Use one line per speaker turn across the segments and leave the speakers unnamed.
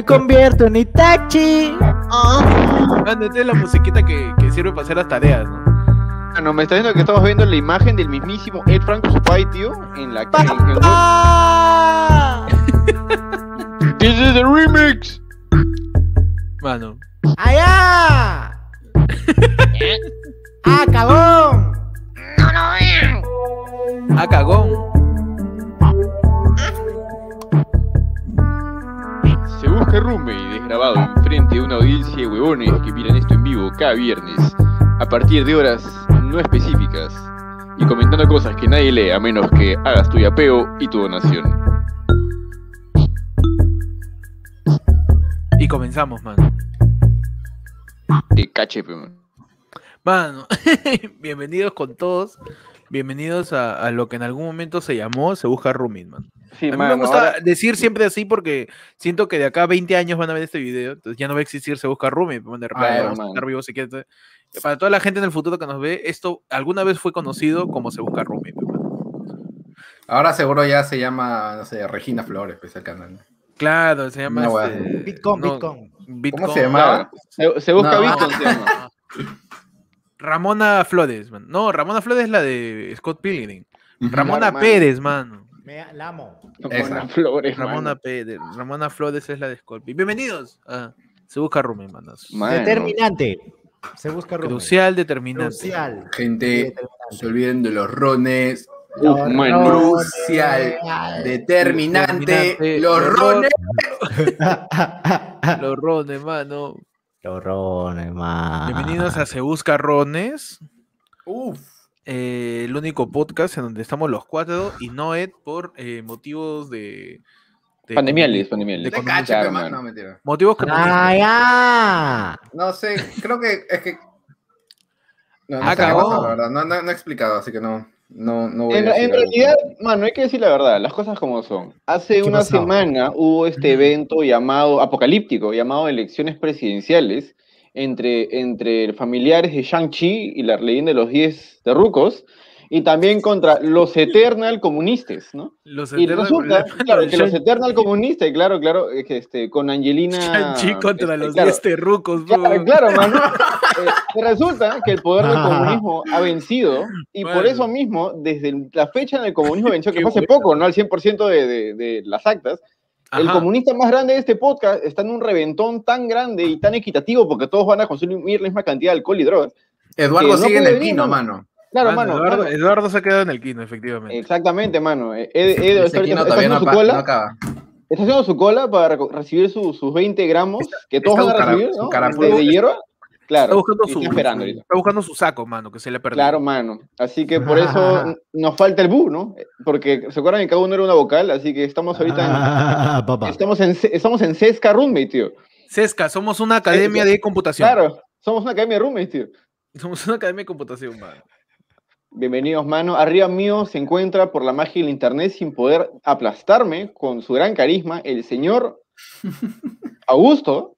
me convierto en Itachi.
Mano, esta es la musiquita que, que sirve para hacer las tareas, ¿no?
Bueno, me está diciendo que estamos viendo la imagen del mismísimo Ed Franco Spy, tío, en la que... en-. This is the remix.
Mano.
¡Allá! ¡Ah, cagón!
Ah, cagón.
Roommate es grabado enfrente de una audiencia de huevones que miran esto en vivo cada viernes, a partir de horas no específicas, y comentando cosas que nadie lee a menos que hagas tu yapeo y tu donación.
Y comenzamos, mano.
Te cache, pe, man.
Mano, bienvenidos con todos. Bienvenidos a, a lo que en algún momento se llamó Se Busca Roommate, man.
Sí,
A mí me gusta
ahora-
decir siempre así porque siento que de acá a 20 años van a ver este video, entonces ya no va a existir Se Busca man, de repente
Claro,
vamos a estar vivos si quieres. Para toda la gente en el futuro que nos ve, esto alguna vez fue conocido como Se Busca man.
Ahora seguro ya se llama, no sé, Regina Flores, pues el canal.
Claro, se llama... Este,
Bitcoin,
no,
Bitcoin.
Bitcoin.
¿Cómo se llamaba?
Claro, se, se busca
No.
Bitcoin, se llama.
Ramona Flores, man. No, Ramona Flores es la de Scott Pilgrim. Ramona. Pérez, mano.
Me la amo.
Esa.
Ramona Flores,
Ramona
mano.
Pérez. Ramona Flores es la de Scott Pilgrim. Bienvenidos a Se Busca Roommate, manos.
Mano.
Determinante. Se busca rumbo.
Crucial, determinante.
Crucial.
Gente,
Determinante.
se olviden de los rones. Crucial. Determinante.
Determinante.
Los rones.
Los rones, mano.
Los rones, man.
Bienvenidos a Se Busca Rones.
Uf.
eh, el único podcast en donde estamos los cuatro y no Ed por eh, motivos de. de
Pandemiales, pandemiales.
de
mano,
mentira.
Motivos que
¡Ah, ya!
No sé, creo que es que. No, no
Ah,
sé qué
cagón.
pasó, la verdad. No, no, no he explicado, así que no. No, no voy
En,
a
en realidad, mano, hay que decir la verdad, las cosas como son. Hace
¿Qué
una
pasó?
semana hubo este evento llamado, apocalíptico, llamado elecciones presidenciales entre, entre familiares de Shang-Chi y la leyenda de los 10 terrucos, y también contra los Eternal comunistas, ¿no?
Los
Y
Eternal-
resulta, claro, que los Eternal comunistas, claro, claro, este, con Angelina...
Shang-Chi contra
este,
los
claro,
10 terrucos,
Claro,
bro.
claro, mano. Eh, resulta que el poder del comunismo ha vencido y por
Mano.
eso mismo, desde el- la fecha en el comunismo venció, que fue hace poco, no al 100% de, de- de las actas, el
Ajá.
comunista más grande de este podcast está en un reventón tan grande y tan equitativo porque todos van a consumir la misma cantidad de alcohol y drogas.
Eduardo
no
sigue en el kino,
mano. Claro,
Mano,
mano.
Eduardo,
mano,
Eduardo se ha quedado en el kino, efectivamente.
Exactamente, mano. Eh, Ed- está
no,
haciendo su cola,
no acaba.
está haciendo su cola para recibir su- sus 20 gramos que todos van a recibir, ¿no? De, de hierba. Claro.
Está buscando, su,
está esperando
su-
ahorita.
está buscando su saco, mano, que se le ha perdido.
Claro, mano. Así que por eso nos falta el bu, ¿no? Porque se acuerdan que cada uno era una vocal, así que estamos ahorita
Ah,
en,
papá.
estamos en estamos en Sesca Roommate, tío.
Sesca, somos una academia de computación.
Claro, somos una academia de roommates, tío.
Somos una academia de computación, mano.
Bienvenidos, mano. Arriba mío se encuentra por la magia del internet sin poder aplastarme con su gran carisma el señor Augusto.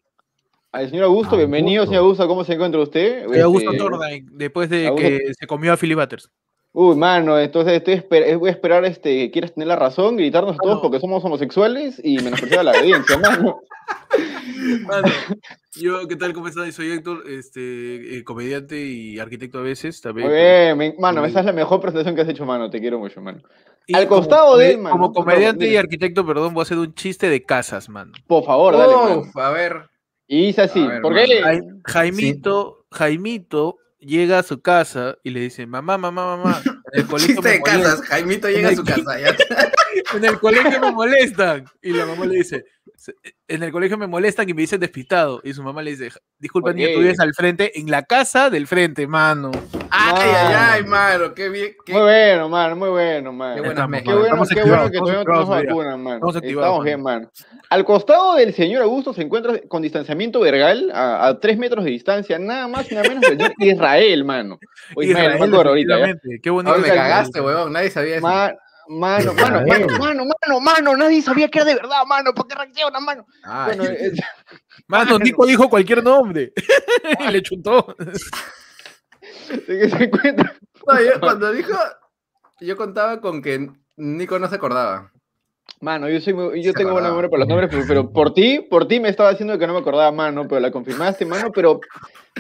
Al señor Augusto, bienvenido, señor Augusto, ¿cómo se encuentra usted?
Soy Augusto
Este,
Thorndike, después de
Augusto-
que se comió a Philly Butters.
Uy, mano, entonces estoy esper- voy a esperar este, que quieras tener la razón, gritarnos a todos porque somos homosexuales y menospreciar a la audiencia, mano.
Yo, ¿qué tal? ¿Cómo estás? Soy Héctor, este, eh, comediante y arquitecto a veces también.
Muy bien, me- mano, esa es la mejor presentación que has hecho, mano. Te quiero mucho, mano.
Y
al
como
costado de él, mano,
Como comediante y arquitecto, perdón, voy a hacer un chiste de casas, mano.
Por favor, dale,
a ver.
Y dice así,
ver,
Jaimito, Jaimito llega a su casa y le dice, mamá, mamá, mamá, en el colegio
Chiste
me
de casas.
molestan,
Jaimito llega a su casa. Ya.
en el colegio me molestan. Y la mamá le dice, "Se- en el colegio me molestan y me dicen despistado. Y su mamá le dice, disculpa, niño, tú vives al frente, en la casa del frente, mano.
Ay, ay, ay, mano. Qué bien. Qué...
Muy bueno, mano, muy bueno, mano.
Qué
Qué,
buenas
Estamos,
mezclas.
mano,
bueno,
estamos
qué bueno que todavía no vacunas, mano.
Estamos
bien, mano. Al costado del señor Augusto se encuentra con distanciamiento vergal a, a tres metros de distancia, nada más y nada menos que Israel, mano. O Ismael, no me
Israel,
acuerdo ahorita,
efectivamente. Qué bonito.
Me cagaste, huevón. Nadie sabía eso.
Mano, mano, mano, mano, mano, mano, nadie sabía que era de verdad, mano, ¿por qué reacciona, mano?
Ay,
Bueno, eh,
Mano, Nico dijo cualquier nombre. y le chuntó.
de que se encuentra.
no, yo cuando dijo. Yo contaba con que Nico no se acordaba.
Mano, yo, soy muy- yo
Se
tengo buena memoria por los nombres, pero, pero por ti, por ti me estaba diciendo que no me acordaba, mano, pero la confirmaste, mano, pero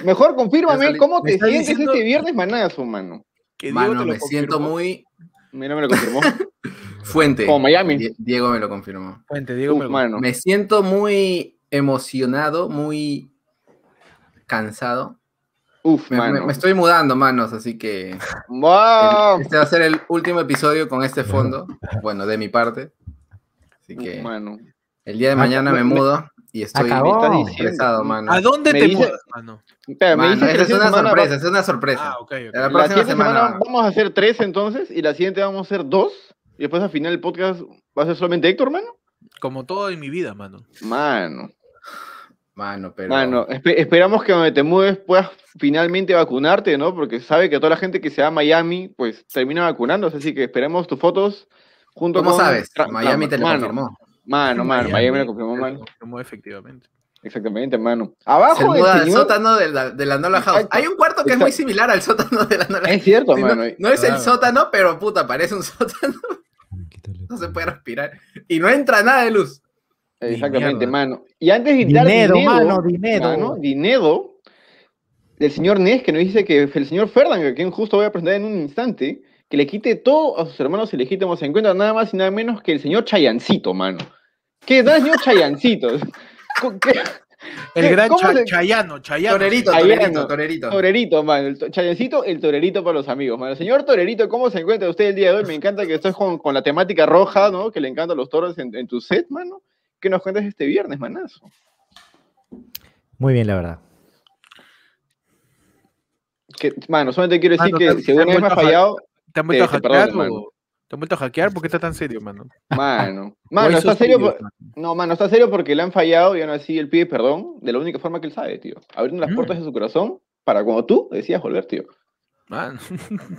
mejor confírmame cómo te
diciendo-
este viernes, manazo, mano.
Que
Mano, me siento muy
Mira, me lo confirmó.
fuente.
Como Miami.
Die- Diego me lo confirmó.
Fuente, Diego
Uf,
me lo.
Me siento muy emocionado, muy cansado.
Uf,
Me, me-
mano.
me estoy mudando, manos, así que
¡Wow!
este va a ser el último episodio con este fondo. Bueno, de mi parte. Así
Uf,
que
mano.
el día de
Ah,
mañana me
me-
mudo y estoy
Acabó.
Me diciendo.
mano.
¿A dónde
Me
te
dice-
mano?
Me
es una sorpresa,
va-
es una sorpresa.
Ah.
La
La siguiente semana
semana-
vamos a hacer tres entonces, y la siguiente vamos a hacer dos, y después al final el podcast va a ser solamente Héctor, mano.
Como todo en mi vida, mano.
Mano,
Mano, pero.
mano, espe- esperamos que donde te mueves puedas finalmente vacunarte, ¿no? Porque sabe que toda la gente que se va a Miami, pues termina vacunándose, así que esperemos tus fotos junto
¿Cómo
con...
sabes?
Tra-
Miami te lo confirmó.
Mano, mano,
Miami.
Miami lo confirmó, mano.
Confirmó efectivamente.
Exactamente, mano. Abajo del señor...
sótano de la, de la Nola House.
Exacto.
Hay un cuarto que es muy similar al sótano de la Nola House.
Es cierto,
Sí,
mano.
no es el sótano, pero puta, parece un sótano. No se puede respirar. Y no entra nada de luz.
Exactamente, mano. Y antes de dar
Dinero,
dinero,
mano, dinero.
mano, dinero, del señor Nes, que nos dice que el señor Ferdan, a quien justo voy a presentar en un instante, que le quite todo a sus hermanos ilegítimos, se encuentra nada más y nada menos que el señor Chayancito, mano. ¿Qué tal, señor Chayancito? Qué-
El gran
¿Cómo
Cha-
se-
Chayano, Chayano.
Torerito, torerito, torerito.
Torerito, mano. El to- Chayancito, el torerito para los amigos, mano. Señor Torerito, ¿cómo se encuentra usted el día de hoy? Me encanta que estés con, con la temática roja, ¿no? Que le encantan los toros en, en tu set, mano. ¿Qué nos cuentas este viernes, manazo?
Muy bien, la verdad.
Que, mano, solamente quiero decir
Mano,
que si alguna vez me ha fallado,
¿Te han vuelto a
te
hackear o- ¿Te han vuelto a hackear? ¿Por qué está tan serio, mano?
mano.
¿O
Mano, está serio. por-? No, mano, está serio porque le han fallado y aún así él pide perdón de la única forma que él sabe, tío. Abriendo las
Mm.
puertas de su corazón para cuando tú decías volver, tío.
Mano.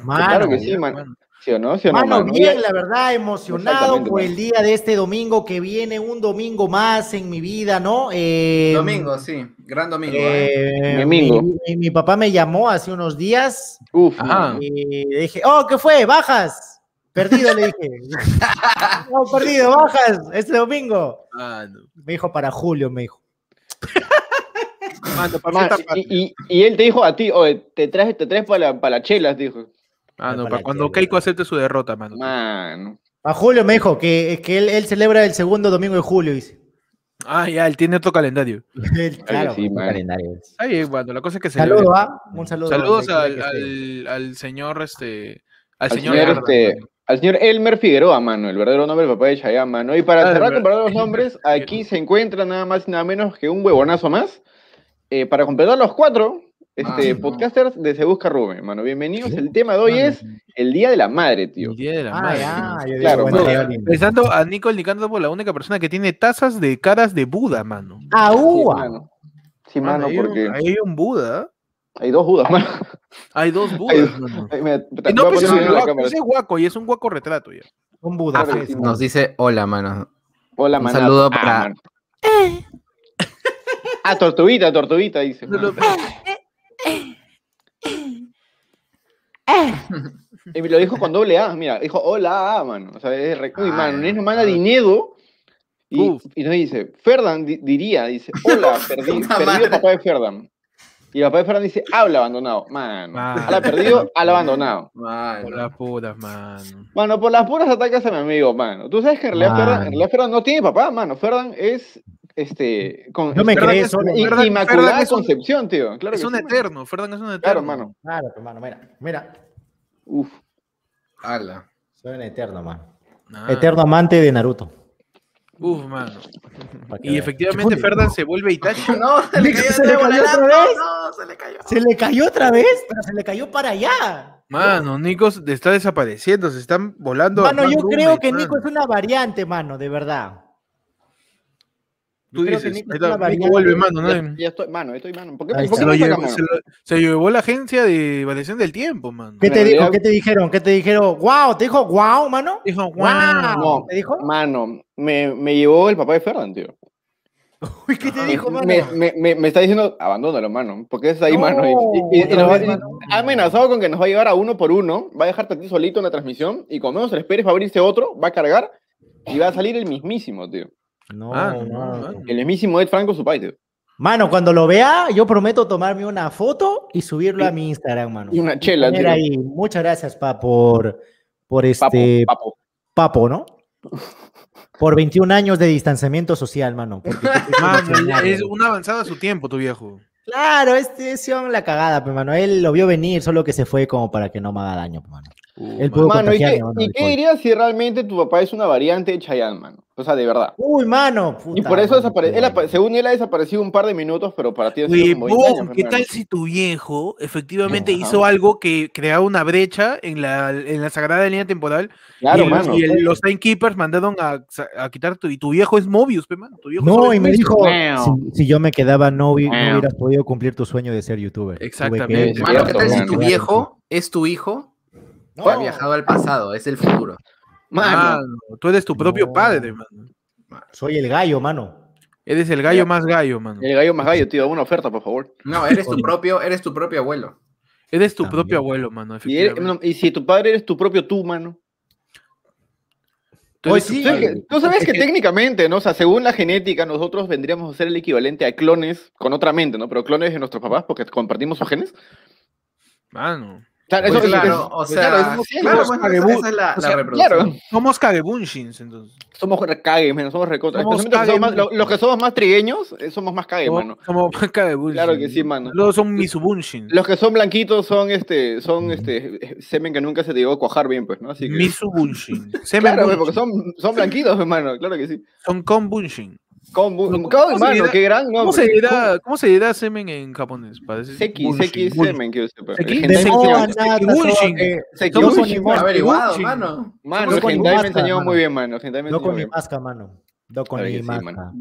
Mano,
claro que sí, mano. ¿Sí o no? ¿Sí o no,
Mano,
mano?
bien, la verdad, emocionado por el día de este domingo que viene, un domingo más en mi vida, ¿no? Eh,
Domingo, sí. Gran domingo. ¿eh?
eh,
Domingo.
mi, mi- mi papá me llamó hace unos días
Uf,
Ajá.
y le dije, oh, ¿qué fue? ¿Bajas? Perdido, le dije. No, perdido, bajas este domingo.
Mano.
Me dijo para julio, me dijo.
Mano, para
y, y- y él te dijo a ti, oye, te traes, te traes para la, para la chelas, dijo.
Mano,
para
para cuando
chela.
Keiko acepte su derrota, mano.
Mano.
A julio me dijo que, que él, él celebra el segundo domingo de julio, dice.
Ah, ya, él tiene otro calendario.
Claro,
sí,
calendario.
Está bien, mano, la cosa es que se
Saludo, ¿ah? Un saludo.
Saludos al,
que
al, al señor, este, al,
Al
señor,
señor, este, al señor Elmer Figueroa, mano, el verdadero nombre del papá de Chayanne, mano. Y para
Ah,
cerrar con verdaderos nombres, aquí se encuentra nada más y nada menos que un huevonazo más. Eh, para completar los cuatro este,
Ah, no.
podcasters de Se Busca Rubén, mano. Bienvenidos. El tema de hoy
Mano,
es el Día de la Madre, tío.
el día de la
Ah,
madre.
ya, yo digo,
Claro,
bueno,
mano.
ya.
Pensando a Nico Nicando por la única persona que tiene tazas de caras de Buda, mano.
Ah,
Sí, mano. Sí,
Mano,
mano,
hay,
porque
hay un Buda.
hay dos judas, mano.
Hay dos
Hay-
Budas, mano.
Ay, mira, te-
Y no, pues es guaco, y es un guaco retrato ya.
Un Buda.
Que
pues.
sí,
Nos dice hola, mano.
Hola,
Un
manazo.
saludo
Ah,
para-
mano. Ah, tortuguita, tortuguita, dice. mano. Y me lo dijo con doble A, mira, dijo hola, A, mano. O sea, es re... Uy,
Ah,
mano, Nes nos
ah.
manda dinero y, y nos dice, Ferdan di- diría, dice, hola, perdí, perdido
madre.
papá de Ferdan. Y el papá de Ferdan dice, habla abandonado. Mano,
Mano.
habla perdido, habla abandonado.
Mano.
Por las puras, mano.
Mano, por las puras atacas a mi amigo, mano. Tú sabes que en realidad. Ferdan, en realidad Ferdan no tiene papá, mano. Ferdan es, este, con
Yo me creé
es-
solo.
Ferdan-
Inmaculada
Ferdan es un-
Concepción, tío. Claro
es un
sí,
eterno, Ferdan es un eterno.
Claro, mano.
Claro, hermano, mira, mira.
Uf.
Ala.
Soy un eterno, man.
Ah,
Eterno amante de Naruto.
Uf, mano. Y efectivamente. Ferdan se vuelve Itachi.
No, se le cayó,
¿Se le cayó otra vez?
No, se le cayó.
Se le cayó otra vez, pero se le cayó para allá.
Mano, Nico está desapareciendo, se están volando.
Mano, yo creo que
mano.
Nico es una variante, mano, de verdad.
Tú
creo que
dices, está, Nico
variante.
vuelve, mano, ¿no?
Ya, ya estoy, mano, estoy, mano. ¿Por qué, por
Se
qué
lo,
me
llevó, se, lo- se llevó la agencia de variación del tiempo, mano.
¿Qué te dijo? ¿Qué te dijeron? ¿Qué te dijeron? ¡Wow! ¿Te dijo wow, mano?
Dijo,
¡Wow!
wow.
¿Te dijo?
Mano, me, me llevó el papá de Ferdan, tío.
Uy, ¿qué te dijo, mano?
Me, me, me, me está diciendo, abandónalo, mano. Porque es ahí,
No,
mano. Y, y- y
otra
nos va-
vez,
y-
mano.
ha amenazado con que nos va a llevar a uno por uno. Va a dejarte a ti solito en la transmisión. Y cuando menos se le esperes, va a abrirse otro, va a cargar. Y va a salir el mismísimo, tío.
No,
Ah, no,
no.
mano.
El mismísimo Ed Franco, su pai, tío.
Mano, cuando lo vea, yo prometo tomarme una foto y subirlo a mi Instagram, mano.
Y una chela, tío.
ahí, muchas gracias, pa, por, este
papo.
papo, ¿no? Por 21 años de distanciamiento social, mano.
es un avanzado a su tiempo, tu viejo.
Claro, este es la cagada, pero mano. Él lo vio venir, solo que se fue como para que no me haga daño, mano. Él pudo
Mano, ¿y qué,
mano,
y dirías si realmente tu papá es una variante de Chayanne, mano? O sea, de verdad.
Uy, mano.
Y por eso Él,
bueno.
según él ha desaparecido un par de minutos, pero para ti ha sido como 20
Huevón,
años,
¿qué tal si tu viejo efectivamente
Ajá.
hizo algo que creaba una brecha en la, en la sagrada línea temporal?
Claro,
y,
mano.
y el- los timekeepers mandaron a, a quitar tu, y tu viejo es Mobius, pe, mano. Tu viejo
No, y me dijo, si, si yo me quedaba, no, no hubieras podido cumplir tu sueño de ser youtuber. Que-
Exactamente.
Mano, ¿qué tal si tu viejo es tu hijo?
No.
Ha viajado al pasado, es el futuro.
Mano,
Mano, tú eres tu propio
No.
padre, mano.
Soy el gallo, mano.
Eres el gallo más gallo, mano.
el gallo más gallo, tío, una oferta, por favor.
No, eres tu propio, eres tu propio abuelo.
Eres tu
También.
propio abuelo, mano.
Y, eres-
efectivamente.
no, y si tu padre eres tu propio tú, mano.
Tú tu
sí.
Tú sabes tú que- técnicamente, ¿no? O sea, según la genética, nosotros vendríamos a ser el equivalente a clones con otra mente, ¿no? Pero clones de nuestros papás porque compartimos sus genes.
Mano.
O sea,
Pues
eso es-
claro,
es-
o
claro,
sea,
somos
claro,
ciegos.
bueno, esa, esa es la,
O
la
sea,
reproducción.
claro.
Somos cagebunshins, entonces.
Somos cagues, mano, somos recontra.
Somos
Especialmente los que somos más-
cague-
los somos más trigueños, eh, somos más cagues, mano.
Somos cagebunshins.
Claro que sí, mano.
Luego son misubunshins.
Los que son blanquitos son este, son este semen que nunca se te llegó a cuajar bien, pues, ¿no? Así que.
Misubunshin. Semen
Claro, pues, porque son, son blanquitos, hermano, claro que sí.
Son konbunshin.
Con,
¿Cómo-
con- mano,
dirá-
qué gran nombre.
¿Cómo se dirá, ¿Cómo se dirá semen en japonés? Parece
Seki,
bunshin,
Seki
bunshin.
semen, que yo sepa.
Seki.
Seki
Somos
Bunshin,
averiguado, mano.
Mano, hentai me enseñó muy bien, mano. El hentai me
No
enseñó
con
muy
mi
bien.
masca, mano. No con
Claro que
mi
sí,
masca.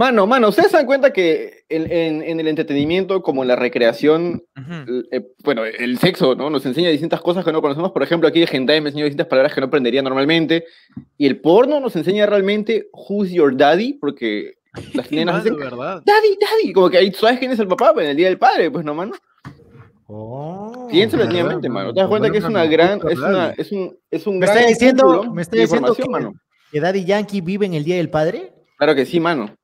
Mano. Mano, ¿ustedes se dan cuenta que en, en- en el entretenimiento, como en la recreación,
Ujú.
el- eh, bueno, el sexo, ¿no? Nos enseña distintas cosas que no conocemos. Por ejemplo, aquí el hentai me enseñó distintas palabras que no aprendería normalmente. Y el porno nos enseña realmente who's your daddy, porque las nenas
mano,
dicen,
¿verdad?
daddy, daddy, como que ahí sabes quién es el papá, pues en el día del padre, pues no, mano.
Oh,
Piénsalo
mano.
mano. Te das cuenta que es una gran, es, una, es un, es un
Me
gran
está diciendo, me está
de
diciendo que,
mano.
que Daddy Yankee vive en el Día del Padre.
Claro que sí, mano.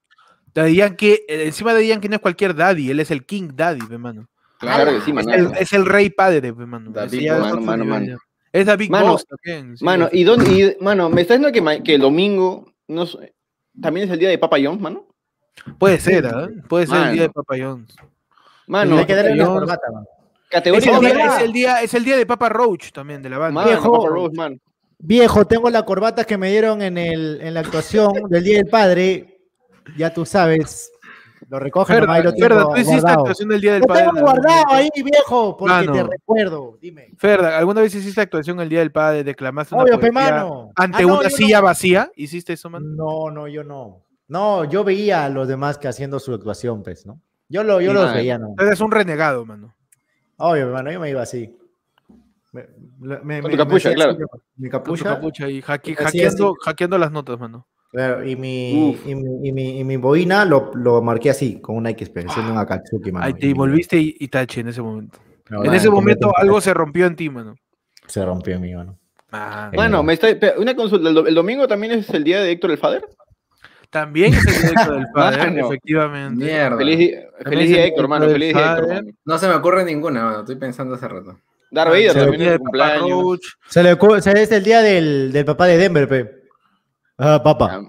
Daddy Yankee, eh, encima de Yankee no es cualquier daddy, él es el King Daddy, pe, mano.
Claro que sí,
Es
mano.
el, es el rey padre, pe, mano. Es
mano, mano, mano.
Es David
Mano,
Boss también. sí,
Mano, y, dónde, y mano, me está diciendo que, que el domingo no, sé, también es el día de Papa John's, mano.
Puede ser, ¿ah? Puede ser el día de
Mano.
Papa John's.
Mano,
hay que darle una corbata, mano.
Es
categoría
el, día, es, el día, es el día de Papa Roach también, de la banda.
Mano,
Viejo.
Papa Rose, man.
Viejo, tengo la corbata que me dieron en, el, en la actuación del Día del Padre. Ya tú sabes. Lo nomás y
Ferda,
lo
tú hiciste
guardado.
actuación del día del
Lo
padre.
tengo guardado ahí, viejo, porque
Mano.
te recuerdo. Dime.
Ferda, ¿alguna vez hiciste actuación el día del padre? ¿Declamaste una
Obvio, mano.
ante
Ah, no,
una silla
no.
vacía? ¿Hiciste eso, man?
No, no, yo no. No, yo veía a los demás que haciendo su actuación, pues, ¿no? Yo, lo, yo
Sí,
los
mano.
veía, ¿no?
Eres un renegado, mano.
Obvio, hermano, yo me iba así. Me, me-
Con
me-
tu capucha,
me
claro.
así, Mi
Con tu
capucha.
capucha hacke-
Así,
hackeando, hackeando las notas, mano.
Claro, y, mi, y, mi, y, mi, y mi boina lo, lo marqué así, con un Nike Express, siendo un Akatsuki, mano.
Ahí te
y-
volviste y- Itachi en ese momento.
no,
En ese momento algo se rompió en ti, mano.
se rompió en mí, mano.
Ah,
Mano, me está, espera, una consulta. ¿El, do- el domingo también es el día de Héctor el Father?
También es el directo del padre,
Mano.
efectivamente.
Mierda.
Feliz, feliz día
el
Héctor,
día
mano.
del
Feliz día Héctor, mano.
No se me ocurre ninguna, mano. Estoy pensando hace rato.
Vader
se
El
también
día
es
de
cumpleaños.
Se le ocu- se- es el día del, del papá de Denver, pe. Ah, papá.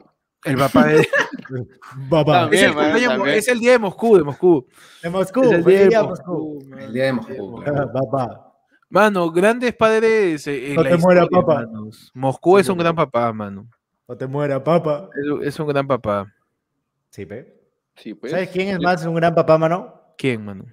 El papá de...
Papá.
También.
es, es el día de Moscú, de Moscú.
De Moscú,
Es el día
el
de
día de
Moscú.
El día de Moscú.
Ah, papá.
Mano, grandes padres eh, en
No
la
te
historia,
papá.
manos. Moscú es un gran papá, mano.
No te muera, papá.
Es, es un gran papá.
Sí, pe.
Sí, pues.
¿Sabes quién es más un gran papá, mano?
¿Quién, mano?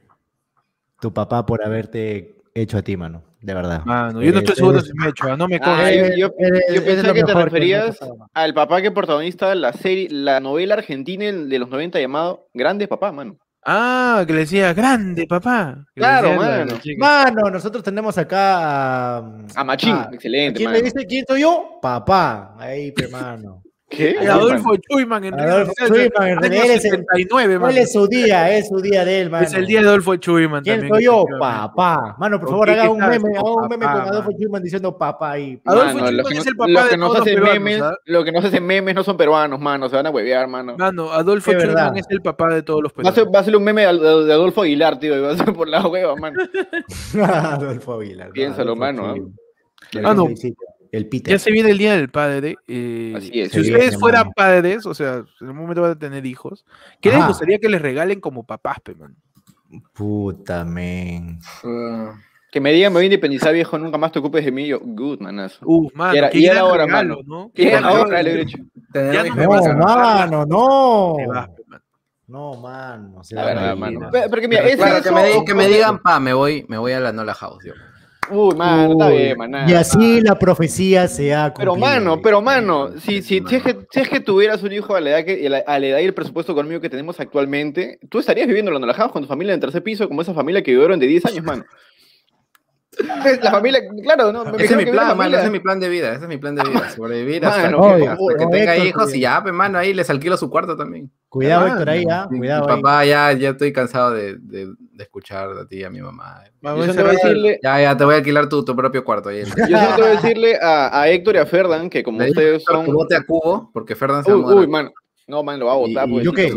Tu papá por haberte hecho a ti, mano. De verdad.
Mano, yo no estoy
Eres-
seguro si me he hecho, ah, no me
Ah,
consta.
yo, pensé que te referías al papá que protagonista de la serie, la novela argentina de los 90 llamado Grande Papá, mano.
Ah, que le decía, grande, papá. Que
Claro, mano.
Mano, nosotros tenemos acá a,
A Machín,
a-
excelente,
¿Quién
mano.
le dice quién soy yo? Papá. Ahí, pe, mano.
¿Qué?
Adolfo Chuyman en
Adolfo Chuyman, en él es el-
79, mano.
¿Cuál es su día? Es su día de él, mano.
Es el día de Adolfo Chuyman
¿Quién
también.
soy yo? Papá. Mano, por
¿Con
favor, haga un meme, haga un meme con Adolfo. Schumann diciendo papá y.
Adolfo Chuyman es el papá de todos los peruanos,
lo que nos hacen memes no son peruanos, mano, se van a huevear, mano.
Mano, Adolfo Chuyman es el papá de todos los peruanos.
va a ser un meme de, Adolfo Aguilar, tío, y va a ser por la hueva, mano.
Adolfo Aguilar.
Piénsalo,
Adolfo
mano, ¿ah?
Ah, no.
El Peter.
Ya se viene el día del padre. eh,
Así es,
si ustedes fueran
mano.
padres, o sea, en un momento van a tener hijos, ¿qué les gustaría que les regalen como papás, pe, man?
Puta, men.
Uh,
Que me digan, me voy a independizar, viejo, nunca más te ocupes de mí. Yo, good, manazo.
Uf, mano,
Y era- y era ahora,
regalo,
mano.
¿no?
¿Qué
gran
ahora le hubiera hecho?
Ya no
No, mano, no.
Te vas, pe, man.
No,
La verdad, mano. Porque mira, es
claro,
eso,
que, me que me digan, pa, me voy, me voy a la Nola House. Yo.
Uy, mano, está
Uy,
bien, maná.
Y así la profecía se ha
Pero
cumplido.
mano, pero mano, si, si, si, es que, si es que tuvieras un hijo a la, edad que, a la edad y el presupuesto económico que tenemos actualmente, tú estarías viviendo en la House con tu familia en el tercer piso, como esa familia que vivieron de 10 años, mano. La familia, claro, no. me
Ese es mi plan, mano, ese es mi plan de vida, ese es mi plan de vida, sobrevivir hasta,
Mano,
que, hasta que tenga
Héctor,
hijos
cuidado.
y ya, pe, mano, ahí les alquilo su cuarto también.
Cuidado,
Ah,
Héctor, ahí, ah.
Mi-
Cuidado
mi
ahí.
papá, ya, ya estoy cansado de, de, de escuchar a ti y a mi mamá.
Vamos
Yo
a
solo voy a
cerrar-
decirle,
Ya, ya, te voy a alquilar tu, tu propio cuarto. Ahí.
yo solo te voy a decirle a, a Héctor y a Ferdan que como ustedes son...
vote a Cubo, porque Ferdan se va a
Uy,
mudar.
uy, mano. No, man, lo va a pues,
¿yo qué?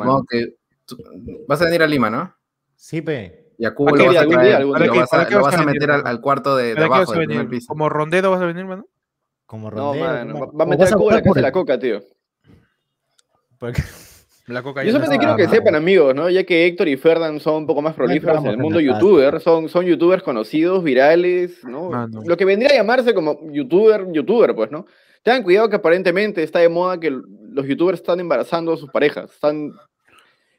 vas a venir a Lima, ¿no?
Sí, pe.
Y a Cubo
¿Para
lo vas a
¿Algún
traer, lo lo
vas a
meter al,
mano?
al cuarto de, de
¿Para qué vas
abajo,
a
del primer
venir?
piso.
¿Como rondero vas a venir, mano?
Como
No,
rondero.
mano.
como-
Va, a meter a Cuba en la casa de la coca, tío.
La coca
Yo solamente
no,
quiero que
mano.
sepan, amigos, ¿no? Ya que Héctor y Ferdan son un poco más prolíferos en el mundo youtuber, son, son youtubers conocidos, virales, ¿no?
Mano.
Lo que vendría a llamarse como youtuber, youtuber, pues, ¿no? Tengan cuidado que aparentemente está de moda que los youtubers están embarazando a sus parejas. Están...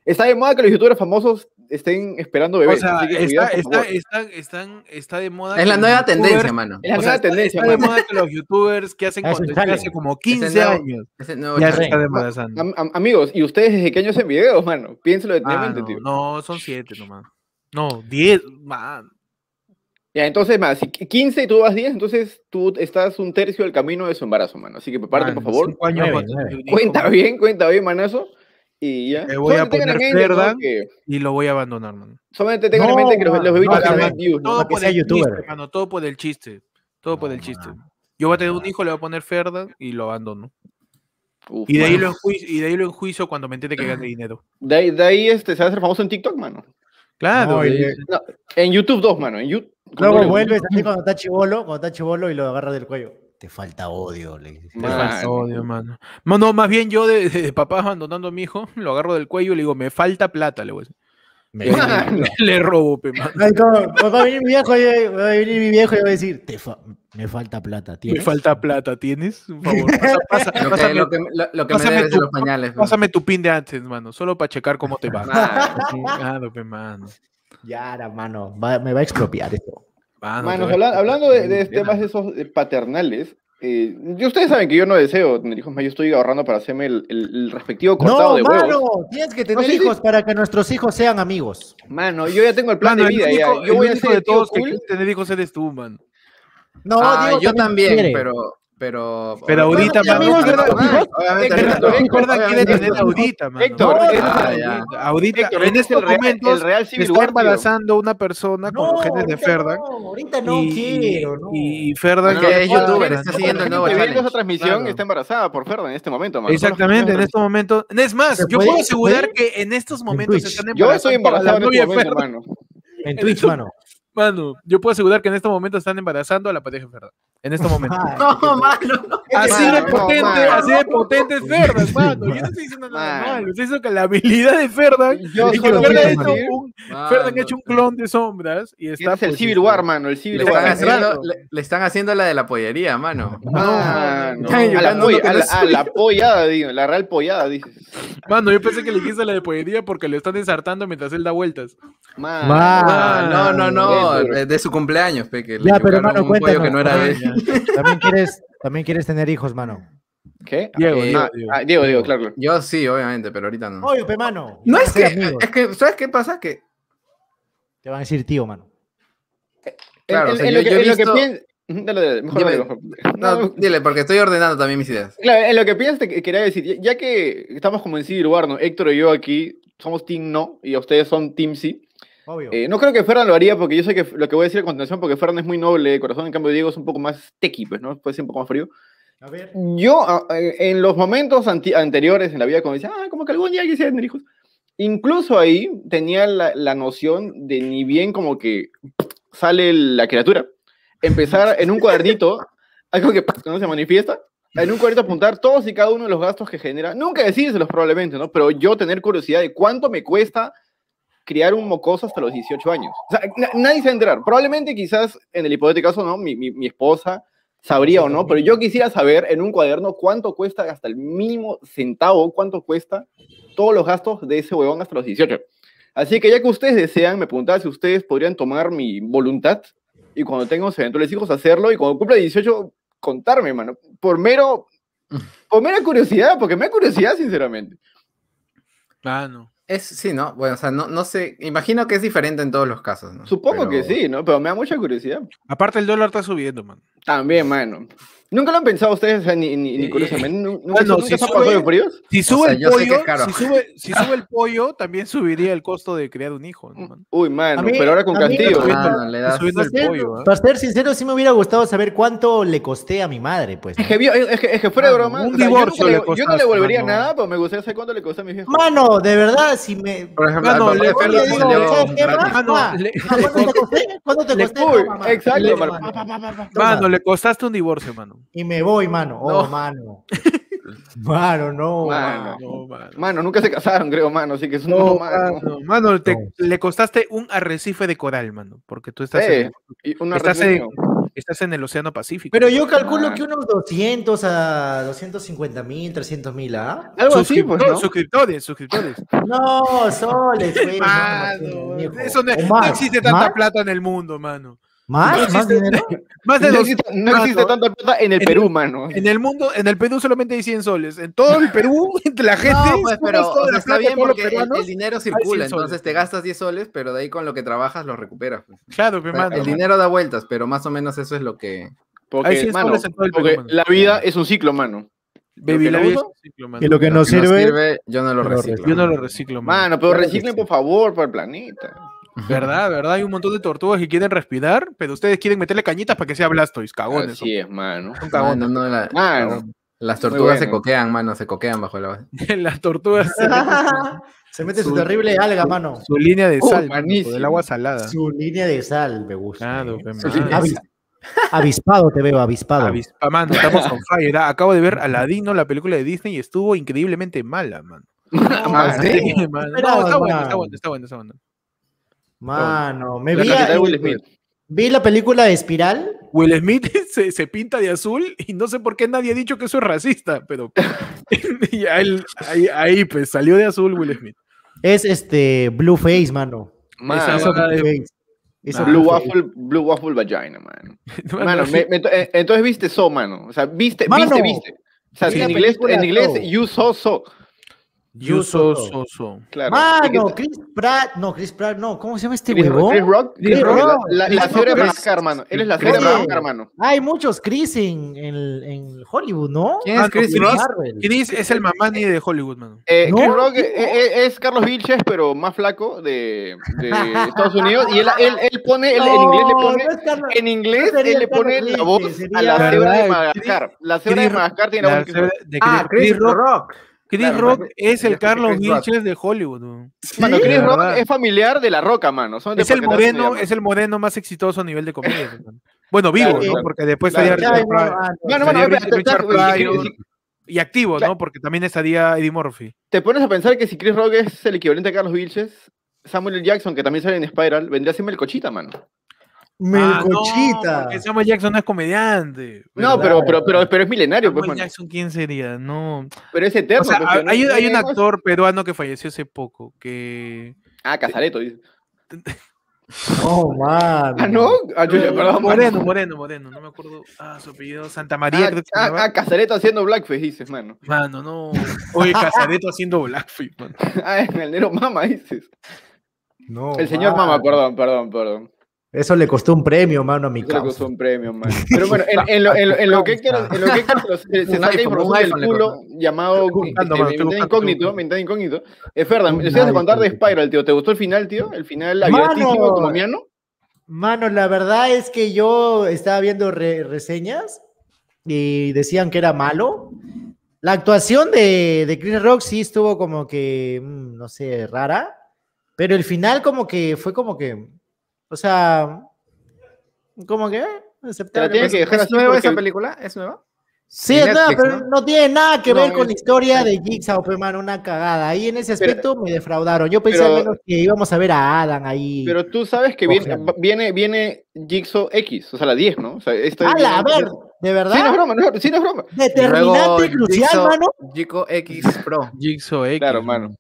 Está de moda que los youtubers famosos estén esperando
O
bebés.
sea,
así que
está,
cuidado,
está, están, está de moda.
Es la nueva
youtubers-
tendencia, mano.
Es la
o
nueva
está-
tendencia,
Está de
mano.
moda que los youtubers que hacen contenido hace como
Ese
15
nuevo-
años ya se.
Am- am- amigos, ¿y ustedes desde qué años hacen videos, mano? Piénselo
Ah,
detenidamente,
no,
tío.
no, son 7 nomás. No, 10, man.
Ya, entonces, más, si 15 y tú vas 10, entonces tú estás un tercio del camino de su embarazo, mano. Así que prepárate, por
Mano,
favor. Cuenta bien, cuenta bien, manazo. Y ya.
Le voy a
en
poner
¿no?
Ferdan.
que-
Y lo voy a abandonar, mano.
Solamente tengan en
No,
mente que los, los bebitos
no,
más views, ¿no?
Todo por
sea
el
youtuber.
chiste, mano, todo por el chiste. Todo por
No,
el chiste. Yo voy a tener un hijo, le voy a poner Ferdan y lo abandono.
Uf,
Y de, ahí lo enjuicio, y de ahí lo enjuicio cuando me entere que gane dinero.
de ahí, de ahí, este, se va a hacer famoso en TikTok, mano.
Claro.
No,
de-
No, en YouTube 2, mano. En YouTube.
Luego vuelves así cuando está chivolo, cuando está chivolo y lo agarras del cuello. Te falta odio, le dices.
Me
Mano.
falta odio, mano. No, más bien yo de, de papá abandonando a mi hijo, lo agarro del cuello y le digo, me falta plata, le voy a decir.
Me-
le, le robo, pe, mano.
Ay, como, va a venir mi viejo, y- va a venir mi viejo y va a decir, Te fa- me falta plata,
Me
¿tienes?
falta plata, ¿tienes? Por favor, pasa- pasa-
Lo que,
pásame,
lo que, lo, lo que me de
tu-
los pañales.
pásame tu pin de antes, mano, solo para checar cómo te va. Claro, pe, mano.
Ya, mano, va- me va a expropiar esto.
Mano,
Manos,
te
habla-
voy a-
hablando de, de temas esos eh, paternales, eh, y ustedes saben que yo no deseo tener hijos yo estoy ahorrando para hacerme el, el- el respectivo cortado
No,
de
mano,
huevos.
tienes que tener
sí.
hijos para que nuestros hijos sean amigos.
Mano, yo ya tengo el plan
Mano,
de vida. ya. Yo voy a ser
de todos que
cool.
tener hijos eres tú, man.
No,
Ah,
Diego
yo también,
quiere.
pero. Pero,
Pero ahorita,
no.
Quiere
Obviamente,
tener ahorita, mano.
Héctor,
No,
Ah,
ahorita,
Héctor,
en
este el real, Civil
está embarazando una persona con los genes de
ahorita
Ferdan.
No, ahorita no
y,
quiero, no.
y Ferdan
No,
que
es youtuber, está siguiendo el nuevo
viendo
challenge.
esa transmisión está embarazada por Ferdan en este momento, mano.
Exactamente, en este momento. Es más,
¿Se
yo puedo
¿Se
asegurar que en estos momentos están
Yo estoy
embarazando a
embarazado
la
en este
de
momento, mano.
En Twitch, mano.
Mano, yo puedo asegurar que en este momento están embarazando a la pareja de Ferdan. En este momento.
No, mano, no.
Así de potente,
mano.
así de potente es Ferdan, mano. Yo no estoy diciendo nada malo. Estoy diciendo que la habilidad de Ferdan
Yo
es que
solo
Ferdan
voy a
ha hecho un,
Mano.
Ferdan ha hecho un clon de sombras y está.
es el
pues,
Civil War, mano, el
Le
Civil
están,
War.
haciendo, le, le están haciendo la de la pollería, mano.
Mano,
Están
a la, polla-
lo
a
no
la-
es
a la pollada, digo, la real pollada, dices.
Mano, yo pensé que le dijiste la de pollería porque le están ensartando mientras él da vueltas.
Mano.
Mano.
Ah, no, no, no, de, su cumpleaños, pe, que le
Ya, pero mano,
un pollo
cuéntanos.
que no era de él.
También quieres, también quieres tener hijos, mano.
¿Qué?
Diego,
Eh,
Diego,
Ah,
Diego.
ah, Diego, Diego, claro. claro.
Yo sí, obviamente, pero ahorita no.
Oye, mano.
No es que,
amigos.
es que, ¿sabes qué pasa? Que,
Te van a decir tío, mano.
claro,
en,
o sea,
en
yo,
lo que,
yo he
en lo que
visto-
pien- Ujú, Dale, dale, mejor
Dime.
dale, mejor.
No,
No,
dile, porque estoy ordenando también mis ideas.
Claro, en lo que piensas te quería decir, ya- ya que estamos como en sí lugar, ¿no? Héctor y yo aquí somos Team No y ustedes son Team Sí.
Obvio.
Eh, no creo que Ferran lo haría porque yo sé que lo que voy a decir a continuación, porque Ferran es muy noble de corazón, en cambio Diego es un poco más tequi, pues, ¿no? Puede ser un poco más frío.
A ver.
Yo, en los momentos anteriores en la vida, cuando decía, ah, como que algún día quisiera tener hijos, incluso ahí tenía la, la noción de ni bien como que sale la criatura, empezar en un cuadernito, algo que no se manifiesta, en un cuadernito apuntar todos y cada uno de los gastos que genera, nunca decírselos probablemente, ¿no? Pero yo tener curiosidad de cuánto me cuesta criar un mocoso hasta los 18 años. O sea, na- nadie se va a enterar. Probablemente quizás en el hipotético caso, ¿no? Mi, mi, mi esposa sabría o no, pero yo quisiera saber en un cuaderno cuánto cuesta hasta el mínimo centavo, cuánto cuesta todos los gastos de ese huevón hasta los 18. Así que ya que ustedes desean, me preguntaba si ustedes podrían tomar mi voluntad y cuando tengamos eventuales hijos hacerlo y cuando cumpla 18 contarme, mano. Por mero, por mera curiosidad, porque me da curiosidad, sinceramente.
Mano.
Es, sí, ¿no? Bueno, o sea, no, no sé, imagino que es diferente en todos los casos, ¿no?
Supongo que sí, ¿no? Pero me da mucha curiosidad.
Aparte el dólar está subiendo, man.
También, mano. ¿Nunca lo han pensado ustedes, o sea, ni, ni, ni
Eh,
curiosamente? ¿Nu- ¿Nunca,
bueno,
nunca
si
se
sube-
de fríos?
Si
O
sube
sea,
el pollo, si sube, si sube el pollo, también subiría el costo de crear un hijo, ¿no, man?
Uy, mano,
mí-
pero ahora con
Ah, das-
subiendo
Para
el
ser,
pollo, ¿ah?
para ser sincero, sí me hubiera gustado saber cuánto le costé a mi madre, pues. ¿no?
Es que, es, que, es que fuera de broma,
un
o sea, yo,
divorcio le
yo no le
mano.
nada, pero me gustaría saber cuánto le costó a mi viejo.
Mano, de verdad, si me.
Por ejemplo,
Mano, le-
ma, ¿Cuánto te costé?
Exacto, mano.
le costaste un divorcio, mano.
Y me voy, mano. Oh,
No.
mano. Mano, no.
Mano.
mano.
No, mano.
Mano, nunca se casaron, creo, mano, así que es un
No,
no, mano.
mano, mano, te-
No.
le costaste un arrecife de coral, mano, porque tú estás,
Eh,
en,
y una
estás, en, estás en el Océano Pacífico.
Pero yo calculo
Mano.
que unos 200 a 250 mil, 300 mil, ¿ah?
Algo así, pues,
Suscriptores,
¿no?
suscriptores, suscriptores.
No, soles, no,
Mano, eso no, existe tanta
¿Más?
plata en el mundo, mano.
¿Más?
No
¿Más
existe-
dinero?
Más de
No
dos,
existe, no existe tanta plata en el
en
Perú,
el-
mano.
En el mundo, en el Perú solamente hay 100 soles. En todo el Perú, la gente.
No, pues, pero o sea, está bien porque el,
peruanos.
el dinero
100
circula, entonces te gastas 10 soles, pero de ahí con lo que trabajas lo recuperas. pues.
Claro, pe, mano.
el dinero da vueltas, pero más o menos eso es lo que...
Hay
Porque,
100
mano,
soles en todo el Perú,
porque
mano.
la vida es un ciclo, mano.
Baby,
lo
la
que
vida
no
es
uso,
un ciclo, mano.
Y lo que
lo que no
sirve.
sirve, yo no lo
lo
reciclo.
Yo no lo reciclo, mano.
Mano, pero reciclen, por favor, para el planeta.
¿Verdad? ¿Verdad? Hay un montón de tortugas que quieren respirar, pero ustedes quieren meterle cañitas para que sea Blastoise. Cagones.
Así es, mano.
Son cagones.
Mano, no, la-
Mano.
las tortugas se coquean, mano, se coquean bajo la base.
Las tortugas se meten
Se mete su
Su-
terrible alga, mano.
su línea de
Oh,
sal, del agua salada.
Su línea de sal, me gusta.
Claro,
eh.
pe,
Su
mano.
línea de
Avis- avispado te veo, avispado.
Avispa, mano, estamos on fire. ah. Acabo de ver Aladino, la película de Disney, y estuvo increíblemente mala, mano. Sí,
¿sí?
mano. No,
esperaba,
está bueno, está bueno, está bueno, está bueno.
Mano, me
La
vi, a-
Will Smith.
vi la película de Espiral.
Will Smith se, se pinta de azul y no sé por qué nadie ha dicho que eso es racista, pero y él- ahí, ahí, pues salió de azul Will Smith.
Es este Blueface, mano.
Mano,
Eso Blueface. Eso
Blue. Waffle, Blue Waffle Vagina, mano.
Mano,
Mano, me- me- eh, entonces viste so, mano. O sea, viste,
Mano.
viste, viste. O sea, en inglés, en inglés,
So.
you saw so.
You so, so, so.
Claro.
Mano,
¿Y qué-
Chris Pratt, no, Chris Pratt, no, ¿cómo se llama este
Chris,
huevón?
Chris Rock,
Chris
Chris Rock,
Rock.
la, la, la
Chris
cebra de
Rock.
Madagascar, mano. Él es la
Chris
cebra de
Rock.
Madagascar, mano.
Hay muchos Chris en, en, en Hollywood, ¿no?
¿Quién es
Ah,
Chris
Chris
Rock?
Marvel.
Chris es el mamani de Hollywood, mano.
Eh,
No,
Chris Rock eh, eh, es Carlos Vilches, pero más flaco de, de Estados Unidos. Y él, él, él pone, él, en inglés le pone,
no es Carlos-
en inglés
no sería
él le pone
Carlos
la voz a la cebra de. Madagascar. La cebra de Madagascar tiene la
La
voz de Chris Rock.
Chris, Rock.
Claro,
es el Carlos. Vilches de Hollywood.
Chris Rock es familiar de la roca, mano. Son
Es el moreno, es el moreno más exitoso a nivel de comedia. Bueno, vivo,
Claro,
¿no?
claro.
Porque después
Claro.
estaría y activo,
Claro.
¿no? Porque también estaría Eddie Murphy.
te pones a pensar que si Chris Rock es el equivalente a Carlos Vilches, Samuel L. Jackson, que también sale en Spiral, vendría a ser Melcochita, mano.
Ah, no,
Melcochita.
Samuel Jackson no es comediante.
No, pero, pero, pero, pero es milenario, pues,
Samuel
mano.
Jackson, ¿quién sería? No.
Pero es eterno.
O sea,
pues,
hay,
no-
hay
no
un actor peruano que falleció hace poco, que...
Ah, Casareto, dice.
Oh, mano.
Ah, no. Ah, yo- perdón, mano.
Moreno, Moreno, Moreno, no me acuerdo. Ah, su apellido, Santa María,
Ah,
creo que
ah, ah, Casareto haciendo blackface, dices, mano.
Mano, no. Oye, Casareto haciendo blackface, mano.
Ah, en el negro mama, dices.
No,
El señor
mano.
mama, perdón, perdón, perdón.
Eso le costó un premio, mano, a mi
Eso le costó un premio, man. Pero bueno, en, en lo, en, en lo que Héctor, en lo que Héctor se, se
Un
saca información del culo llamado
buscando, mano,
incógnito, Ventana incógnito. Eh, Ferdan,
Un
les ibas a contar de. Spiral, tío. ¿Te gustó el final, tío? El final
Mano.
abiertísimo como Miano.
Mano, la verdad es que yo estaba viendo re- reseñas y decían que era malo. La actuación de, de Chris Rock sí estuvo como que, mm, no sé, rara, pero el final como que fue como que, o sea, como que... eh, aceptable.
tiene que dejar
¿Es nueva
porque-
esa película? ¿Es nueva?
Sí, es nada,
Netflix,
pero
¿no?
¿no? tiene nada que
No,
ver con
es-
la historia de Jigsaw, pues, mano, una cagada. Ahí en ese
Pero-
aspecto me defraudaron. Yo pensé
pero-
al menos que íbamos a ver a Adam ahí.
Pero tú sabes que viene, viene, viene Jigsaw X, o sea, la 10, ¿no? O sea, esto es
¡Hala! A
bien-
ver, ¿de verdad?
Sí, no es broma, no, sí, no es broma.
Determinante, crucial,
Jigsaw-
mano.
Jico X Pro.
Jigsaw X.
Claro, mano.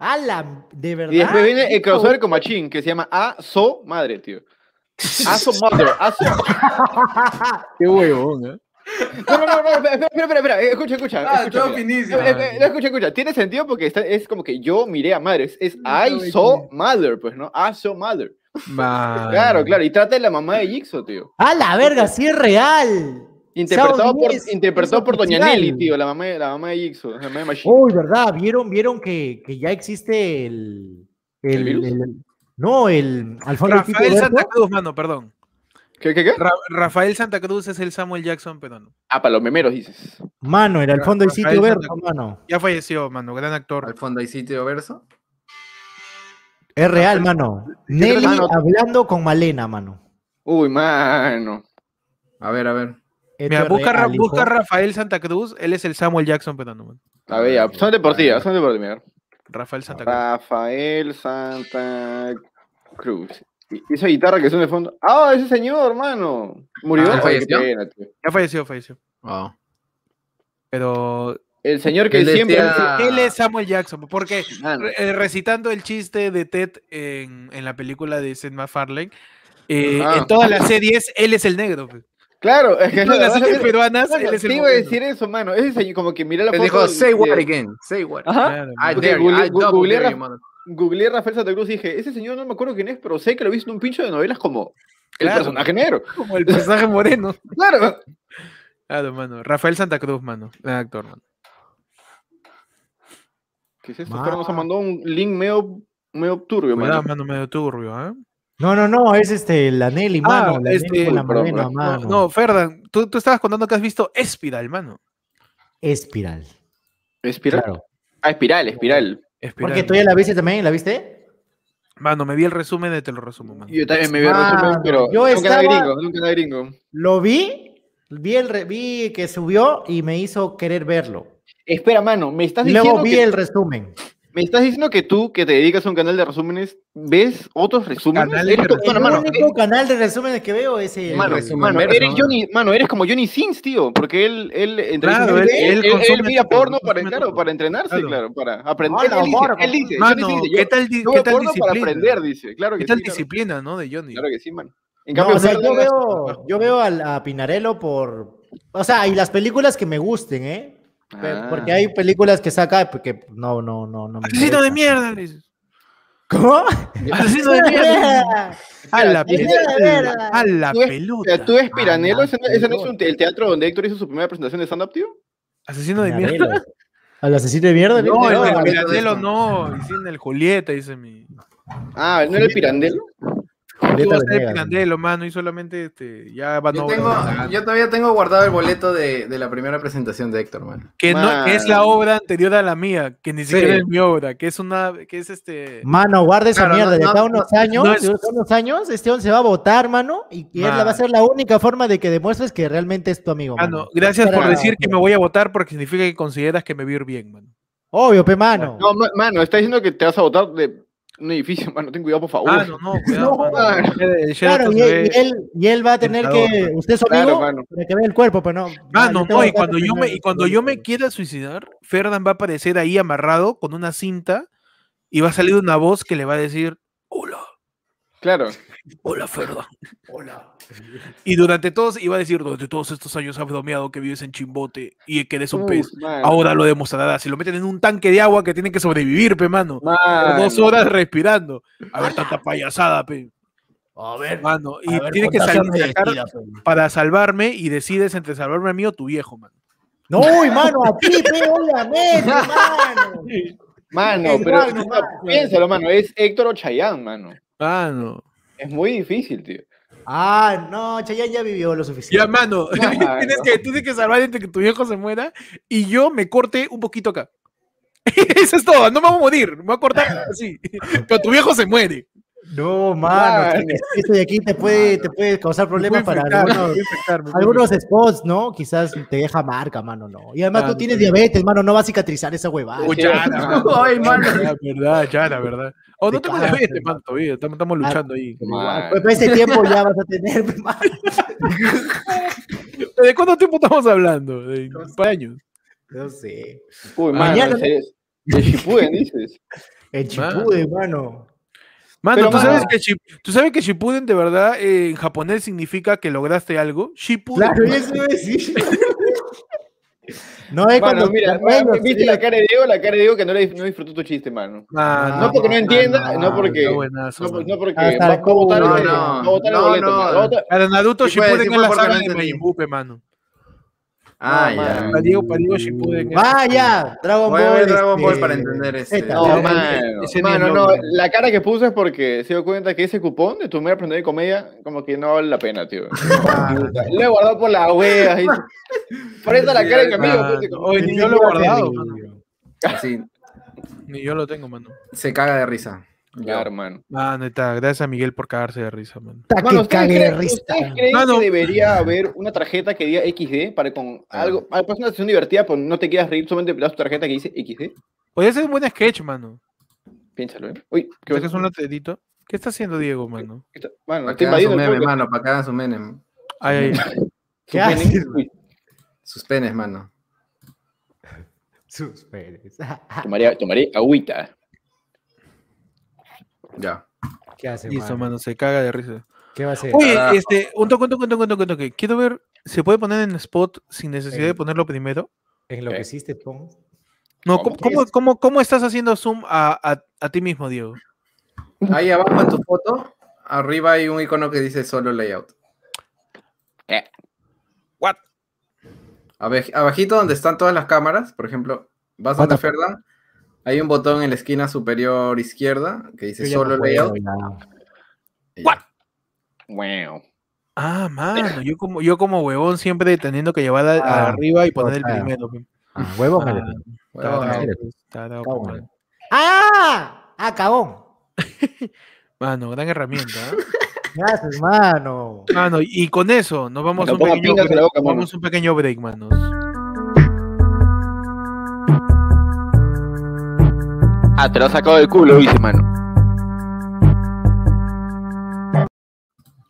¡Hala! ¿De verdad?
Y después viene el crossover con Machine, que se llama A-So Madre, tío. A-So Mother, A-So
Qué huevón, ¿eh?
No, no, no, no, espera, espera, espera, espera, escucha, escucha.
Ah,
escucha,
todo finísimo.
Eh, eh, eh, escucha, escucha, tiene sentido porque está- es como que yo miré a madre, es, es I saw mother, pues, ¿no? I saw mother.
Man.
Claro, claro, y trata de la mamá de Jigsaw, tío.
¡A la verga! ¡Sí es real!
Interpretado
Sao
por, interpretado
es
por Doña. Nelly, tío, la mamá, de- la mamá de Jigsaw, la mamá de Machine.
Uy, ¿verdad? ¿Vieron, vieron que, que ya existe el...
¿El virus?
no, el...
Rafael Santa. Cruz, mano, perdón.
¿Qué, qué, qué?
Ra- Rafael Santa Cruz es el Samuel Jackson peruano.
Ah, para los memeros dices.
Mano, era al fondo del
Rafael
sitio
Santa
Berto,
Cruz.
mano.
Ya falleció, mano, gran actor.
Al fondo hay sitio verso.
Es real, mano. Nelly hablando con Malena, mano.
Uy, mano.
A ver, a ver.
Mira, busca, busca Rafael Santa Cruz, él es el Samuel Jackson peruano.
A ver, ya, son deportivas, son deportivas.
Rafael Santa Cruz.
Rafael Santa Cruz. ¿Y esa guitarra que suena de fondo? ¡Ah, ese señor, hermano! ¿Murió?
Ah,
qué
¿falleció?
pena, tío.
Ya falleció, falleció.
Wow.
Pero
El señor que
Él
siempre...
decía-
él es Samuel Jackson, porque re- eh, recitando el chiste de Ted en, en la película de Seth MacFarlane, eh,
Ah.
en todas las series él es el negro. pe.
Claro, es que
todas las series peruanas
mano,
él es el
te iba a decir eso, mano. Ese señor, como que miré la
Él
foto...
dijo, say
de-
what again. Say what.
Ajá.
I dare you.
google-
I double
googleé Rafael Santa Cruz y dije, ese señor no me acuerdo quién es, pero sé que lo he visto en un pincho de novelas como el
Claro.
personaje negro.
Como el personaje moreno.
Claro.
Claro, mano. Rafael Santa Cruz, mano. Gran actor, mano.
¿Qué es esto?
Ma-
Pero nos ha mandado un link medio, medio turbio,
Cuidado,
mano.
mano, medio turbio, ¿eh?
No, no, no, es este, la Nelly, mano.
Ah,
la
este-
Nelly con la mano.
no, Ferdan, tú, tú estabas contando que has visto Espiral, mano.
Espiral.
¿Espiral?
Claro.
Ah, espiral, espiral.
Espiral.
Porque tú ya la viste también, ¿la viste?
Mano, me vi el resumen de te lo resumo, mano.
Yo también me vi el
Mano,
resumen, pero
yo estaba-
gringo, nunca gringo.
Lo vi, vi, el re- vi que subió y me hizo querer verlo.
Espera, mano, me estás
Y luego
diciendo
vi
que,
el resumen.
Me estás diciendo que tú, que te dedicas a un canal de resúmenes, ves otros resúmenes. Eres
de resúmenes.
El
bueno, mano,
único canal de resúmenes que veo es el.
eh, mano,
resumen
mano, eres
¿no?
Johnny, mano, eres como Johnny Sins, tío, porque él, él, entre
Claro, él- él
él,
consume
mira porno para, claro, para entrenarse,
Claro.
claro, para aprender.
Hola,
él dice, él
Mano,
dice,
¿qué
yo-
tal, di-
yo
qué tal
porno para
disciplina?
aprender, dice, claro que
¿Qué tal
sí, claro,
disciplina, no? De Johnny.
claro que sí, mano. En
No,
cambio,
o sea, yo veo, yo veo al- a, Pinarello por. O sea, y las películas que me gusten, ¿eh?
Ah.
Porque hay películas que saca porque no, no, no, no me
Asesino de mierda, dices.
¿Cómo?
Asesino de mierda. A la pelota.
mierda.
A la
Tú es- O
pelota.
sea, tú es Piranelo, ese no, es un te- el teatro donde Héctor hizo su primera presentación de stand-up, tío.
Asesino de mierda.
¿Al asesino de mierda?
No, el del
No,
Pirandello no. Dice en el Julieta, dice mi.
Ah, ¿no era el Pirandello?
Julieta
a mano, y solamente este, ya van
Yo, tengo, todavía tengo guardado el boleto de, de la primera presentación de Héctor, man.
que, no, que es la obra anterior a la mía, que ni
Sí.
siquiera es mi obra, que es una, que es este.
Mano, guarda esa
Claro,
mierda.
no,
de acá a
no,
unos años,
no es-
de a unos años, este hombre se va a votar, mano, y, y él va a ser la única forma de que demuestres que realmente es tu amigo, mano.
no, gracias por decir que me voy a votar porque significa que consideras que me vi bien, mano.
Obvio, pe, mano.
No, ma- mano, está diciendo que te vas a botar de un edificio, mano. Ten cuidado, por favor.
Ah, no, no, cuidado.
No,
mano.
Claro, y él, y él, y él va a tener que.
tentador,
Usted es
Claro,
amigo
mano.
para que vea el cuerpo, pero no.
Mano,
tengo
no, y cuando yo me, y cuando yo me quiera suicidar, Ferdan va a aparecer ahí amarrado con una cinta y va a salir una voz que le va a decir, hola,
Claro.
hola Ferdan. Y durante todos, iba a decir, durante todos estos años has bromeado que vives en Chimbote y que eres un pez.
Mano.
Ahora lo demostrarás. Si lo meten en un tanque de agua que tienen que sobrevivir, pe, mano. Por
Mano.
dos horas respirando. A ver, tanta payasada, pe.
A ver,
Mano, y
ver,
tienes que sal-
contágiame de pe.
para salvarme y decides entre salvarme a mí o tu viejo, mano.
No, mano, a ti, pe, obviamente, mano.
Mano,
Es
pero
igual, nomás,
no, piénsalo, mano. Es Héctor o Chayanne, mano.
Mano.
Es muy difícil, tío.
Ah, no, Chayanne ya vivió lo suficiente.
Ya, mano. Tienes, que, tienes que salvar entre que tu viejo se muera y yo me corte un poquito acá. Eso es todo, no me voy a morir, me voy a cortar así. Pero tu viejo se muere.
No, mano, esto de aquí te puede, te puede causar problemas para
Puede infectar,
algunos,
infectar,
algunos spots, ¿no? Quizás te deja marca, mano, no. Y además
Ah,
tú
no,
tienes diabetes, mano, no va a cicatrizar esa huevada.
Uy, ya.
Ay, mano.
La verdad, ya, la verdad. O no
Te hermano.
man, todavía. Estamos, estamos luchando ahí.
Pues para ese tiempo ya vas a tener.
¿De cuánto tiempo estamos hablando? ¿De de años?
No sé.
Uy,
Mañana-
mano, ¿es- de Shippuden, dices.
El chipú mano.
Mano,
Pero,
¿tú,
mano-
sabes que ¿tú sabes que Shippuden de verdad eh, en japonés significa que lograste algo? Shippuden.
Claro, eso decir. No es
Mano,
cuando.
mira, ¿viste la cara de Diego? La cara de Diego que no, le, no disfrutó tu chiste, mano.
Mano,
No porque no entienda,
mano,
no porque.
buenazo,
No, no porque.
Hasta
va,
el
va a el-
No,
va a botar el
no,
boleto,
no.
Para Naruto Shippuden es la saga
no
de
entendí.
Majin Buu, pe, mano.
Ah,
No,
ya.
Para Diego, para Diego Shippuden
Vaya, Dragon
Voy a
Ball.
ver Dragon Ball
este,
para entender este.
No,
Ese-
mano, no, la cara que puso es porque se dio cuenta que ese cupón de tu primera aprender de comedia, como que no vale la pena, tío. Lo he guardado por la wea. eso la cara de mi amigo.
Mano,
pues,
ni yo lo he guardado.
Así,
Ni yo lo tengo, mano.
se caga de risa.
Claro, hermano.
Mano, está. Gracias a Miguel por cagarse de risa, mano.
Puta,
Mano,
que
¿ustedes
cague de
creen,
risa.
ustedes creen
Mano.
que debería haber una tarjeta que diga XD para con algo, ah, pues una sesión divertida, pues no te quieras reír, solamente das tu tarjeta que dice XD?
Podría ser un buen sketch, mano.
Piénsalo, ¿eh? Uy, ¿qué
¿Qué es un latedito? ¿Qué está haciendo Diego, mano?
está- Mano,
Para que hagan su meme, mano, para que hagan su meme.
Ay, ay.
¿Qué haces,
Sus penes, mano.
Sus penes.
tomaré, tomaré agüita.
Ya.
¿Qué hace,
Listo,
mano?
mano, se caga de risa.
¿Qué va a hacer?
Oye, este, un toque, un toque, un toque, un toque, un toque. Quiero ver, ¿se puede poner en spot sin necesidad de ponerlo primero?
En lo que hiciste, pon.
No,
¿Cómo?
¿cómo, cómo, cómo- cómo estás haciendo zoom a, a- a ti mismo, Diego?
Ahí abajo en tu foto, arriba hay un icono que dice solo layout.
Eh.
What?
Abajito donde están todas las cámaras, por ejemplo, vas
the
Ferdan, hay un botón en la esquina superior izquierda que dice solo
no
layout.
What?
Wow.
Ah, mano, yo como, yo como huevón siempre teniendo que llevar a-
Ah,
arriba y poner el primero.
Ah, huevo,
Ah.
Huevón.
¡Ah! ¡Ah, cagón!
Mano, gran herramienta. ¿eh?
¿Qué haces, mano?
Mano, y con eso nos vamos a pequeño break. a un pequeño break, manos.
Ah, te lo has sacado del culo, dice, mano.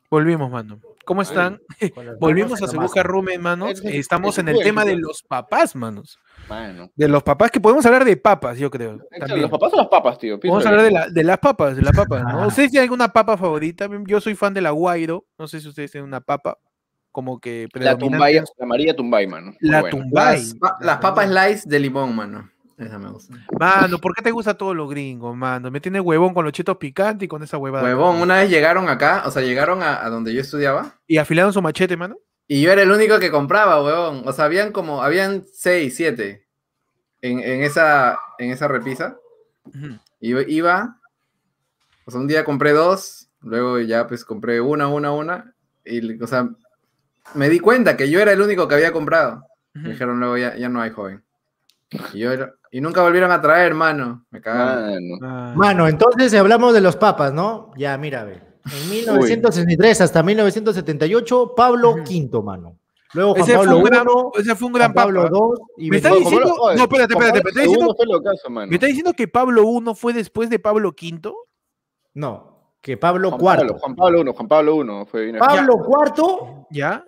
Volvimos, mano. ¿Cómo están? Volvimos a
su
Sebuja Rumen, manos. Estamos
es
en el tema de los papás, manos.
Mano.
De los papás, que podemos hablar de papas, yo creo. También.
¿Los papás o las papas, tío?
Vamos a
Piénsalo
hablar de, la- de las papas, de las papas, ¿no?
Ah.
¿Ustedes tienen alguna papa favorita? Yo soy fan de la Guairo. No sé si ustedes tienen una papa como que.
La. Tumbay, la María Tumbay, mano.
La
buena.
Tumbay.
Las, pa- las papas slice de limón, mano. Esa me gusta.
Mano, ¿por qué te gusta todo lo gringo, mano? Me tiene huevón con los chetos picantes y con esa huevada.
Huevón, una vez llegaron acá, o sea, llegaron a, a donde yo estudiaba
Y afilaron su machete, mano.
y yo era el único que compraba, huevón. O sea, habían como, habían seis, siete en, en esa, en esa repisa.
Ujú.
Y yo iba, o sea, un día compré dos, luego ya pues compré una, una, una, y, o sea, me di cuenta que yo era el único que había comprado. Me dijeron luego, ya, ya no hay joven. Y, yo y nunca volvieron a traer, mano. Me cagaron.
Mano.
Ah,
Mano, entonces hablamos de los papas, ¿no? Ya, mira, a ver. En 1963 hasta 1978, Pablo. V, mano. Luego Juan
ese, fue
Pablo
un gran,
I,
ese fue un
Juan
gran
Pablo
papa.
II y
Me está diciendo-
Oye,
no, espérate, espérate,
Pablo
me está diciendo-
fue caso, mano.
¿Me está diciendo que Pablo I fue después de Pablo V?
No, que Pablo
Juan Pablo,
IV.
Juan Pablo I, Juan Pablo I fue.
Pablo IV
¿Ya?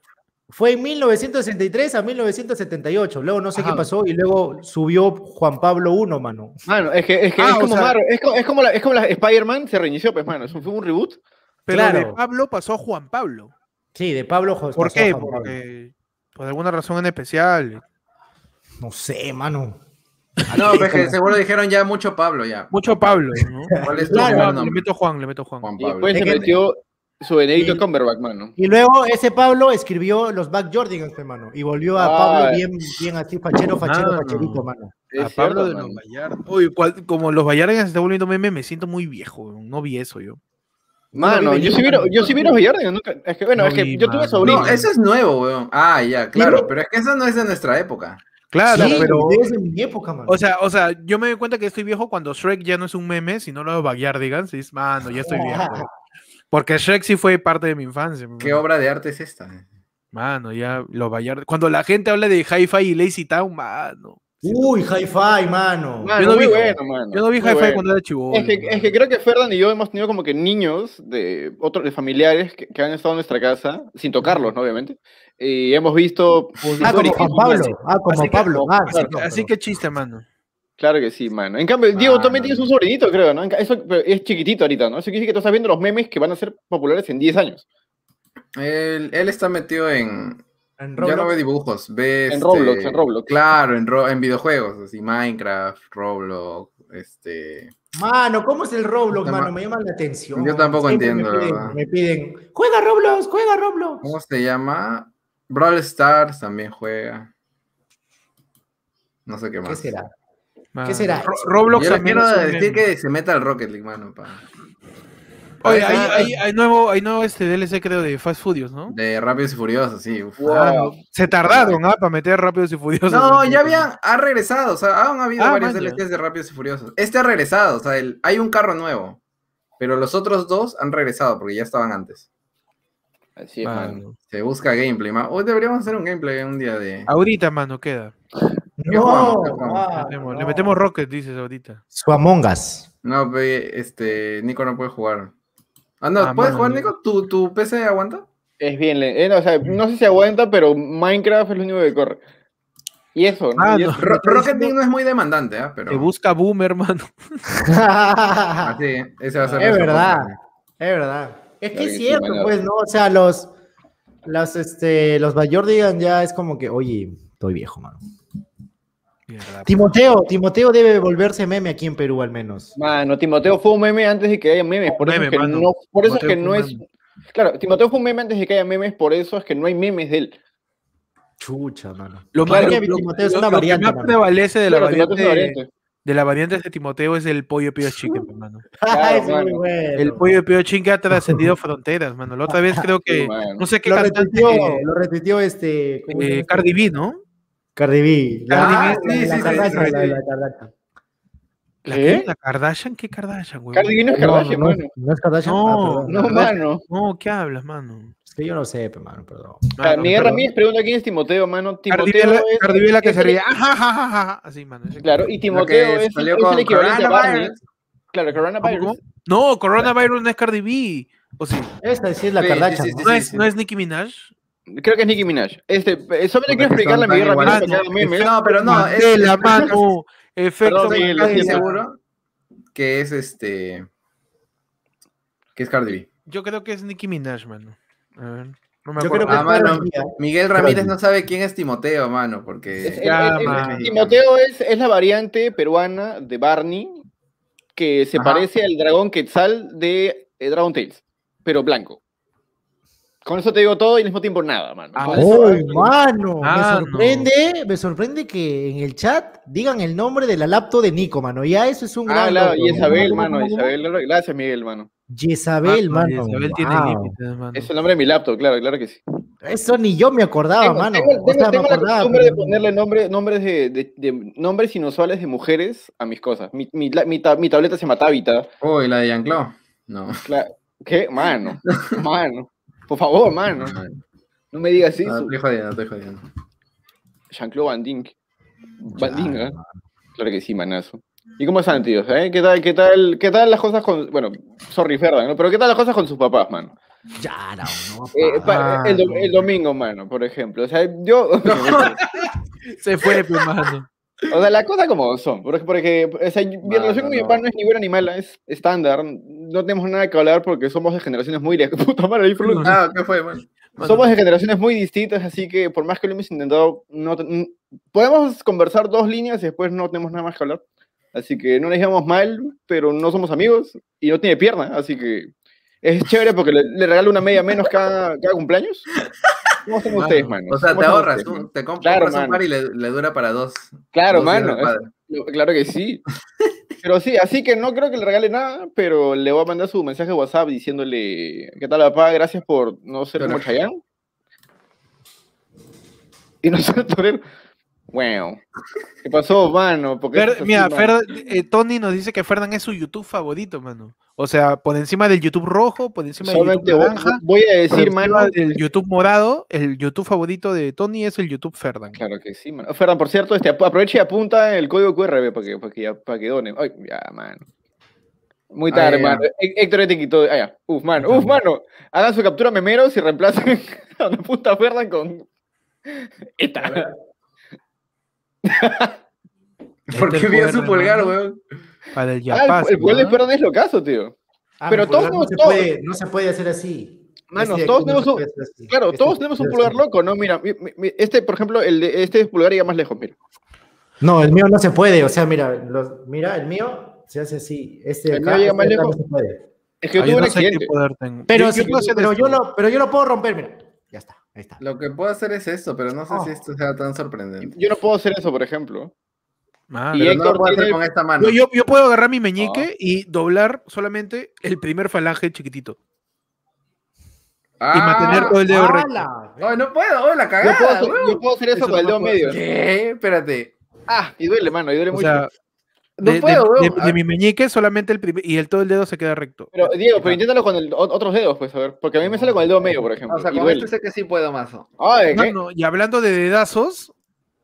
Fue en 1963 a 1978. Luego no sé
Ajá.
qué pasó y luego subió Juan Pablo I, mano.
Mano, es que, es, que
Ah,
es como
sea-
Marvel, es como, es como la, es como la Spider-Man se reinició, pues, mano. Eso fue un reboot.
Pero
Claro.
de Pablo pasó a Juan Pablo.
Sí, de Pablo José.
¿Por qué? Porque por alguna razón en especial.
No sé, mano.
Ah, no, pues que seguro dijeron ya mucho Pablo, ya.
Mucho Pablo, ¿no?
¿Cuál es tu
Claro,
primer
Juan, le meto Juan, le meto Juan.
Juan
Y después
Es
se metió, Su Benedicto Cumberbatch, mano.
Y luego ese Pablo escribió los Back Jordigans, hermano. Y volvió a
Ah.
Pablo bien, bien así, fachero, fachero,
Mano.
facherito, mano.
A
Es
Pablo
cierto,
de
mano.
los Vallarta. Uy, cual- como los Vallarta se está volviendo meme, me siento muy viejo. No vi eso yo.
Mano,
No,
yo sí vi, yo sí vi los nunca. Es que, bueno,
No
es que
vi,
yo tuve
mano.
sobrinos.
No, eso es nuevo, weón. Ah, ya, claro, pero es que eso no es de nuestra época.
Claro,
Sí,
pero.
desde mi época, mano.
O sea, o sea, yo me doy cuenta que estoy viejo cuando Shrek ya no es un meme, sino los Backyardigans. Y es, mano, ya estoy viejo. Porque Shrek sí fue parte de mi infancia.
¿Qué
mano.
obra de arte es esta?
Mano, ya los Backyardigans. Cuando la gente habla de Hi-Fi y Lazy Town, mano.
Uy, hi-fi, mano.
Mano,
Yo no
muy
vi-
bueno, mano.
Yo no vi Hi-Fi
bueno.
cuando era chivolo.
Es que, es que creo que Ferdan y yo hemos tenido como que niños de otros de familiares que, que han estado en nuestra casa, sin tocarlos, ¿no? obviamente. Y hemos visto.
Ah, como Juan Pablo. Ah, como
Así que-
Pablo. Ah,
claro,
Así
pero-
que chiste, mano.
Claro que sí, mano. En cambio, Diego, tú también
Mano.
tienes un sobrinito, creo, ¿no? Eso pero es chiquitito ahorita, ¿no? Eso quiere decir que tú estás viendo los memes que van a ser populares en 10 años.
Él, él está metido en.
En
Ya no ve dibujos, ve.
En
este,
Roblox, en Roblox.
Claro, en, ro- en videojuegos, así Minecraft, Roblox, este.
Mano, ¿cómo es el Roblox, mano? Me llama la atención.
Yo tampoco
Siempre
entiendo,
Me piden,
verdad.
me piden, juega Roblox, juega Roblox.
¿Cómo se llama? Brawl Stars también juega. No sé qué más.
¿Qué será?
Mano.
será
Ro-? Roblox
Yo quiero decir que se meta al Rocket League, mano. pa-
Oye, hay, hay, hay nuevo, hay nuevo este DLC creo de Fast Furious, ¿no?
De Rápidos y Furiosos, sí. uf.
Wow.
Ah. Se tardaron, ¿ah? Para meter Rápidos y Furiosos.
No, ya habían, ha regresado, o sea, han habido
Ah,
varios
man, ya.
DLCs de Rápidos y Furiosos. Este ha regresado, o sea, el- hay un carro nuevo, pero los otros dos han regresado porque ya estaban antes.
Así es, mano.
Mano.
Se busca gameplay, ma- Hoy deberíamos hacer un gameplay un día de...
Ahorita, mano, queda.
¿Qué jugamos? ¿Qué
No, ah,
Metemos- Le
no.
metemos Rocket, dices ahorita.
Su Among Us.
No, este, Nico no puede jugar. Ah, no,
Ah,
¿puedes
mano,
jugar,
no.
Nico? ¿Tu, ¿Tu PC aguanta?
Es bien, eh, o sea, no sé si aguanta, pero Minecraft es lo único que corre. Y eso, ¿no?
Ah,
Y
no.
Ro- Rocket League no es muy demandante, ¿ah? Pero...
Que busca Boomer, mano.
Así, ese va a ser
Es verdad. Es verdad. Es que es cierto, pues, ¿no? O sea, los, las, este, los ya es como que, oye, estoy viejo, mano.
Mierda.
Timoteo, Timoteo debe volverse meme aquí en Perú, al menos.
Mano, Timoteo fue un meme antes de que haya memes. Por eso
Meme,
es que
mano.
no, por eso es que no. Claro, Timoteo fue un meme antes de que haya memes, por eso es que no hay memes de él.
Chucha, mano.
Lo,
Claro,
más-
que
lo-
Timoteo es
lo-
una
lo que
variante,
más prevalece de la,
Claro, Timoteo
variante,
es una variante.
de la variante de Timoteo es el pollo pío chicken, hermano.
Ese es muy
mano.
bueno.
El pollo pío chicken ha trascendido fronteras, mano. La otra vez creo que, no sé qué
Lo
cantante,
retuiteó, lo retuiteó este. ¿cómo se llama
eh,
este?
Cardi B, ¿no?
Cardi B.
Cardi
La, Kardashian,
sí,
la-
sí.
la Kardashian.
¿La
¿Qué?
¿La Kardashian? ¿Qué Kardashian, güey?
Cardi B no es
No,
Kardashian,
no,
mano.
no es Kardashian.
No,
Ah, perdón.
No, mano.
No, ¿qué hablas, mano?
Es que yo no sé, pe, mano, perdón.
Ah,
Mano,
Miguel
pero-
Ramírez pregunta quién es Timoteo, mano.
Cardi B
Timoteo es.
Cardi B la que se ríe. Ajá, ajá, ajá, ajá. Así, mano.
Claro, y Timoteo es, el
con
equivalente a Barney.
Coronavirus.
Claro,
¿Cómo,
Coronavirus.
cómo? No, Coronavirus no es Cardi B. ¿O sí?
Esta sí es la
Sí,
Kardashian.
sí, sí,
¿no?
¿No,
sí,
es,
sí.
¿No es Nicki Minaj?
Creo que es Nicki Minaj. Este, eh, solamente quiero
Porque
explicarle a Miguel Ramírez que.
No, pero no, es,
la
es-
mano. Efecto
Miguel,
seguro que es este. que es Cardi B.
Yo creo que es Nicki Minaj, mano. A ver, no me
Yo
acuerdo.
creo que
Ah,
es
mano. Miguel Ramírez no sabe quién es Timoteo, mano,
Es-
porque.
el-
Ya,
el- el-
man.
Timoteo es, es la variante peruana de Barney que se
Ajá.
parece al dragón Quetzal de eh, Dragon Tales, pero blanco. Con eso te digo todo y al mismo tiempo nada, mano.
Ah,
¡Oh, mano!
Ah,
me sorprende, me sorprende que en el chat digan el nombre de la laptop de Nico, mano. Ya eso es un
Ah,
gran
claro,
logro.
y Isabel,
¿Cómo,
mano? Isabel, gracias Miguel, mano.
Isabel,
Ah,
mano.
Isabel tiene
wow.
límites, mano.
Es el nombre de mi laptop, claro, claro que sí.
Eso ni yo me acordaba,
tengo,
mano.
tengo-
O
tengo-
sea, me
tengo la
acordaba,
costumbre de
pero-
ponerle nombre, nombres de, de- de- nombres inusuales de mujeres a mis cosas. Mi, mi, la- mi ta- mi tableta se llama Tabita.
Uy, la de Jean-Claude. No.
¿Qué? Mano, mano. Por favor, mano. No me digas
No,
eso.
estoy jodiendo, estoy jodiendo.
Jean-Claude Van Dink. Van Dink, ¿eh? Claro que sí, manazo. ¿Y cómo están, tíos? eh? ¿Qué tal, qué tal, qué tal las cosas con. Bueno, sorry, Ferdan, ¿no? Pero ¿qué tal las cosas con sus papás, mano?
Ya, no, no,
Eh, pa-
pa-
el, do- el domingo, mano, por ejemplo. O sea, yo.
Se fue, pues, mano.
O sea, la cosa como son. Porque, porque o sea, mi
Mano,
relación con mi
no.
papá no es ni buena ni mala, es estándar. No tenemos nada que hablar porque somos de generaciones muy. le- Puta madre, ahí fue
Ah, ¿qué fue, man?
Mano,
Somos de generaciones muy distintas, así que por más que lo hemos intentado, no podemos conversar dos líneas y después no tenemos nada más que hablar. Así que no les llevamos mal, pero no somos amigos y no tiene pierna, así que Es chévere porque le, le regalo una media menos cada, cada cumpleaños. ¿Cómo son ustedes, mano?
O sea,
¿Cómo
te ahorras,
ustedes,
tú, te compras
Claro,
un
mano.
par y le, le dura para dos.
Claro,
dos
mano. es- claro que sí. Pero sí, así que no creo que le regale nada, pero le voy a mandar su mensaje de WhatsApp diciéndole, ¿qué tal, papá? Gracias por no ser como
Claro.
Chayanne. Y no ser torero. Wow. ¿Qué pasó, mano? Porque así,
mira,
mano.
Fer- eh, Tony nos dice que Ferdan es su YouTube favorito, mano. O sea, por encima del YouTube rojo, por encima del YouTube naranja,
voy a decir, mano.
del YouTube morado, el YouTube favorito de Tony es el YouTube Ferdan.
Claro que sí, mano. Ferdan, por cierto, este, ap- aprovecha y apunta el código QR para que, para que, ya- para que donen. Ay, ya, mano. Muy tarde,
ya.
mano. Hé- Héctor ya te quitó. Ah, ya. Uf, mano. Uf, mano. Hagan su captura memeros y reemplacen a la puta Ferdan con. Esta.
¿Por
Este
qué vio su pulgar, weón?
Para el
Ah, el,
¿no?
Ferdan es locazo, tío.
Ah,
Pero
pulgar
todos-
no se,
todos-
puede, no se puede hacer así.
Mano,
Este
todos
no
tenemos un-
así.
Claro,
Este
todos tenemos un pulgar loco, ¿no? Mira, mi- mi- este, por ejemplo, el de, este pulgar llega más lejos, mira.
No, el mío no se puede. O sea, mira, los, mira, el mío se hace así. Este de
El
acá,
mío llega
este
más lejos.
no se puede.
Es que yo tuve un
no
accidente.
Pero,
Yo-
lo, pero yo lo puedo romper, mira. Ya está, ahí está.
Lo que puedo hacer es esto, pero no sé
Oh.
si esto sea tan sorprendente.
Yo no puedo hacer eso, por ejemplo.
Ah,
Y
no
Héctor
lo puedo hacer con esta mano.
yo, yo- puedo agarrar mi meñique y doblar solamente el primer falange chiquitito.
Ah,
y mantener todo el dedo
no puedo, oh, la
Yo puedo,
cagada,
hacer, yo puedo hacer eso,
Eso
con el dedo medio.
¿Qué? Espérate.
Ah, y duele, mano, y duele
O
mucho.
sea,
No
de,
puedo,
de-
weón.
de mi meñique solamente el primer y el todo el dedo se queda recto.
pero, Diego, pero inténtalo con el, otros dedos, pues, a ver. Porque a mí me sale con el dedo medio, por ejemplo.
O sea, con este sé que sí puedo, mazo.
Ay, ¿qué?
Mano, y hablando de dedazos,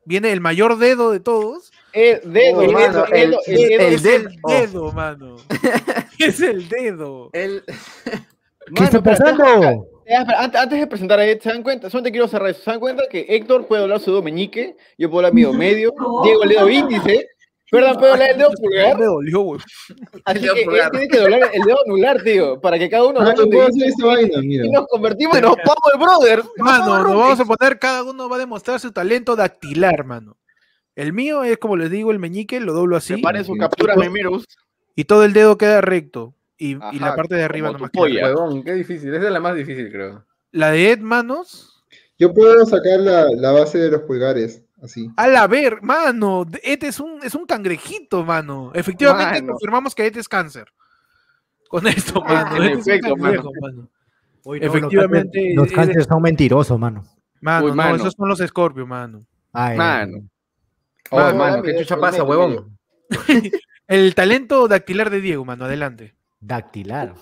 viene el mayor dedo de todos.
Eh, dedo,
Oh,
dedo,
mano,
dedo,
el-
el dedo.
el
es el
dedo. oh.
dedo, mano. es el dedo.
El...
¿Qué está
Mano, espera,
pasando?
Antes, antes de presentar a Ed, ¿se dan cuenta? Solamente quiero cerrar eso. ¿Se dan cuenta que Héctor puede hablar su dedo meñique? Yo puedo hablar mi dedo medio. Diego el dedo índice. Perdón, puedo hablar el dedo pulgar.
Me dolió, güey.
Así que él tiene que doblar el dedo anular, tío. Para que cada uno
Ah,
donde
puedo hacer esta vaina, mira.
Y nos convertimos en los Power Brothers.
Mano, nos vamos a poner, cada uno va a demostrar su talento dactilar, mano. El mío es, como les digo, el meñique, lo doblo así.
Preparen capturas memeros.
Y todo el dedo queda recto. Y, y la
Ajá,
parte de arriba nomás queda
polla.
Huevón, qué difícil. Esa es la más difícil, creo.
La de Ed, manos.
Yo puedo sacar la, la base de los pulgares, así.
A la ver, mano. Ed es un, es un cangrejito, mano. Efectivamente,
Mano.
confirmamos que Ed es cáncer. Con esto,
Ah,
mano.
en
Ed es un
efecto,
cangrejo, mano.
Uy, no,
Efectivamente,
Los
eres-
cánceres son mentirosos, mano.
Mano,
Uy,
no,
mano.
esos son los escorpios, mano.
Ay,
Mano.
Oh,
Mano, dame
¿qué chucha pasa, huevón?
El talento dactilar de Diego, mano, adelante.
Dactilar.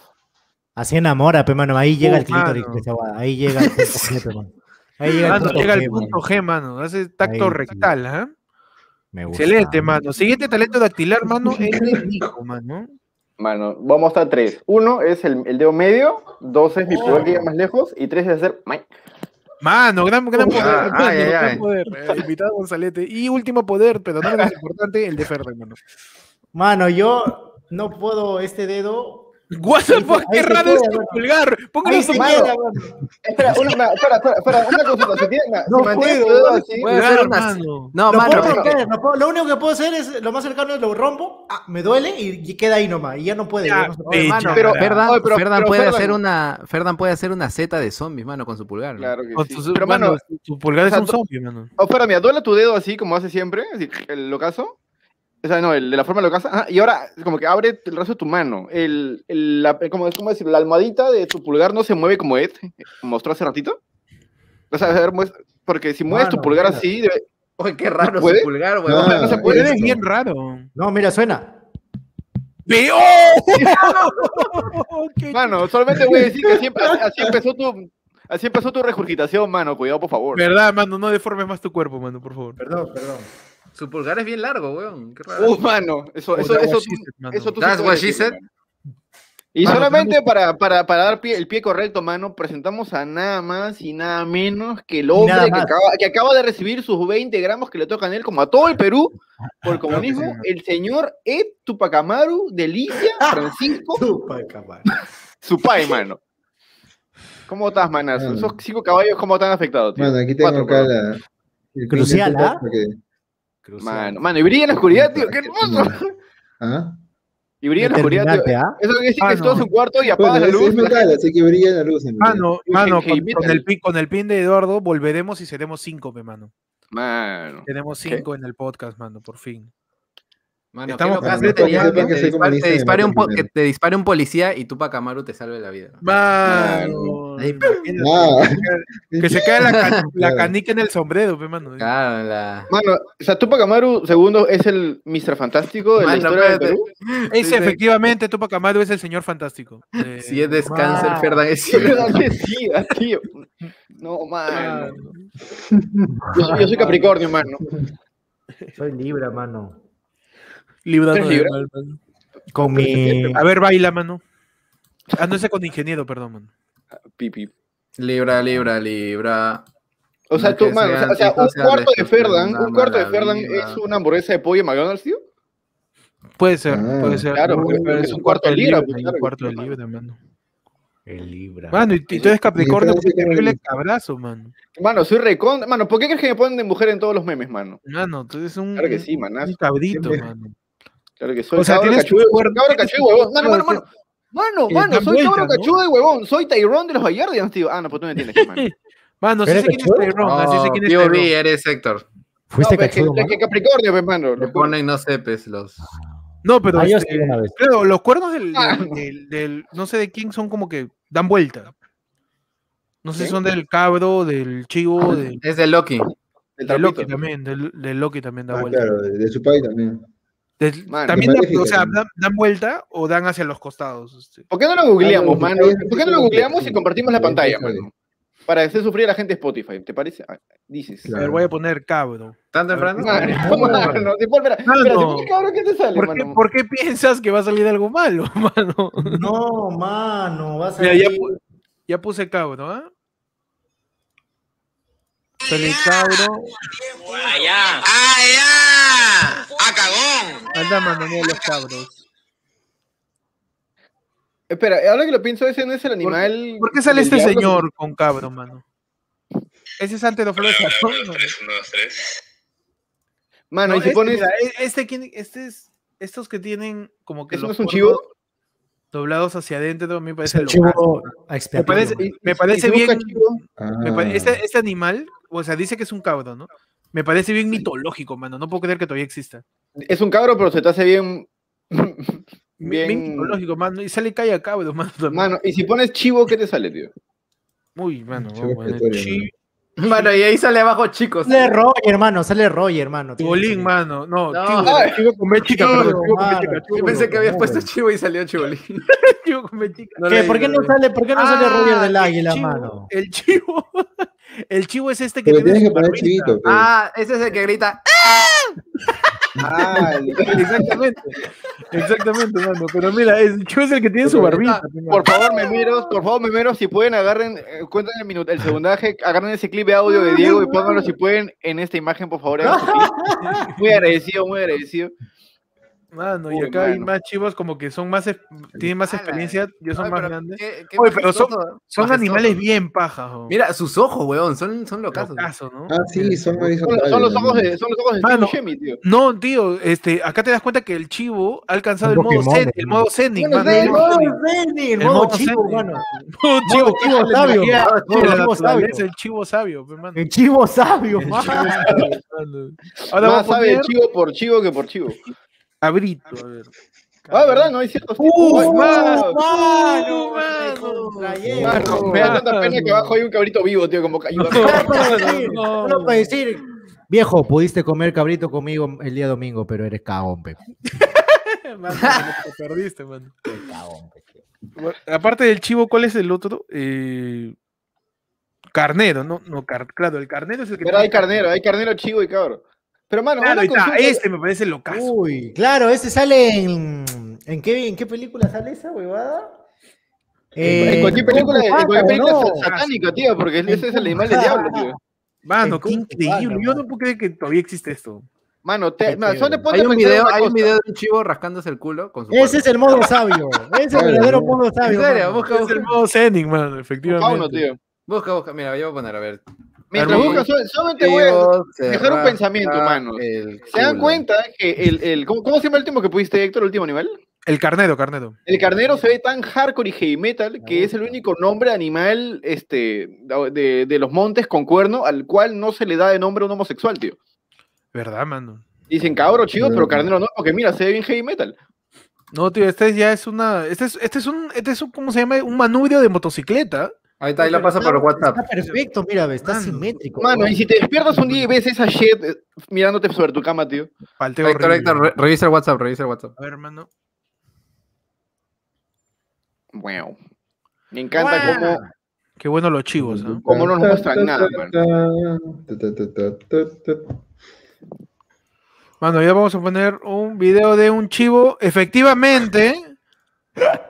Así enamora, pe, mano. Ahí llega
Uh,
el clítoris.
mano.
Ahí llega el mano. Ahí llega el
Mano,
punto
llega
G,
al punto
mano.
G, mano. Hace tacto
Ahí,
rectal, ¿ah?
Me gusta.
Excelente, mano. Siguiente talento dactilar, mano, es de Nico, mano.
Mano, vamos a tres. Uno es el, el dedo medio, dos es mi pulgar que llega más lejos, y tres es hacer.
Mano, gran, gran poder,
Ah,
mano,
ay, ay,
gran
ay.
poder. Eh, invitado Gonzalete. Y último poder, pero no menos importante, el de Ferdan, mano.
Mano, yo no puedo este dedo.
What the fuck, qué raro es tu pulgar. Póngalo su mano.
Espera, una, espera, espera, espera, una cosita. Si, tiene,
No
si
puedo,
así,
Puede
mano.
No,
Lo
mano,
puedo lo, puedo- lo único que puedo hacer es lo más cercano es lo rompo, ah, me duele y, queda ahí nomás. Y ya no puede.
Ya,
no
Mano,
pero-
Ferdan,
oye, pero-
Ferdan
pero
puede hacer una Ferdan puede hacer una Z de zombies, mano, con su pulgar.
Claro que sí. Pero,
mano, tu pulgar es un zombie, mano.
oh, espera, mira, duele tu dedo así como hace siempre, así, el ocaso. O sea, no, el de la forma del ocaso. Ajá, y ahora, como que abre el resto de tu mano. El, el, la, como, ¿cómo decirlo? La almohadita de tu pulgar no se mueve como Ed mostró hace ratito. O sea, a ver, porque si mueves tu
Mano,
pulgar
mira.
así, debe-
Oye, qué raro
puede?
su pulgar,
Ah,
huevón.
no se puede.
Eres
esto.
bien raro.
No, mira, suena.
¡Qué
Mano, solamente voy a decir que así, empe- así empezó tu. Así empezó tu regurgitación, mano. Cuidado, por favor.
Verdad, mano, no deformes más tu cuerpo, mano, por favor.
Perdón, perdón.
Su pulgar es bien largo, weón. Qué raro.
Uh, mano. Eso,
Oh,
eso, eso,
mano.
tú
That's what she said.
Y
Mano,
solamente para, para, para dar pie- el pie correcto, mano, presentamos a nada más y nada menos que el hombre que acaba, que acaba de recibir sus 20 gramos que le tocan a él, como a todo el Perú, por el comunismo,
sí,
el señor Ed Tupacamaru, Delicia, Francisco,
cabrón.
su pai, mano. ¿Cómo estás, manazo? Esos cinco caballos, ¿cómo están afectados, tío?
Bueno, aquí tengo
Cuatro,
acá la. el
Crucial, ¿ah?
Mano, mano, y brilla en la oscuridad, tío, qué hermoso.
¿Ah?
Y brilla en la oscuridad, tío.
¿ah?
Eso quiere decir
Ah,
que estás
no.
en tu cuarto y apagas
Bueno,
la
es,
luz.
es metal, así que brilla la luz. En.
Mano, mano, con, el pin, con el pin de Eduardo volveremos y seremos cinco, pe, mano.
Mano.
Tenemos
¿Qué?
cinco en el podcast, mano, por fin.
Mano,
Estamos
qué
que
te dispare- te un po-
mato
que
primero.
te dispare un policía y Tupac Amaru te salve la vida.
Mano. Que se quede la, la canica en el sombrero, pe, mano.
Claro, la...
Mano, o sea, Tupac Amaru segundo es el Mr. Fantástico de la
Mano,
historia del
espérate.
Perú.
Ese,
Sí, sí.
efectivamente, Tupac Amaru es el señor fantástico. Eh,
Si es descáncer. Ferdan, es
sí, ah, tío. No, mano. Yo soy, yo soy Capricornio, mano.
Soy Libra, mano.
Librando
¿Eres
de
Libra?
mal, mano.
Con mi.
A ver, baila, mano. Ah, no, ese con ingeniero, perdón, mano.
Pipi.
Libra, libra, libra.
O sea,
No
tú, mano, o sea,
sean
o sea, un cuarto de Ferdan, un cuarto de Ferdan es una hamburguesa de pollo en McDonald's, tío.
Puede ser,
Ah,
puede ser.
claro, porque es un cuarto de libra,
libra,
pues,
un cuarto de
mano.
libra, mano.
El Libra.
Mano, y, y tú eres Capricornio,
como
terrible
el-
cabrazo, mano.
Mano, soy recon. Mano, ¿por qué crees que me ponen de mujer en todos los memes, mano?
Mano, tú eres un,
Claro que sí,
un
manazo.
cabrito,
Siempre-
mano.
Claro que soy
O sea,
cabro
tienes
cachudo,
cuernos-
cabro cachudo y huevón. Mano, mano, mano. Mano,
Y
mano, soy cabro
vueltas, ¿no?
cachudo y huevón. Soy Tyrone de los Guardians, tío. Ah, no, pues tú me entiendes, mano.
Mano, sí
¿Eres
sé quién es? Tyrone, así sé
No,
quién es Tyrone.
eres Héctor.
Fuiste
no, pero es que,
cachudo,
es
mano.
que Capricornio, pues, mano.
Le ponen, no sepes, los...
No, pero
Ah, yo
este,
una vez.
claro, los cuernos del,
Ah.
del, del- del- no sé de quién son como que dan vuelta. No sé si son del cabro, del chivo, del,
Es de Loki.
El
del Loki también, del, Loki también da
Ah,
vuelta.
claro, de, de su país también.
También, dan, o sea, dan, dan vuelta o dan hacia los costados. este.
¿Por qué no lo googleamos,
no,
mano? ¿Por qué no lo googleamos y compartimos la pantalla, mano? Para hacer sufrir a la gente de Spotify, ¿te parece? Ah, Dices.
A
Claro.
ver, voy a poner cabro.
¿Tan temprano?
Mano, espera, espera, cabrón, ¿qué te sale,
¿Por qué,
mano?
por qué piensas que va a salir algo malo, mano?
No, mano, vas a
Mira, ya, puse cabro, ¿ah? Sale cabro.
Allá. Allá. A cagón.
Anda, mano, mira los cabros.
Espera, ahora que lo pienso, ese no es el animal.
¿Por qué sale este
diablo?
señor con cabro, mano? Ese es antes de Flores mano.
Mano,
No,
y si
este,
pones.
mira, e- este, quién- este es, estos que tienen como que
¿Eso no
los
es un chivo?
doblados hacia adentro, me parece
chivo
Me parece,
mano.
me parece bien,
chivo,
me pare-
Ah,
este, este animal, o sea, dice que es un cabro, ¿no? Me parece bien mitológico, mano. No puedo creer que todavía exista.
Es un cabro, pero se te hace bien.
Bien,
Bien.
mitológico, mano. Y sale calle a cabro, mano. también.
Mano, y si pones chivo, ¿qué te sale, tío?
Uy, mano.
Chivo
Mano, y ahí sale abajo, chicos.
Sale Roger, hermano, sale Roger, hermano.
Chibolín, mano. No,
No.
chivo,
Ay.
chivo con B chica,
Chivo,
perdón, chivo con
mano.
chica,
Yo pensé que habías
no,
puesto chivo y salió chibolín.
chivo con B chica.
No
¿Qué?
leí,
¿Por qué no sale, por qué no sale
Ah,
Roger del
el
águila,
chivo,
mano?
El chivo. El chivo es este que
Pero
tiene
tienes que poner
barbita.
chivito. pues.
Ah, ese es el que grita.
Ah,
Exactamente. Exactamente, mano. Pero mira, el chivo es el que tiene su barbita.
Por favor, memeros, por favor, memeros, si pueden, agarren, eh, cuenten el minuto, el segundaje, agarren ese clip de audio de Diego y pónganlo si pueden en esta imagen, por favor. clip. Muy agradecido, muy agradecido.
Mano, y
Uy,
acá hay más chivos como que son más, tienen más
Ala.
experiencia, yo son
Ay,
más
pero
grandes.
qué- qué
Oye, pero son- Son animales bien pajas.
Mira, sus ojos, weón, son, son locazos.
Locazo, ¿no?
Ah, sí, son
Son, son los ojos de, son los ojos de
Mano.
Steve Buscemi, tío.
No, tío, este, acá te das cuenta que el chivo ha alcanzado el modo, zen, el modo
Bueno,
mano. El modo
el modo chivo, mano. Chivo, chivo sabio.
el chivo sabio, pe, mano.
El chivo sabio,
El
mano.
Ahora
Más sabe chivo por chivo que por chivo.
Cabrito, a ver.
Ah, ¿verdad? No hay ciertos tipos.
Uh, mano,
mano,
mano.
mano, me da tanta pena que abajo hay un cabrito vivo, tío, como cayó.
No.
para decir, viejo, pudiste comer cabrito conmigo el día domingo, pero eres cagón, pe.
Te perdiste, mano.
Cagón, pe.
Aparte del chivo, ¿cuál es el otro? Eh, carnero, ¿no? no car- claro, el carnero es el que.
Pero hay carnero, hay carnero chivo y cabro. Pero, mano,
Claro, ahí está, este me parece locazo.
Uy, claro, ese sale en. ¿En qué, en qué película sale esa huevada?
En
Eh,
cualquier película, en cualquier película satánica, tío, porque
En
ese es el animal del diablo, tío.
Mano, qué increíble. Yo no puedo creer que todavía existe esto.
Mano, te, solo ponte
Hay un video, hay un video de un chivo rascándose el culo con su
Ese es el modo sabio. Ese es el verdadero modo sabio.
¿En serio?
mano.
Busca,
Es el
busca.
modo Zenith, mano, efectivamente.
Fauno, tío.
Busca, busca. Mira, yo voy a poner, a ver.
Mientras sol- solamente voy a dejar un pensamiento, mano. ¿Se dan cuenta que el, el ¿cómo, ¿cómo se llama el último que pudiste, Héctor, el último animal?
El carnero, carnero.
El carnero se ve tan hardcore y heavy metal que es el único nombre animal este, de, de los montes con cuerno al cual no se le da de nombre a un homosexual, tío.
¿Verdad, mano?
Dicen cabro chido, pero carnero no, porque mira, se ve bien heavy metal.
No, tío, este ya es una. Este es, este es un. Este es un, ¿cómo se llama? Un manubrio de motocicleta.
Ahí está, ahí la pasa por WhatsApp.
Está perfecto, mira, ve, está
Mano.
simétrico.
Mano, y si te despiertas un día y ves esa shit eh, mirándote sobre tu cama, tío.
Palteo
Héctor. Héctor, re- revisa el WhatsApp, revisa el WhatsApp.
A ver, hermano.
Wow. Me encanta cómo,
Qué bueno los chivos, ¿no?
cómo no nos muestran nada, man.
Ta, ta, ta, ta, ta, ta.
Mano, ya vamos a poner un video de un chivo. Efectivamente.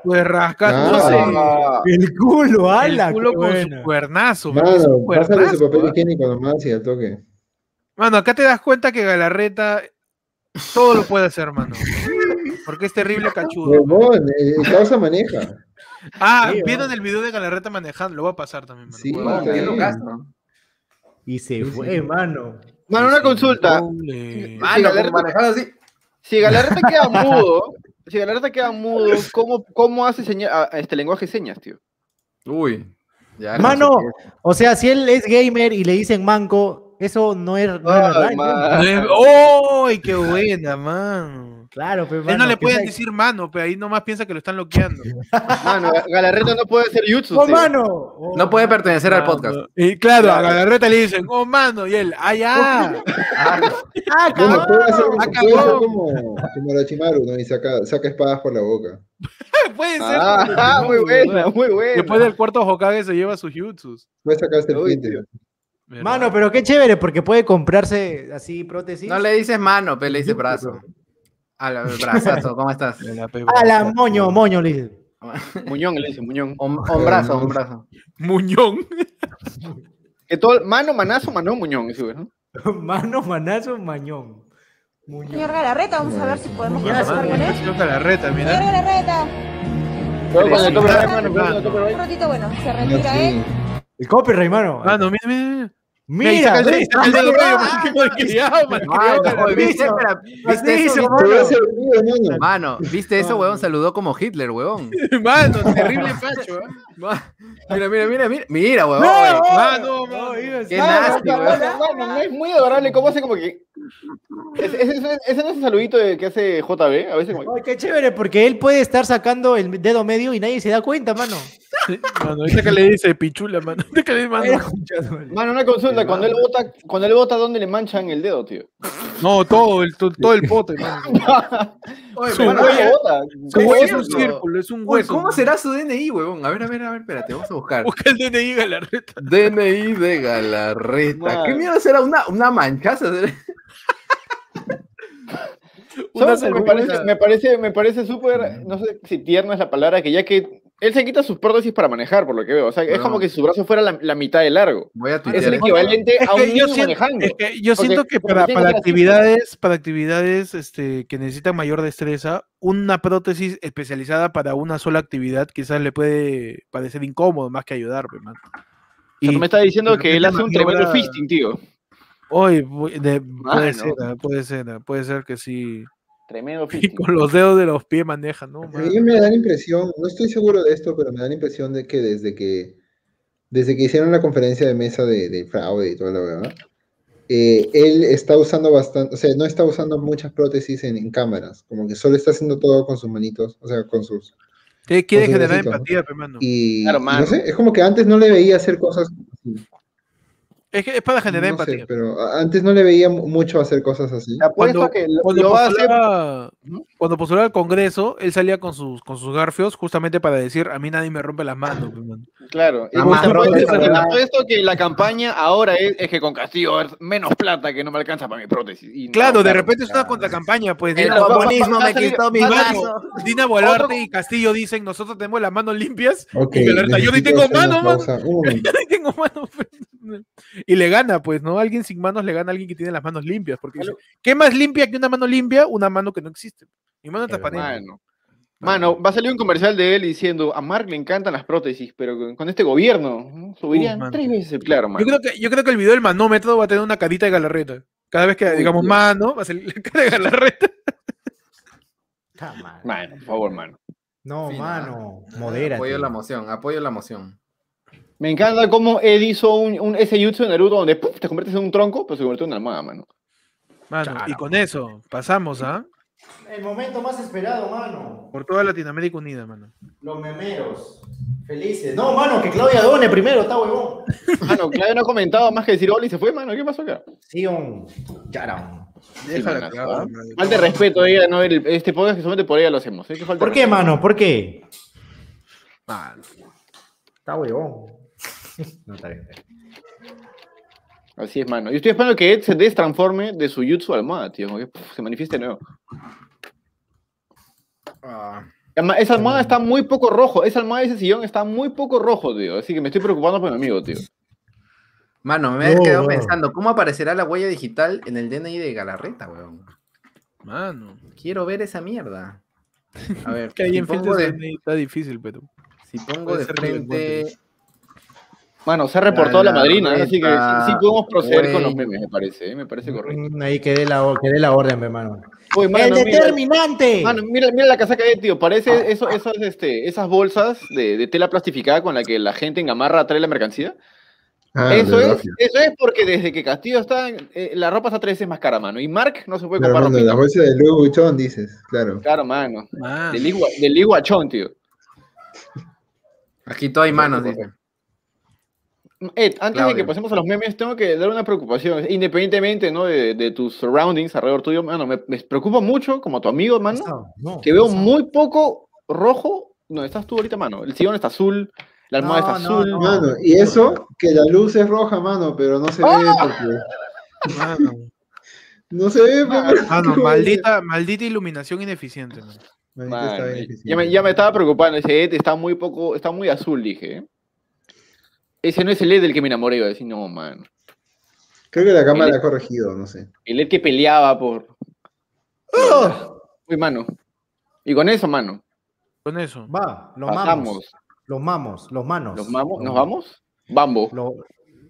Pues rascando
Ah.
El culo, ala,
el culo con
buena.
su cuernazo.
Mano, pásale su papel higiénico nomás y al toque.
Mano, acá te das cuenta que Galarreta todo lo puede hacer, mano. Porque es terrible cachudo.
Huevón, el causa maneja.
Ah,
Sí,
¿vieron el video de Galarreta manejando? Lo voy a pasar también, mano.
Sí,
Huevón.
está bien.
Y se
Sí, sí.
fue, mano.
Mano, una consulta.
Mano, así.
Si Galarreta queda mudo, si Galarreta queda mudo, ¿cómo, cómo hace seña- a- a este lenguaje de señas, tío?
Uy. Ya,
Mano,
no sé qué.
o sea, si él es gamer y le dicen manco, eso no es, no es verdad.
Man.
¿entiendes?
¡Ay, qué buena, mano!
Claro, pero
Él no le pueden decir mano, pero ahí nomás piensa que lo están bloqueando.
Mano, Galarreta no puede hacer jutsu,
¡Oh,
tío.
mano! Oh,
No puede pertenecer al podcast.
Y claro, a Galarreta le dicen, ¡oh, mano! Y él, ¡ah, ya!
¡Ah, cabrón!
Ah,
hacer
cabrón.
como, como Orochimaru, ¿no? Y saca, saca espadas por la boca.
Puede ser.
Ah, ah, muy buena, muy buena.
Después del cuarto Hokage se lleva sus jutsus.
Puede sacarse el.
¿verdad?
Mano, pero qué chévere, porque puede comprarse así prótesis.
No le dices mano, pero le dices brazo. A la brazazo, ¿cómo estás?
A la moño, moño, le dice.
Muñón, le dice, Muñón.
Un, brazo, un brazo.
Muñón.
Que todo, mano, manazo, mano, Muñón, ese güey, ¿no?
Mano, manazo, mañón. Muñón.
Señor Galarreta, vamos a ver si podemos conversar con él.
Señor Galarreta,
Señor
mira.
Galarreta,
tope la
un ratito, bueno, se retira él.
El copyright, mano.
Mano, mira, mira.
Mira, ve,
saca el dedo medio, malcriado,
Mano. ¿viste, espera, ¿viste
Así
eso?
hizo,
¿Viste-
Puede hacer ruido, mano.
Mano, ¿viste eso, huevón? Saludó como Hitler, huevón.
Mano, terrible facho, ¿eh?
Mira, mira, mira, mira. Mira, huevón.
Mano, mano.
Qué
Mano,
nasty, huevón.
mano, es muy adorable cómo hace como que. Ese, ese- ese- ese no es el saludito de- que hace JB, a veces como.
Ay, qué chévere, porque él puede estar sacando el dedo medio y nadie se da cuenta, mano.
Mano, ahorita que le dice pichula, mano. Ahorita que le dice,
Era
mano.
una consulta, cuando él vota, cuando él vota, ¿dónde le manchan el dedo, tío?
No, todo el, to- todo el pote, mano.
Oye,
Su
Mano,
no,
¿cómo
huella.
vota?
Su
¿Cómo
hueso es un círculo, es un
Uy,
hueso.
¿Cómo será su DNI, huevón? A ver, a ver, a ver, espérate, vamos a buscar.
Busca el DNI Galarreta.
DNI de Galarreta.
Man.
¿Qué mierda será? ¿Una, una manchaza?
Una.
Me parece, me parece, me parece súper, no sé si tierno es la palabra, que ya que él se quita sus prótesis para manejar, por lo que veo. O sea, es como que su brazo fuera la, la mitad de largo.
Voy a
Es el equivalente
Es
a un niño
siento,
manejando.
es que yo
Porque-
siento que para, para
así.
actividades, para actividades este, que necesitan mayor destreza, una prótesis especializada para una sola actividad quizás le puede parecer incómodo más que ayudar, man.
O sea, tú me estás diciendo que él hace un tremendo fisting, tío.
Hoy pu- de- puede ser, ah, puede ser, ah, puede ser que sí.
Tremendo
Y con los dedos de los pies maneja, ¿no?
A mí me da la impresión, no estoy seguro de esto, pero me da la impresión de que desde que desde que hicieron la conferencia de mesa de, de fraude y toda la verdad, él está usando bastante, o sea, no está usando muchas prótesis en, en cámaras, como que solo está haciendo todo con sus manitos, o sea, con sus
Te quiere
con
generar empatía, pe, mano.
y,
Claro,
y
mano.
no sé, es como que antes no le veía hacer cosas así.
Es que es para generar
No sé,
empatía.
pero a- antes no le veía mu- mucho hacer cosas así.
Cuando-
que lo,
Cuando
lo hacer.
cuando postulaba al Congreso, él salía con sus, con sus garfios justamente para decir, a mí nadie me rompe las manos. Pe, mano".
Claro. Y apuesto- que la campaña ahora es, es que con Castillo haber menos plata que no me alcanza para mi prótesis. Y no,
Claro, de
claro,
repente es una contracampaña, pues.
El comunismo me quitó mi
va a
Mano,
brazo.
Dina Boluarte y Castillo dicen, nosotros tenemos las manos limpias. Y yo ni tengo
una
mano. Yo ni tengo manos. pues. Y le gana, pues, ¿no? Alguien sin manos le gana a alguien que tiene las manos limpias. Porque dice, ¿qué más limpia que una mano limpia? Una mano que no existe. Mi mano transparente.
Mano. Va a salir un comercial de él diciendo a Mark le encantan las prótesis, pero con, este gobierno ¿no? subirían tres veces el claro, mano.
Yo creo, que, yo creo que el video del manómetro va a tener una carita de galarreta. Cada vez que
Uy,
digamos
Dios.
mano, va a salir la cara de galarreta.
Mano, por favor, mano.
No,
Fina.
mano,
Apoyo
modérate.
la emoción, apoyo la emoción.
Me encanta cómo Ed hizo un, un ese jutsu de Naruto donde ¡puf! te conviertes en un tronco, pero se convirtió en una almohada, mano.
Mano, y con eso pasamos, ¿ah?
El momento más esperado, mano.
Por toda Latinoamérica unida, mano.
Los memeros. Felices. No, mano, que Claudia done primero, está huevón.
Mano, Claudio no ha comentado más que decir hola y se fue, mano. ¿Qué pasó acá?
Sí, un.
Déjala
¿ah?
mano.
Falta de respeto a ella, no ver el- este podcast que solamente por ella lo hacemos. ¿eh? Falta
¿Por qué,
respeto.
mano? ¿Por qué?
Mano.
Está huevón. No, está bien.
Así es, mano. Yo estoy esperando que Ed se destransforme de su jutsu almohada, tío. como que, puf, se manifieste nuevo.
Ah,
Esa almohada está muy poco rojo. Esa almohada y ese sillón está muy poco rojo, tío. Así que me estoy preocupando por mi amigo, tío.
Mano, me he
No,
quedado pensando, ¿cómo aparecerá la huella digital en el DNI de Galarreta, weón?
Mano.
Quiero ver esa mierda. A ver,
Que ahí
si
en
pongo
filtros
de,
está difícil, pero.
si pongo
puede
de frente...
Mano, se ha reportado la,
La
madrina, ¿eh? así que sí, podemos proceder con los memes, me parece. ¿eh? Me parece correcto.
Mm, Ahí quedé la, quedé la orden, mi hermano.
Uy, mano,
¡El
mira-
determinante!
Mano, mira, mira la casaca de tío, parece eso, eso es, este, esas bolsas de, de tela plastificada con la que la gente en Gamarra trae la mercancía.
Ah,
eso, es, eso es porque desde que Castillo está, eh, la ropa está tres veces más cara, mano. Y Mark no se puede
Claro,
comprar
mano, la bolsa de Louis Vuitton, dices, claro.
Claro, mano.
Mano.
Del igua- del iguachón, tío.
Aquí todo hay manos, dice.
Ed, antes de que pasemos a los memes, tengo que dar una preocupación. Independientemente ¿no? de, de tus surroundings alrededor tuyo, mano, me, me preocupa mucho, como tu amigo, mano,
No,
que veo
no.
muy poco rojo. No, estás tú ahorita, mano. El sillón está azul, la almohada
No,
está azul.
no.
Mano, y eso, que la luz es roja, mano, pero no se ve porque.
Mano.
No se ve,
Ah,
porque-
Mano, maldita, maldita iluminación ineficiente, mano.
Difícil.
ya, me, ya me estaba preocupando. Ese Ed está muy poco, está muy azul, dije. ¿eh? Ese no es el Ed del que me enamoré, iba a decir, no, mano.
Creo que la cámara la ha corregido, no sé.
El Ed que peleaba por.
¡Oh!
Uy, mano. Y con eso, mano.
Con eso.
Va, los mamos.
Pasamos.
Los mamos, los manos.
¿Los mamos?
Los-
¿Nos vamos? Bambo.
lo-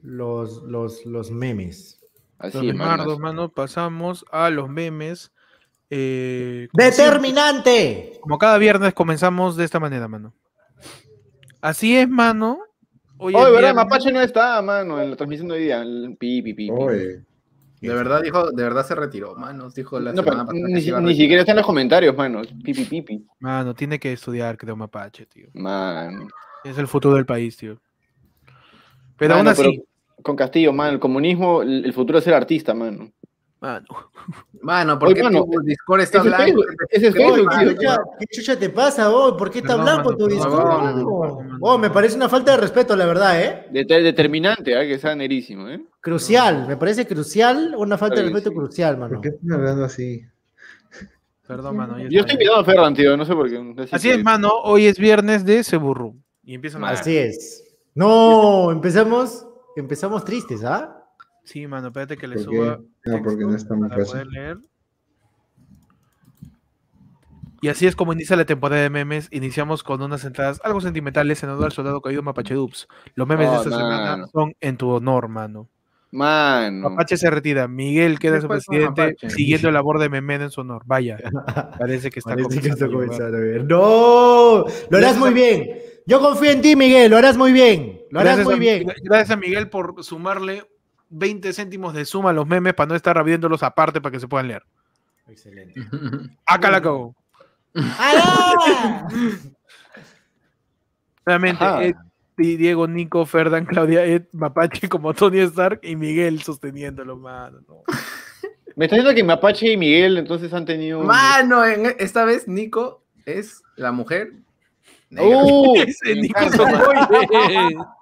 los, los, los memes.
Así,
Los
mano.
mano, pasamos a los memes. Eh, como
¡Determinante!
Como cada viernes comenzamos de esta manera, mano. Así es, mano.
Oye, ¿verdad?
viernes.
Mapache no está, mano, en la transmisión de hoy día. El pi, pi, pi, pi.
Oye,
De verdad dijo, de verdad se retiró, manos, dijo la
No, pero
semana pasada que
ni,
se
siquiera está en los comentarios, mano. Pipi, pipi.
Mano, tiene que estudiar, creo, Mapache, tío.
Man.
Es el futuro del país, tío. Pero
Mano,
aún así,
Con Castillo, man, el comunismo, el, el futuro es ser artista, mano.
Mano.
Mano, ¿por
Oye,
qué
mano,
tu Discord está
es
blanco?
Facebook, ese es
Oye,
Facebook,
¿qué,
tío.
chucha, qué chucha te pasa, oh? ¿Por qué está
Perdón,
blanco
mano,
tu
perdón,
disco?
mano.
Oh, me parece una falta de respeto, la verdad, ¿eh?
Det- determinante, ¿eh? que sea nerísimo, ¿eh?
Crucial, me parece crucial, una falta de respeto
sí.
crucial,
¿por
mano.
qué están hablando así?
Perdón, mano.
Yo
está
estoy mirando a Ferran, tío, no sé por qué.
Así es, mano. Hoy es viernes de Ceburru. Y empiezan a...
Así es. No, empezamos, empezamos tristes, ¿ah?
Sí, mano, espérate que le
¿Por
suba.
No, porque no está muy
para
fácil.
poder leer. Y así es como inicia la temporada de memes. Iniciamos con unas entradas algo sentimentales en honor al soldado caído Mapache Dubs. Los memes de
Oh,
esta semana son en tu honor, mano.
Mano.
Mapache se retira. Miguel queda
¿Qué
su presidente siguiendo la labor de Memeda en su honor. Vaya, parece que está
Parece que
comenzando
está
a llover.
comenzando a ver. No, lo harás muy bien. Yo confío en ti, Miguel, lo harás muy bien. Lo harás
Gracias
muy
a-
bien.
Gracias a Miguel por sumarle 20 céntimos de suma a los memes para no estar abriéndolos aparte para que se puedan leer.
Excelente.
Acá la cago.
¡Ah!
Nuevamente,
Ajá.
Ed, Di- Diego, Nico, Ferdan, Claudia, Ed, Mapache como Tony Stark y Miguel sosteniéndolo, mano. no.
Me está diciendo que Mapache y Miguel entonces han tenido. un-
Mano, en- esta vez Nico es la mujer.
¡Uh!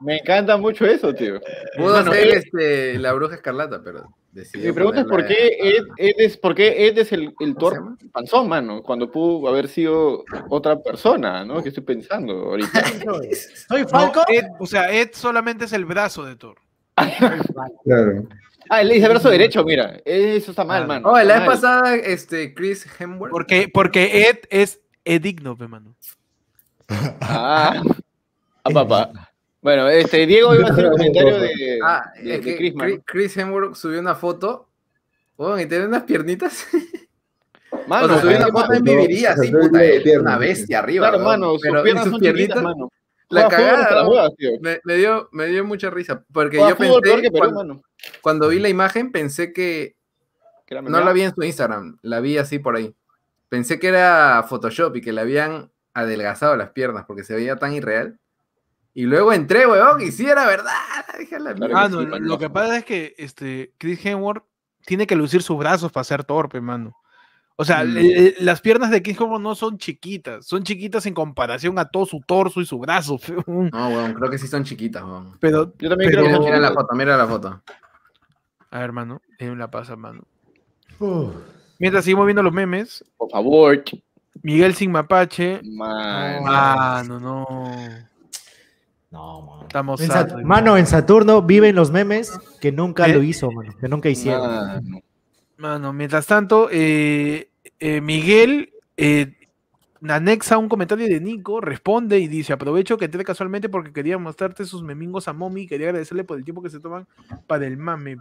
Me, encanta, me mucho eso, tío.
Pudo
Mano,
ser
Ed-
este, la bruja escarlata, pero decidió
Mi pregunta es por qué Ed, Ed es, por qué Ed es el, el
¿Cómo se
Thor panzón, mano, cuando pudo haber sido otra persona, ¿no? Que estoy pensando ahorita.
Soy
No,
Falco.
Ed, o sea, Ed solamente es el brazo de Thor.
Claro.
Ah, él le dice brazo derecho, mira. Eso está mal,
Ah,
mano.
Oh, la vez pasada, este, Chris Hemsworth.
Porque, porque Ed es edigno, mano.
Ah, ah, papá. Bueno, este, Diego iba a hacer un comentario de,
Ah,
de,
es
de
que
Chris.
Chris, Chris Hemsworth subió una foto. Oh, y tiene unas piernitas.
Mano,
foto
mano,
en mi viviría así, puta, es una bestia arriba.
Claro,
weón.
mano, sus
Pero
piernas
en
son
sus piernitas,
mano.
la cagada,
tío.
me, me dio, me dio mucha risa. Porque
Juega
yo
peor
pensé,
que Perú,
cuando,
mano.
cuando vi la imagen, pensé que no la vi en su Instagram, la vi así por ahí. Pensé que era Photoshop y que le habían adelgazado las piernas porque se veía tan irreal. Y luego entré, weón, y sí era verdad. Dije, "La
Claro
mierda".
Ah, no, lo, lo que pasa es que este, Chris Hemsworth tiene que lucir sus brazos para ser torpe, mano. O sea,
Mm.
le- le- las piernas de Chris Hemsworth no son chiquitas, son chiquitas en comparación a todo su torso y su brazo. weón.
No, weón, creo que sí son chiquitas, weón.
Pero,
Yo también
Pero-
creo que
Mira, la foto, mira la foto.
a ver, mano, en la pasa, mano.
Uf.
Mientras seguimos viendo los memes,
Por favor.
Miguel sin mapache.
Man.
Mano, no.
No, mano.
Estamos
En
sad,
Sat-
hoy.
mano, en Saturno viven los memes que nunca
¿Eh?
lo hizo, mano. Que nunca hicieron.
Mano.
Mano, mientras tanto, eh, eh, Miguel eh, anexa un comentario de Nico, responde y dice, aprovecho que entré casualmente porque quería mostrarte sus memingos a Momi y quería agradecerle por el tiempo que se toman para el mame.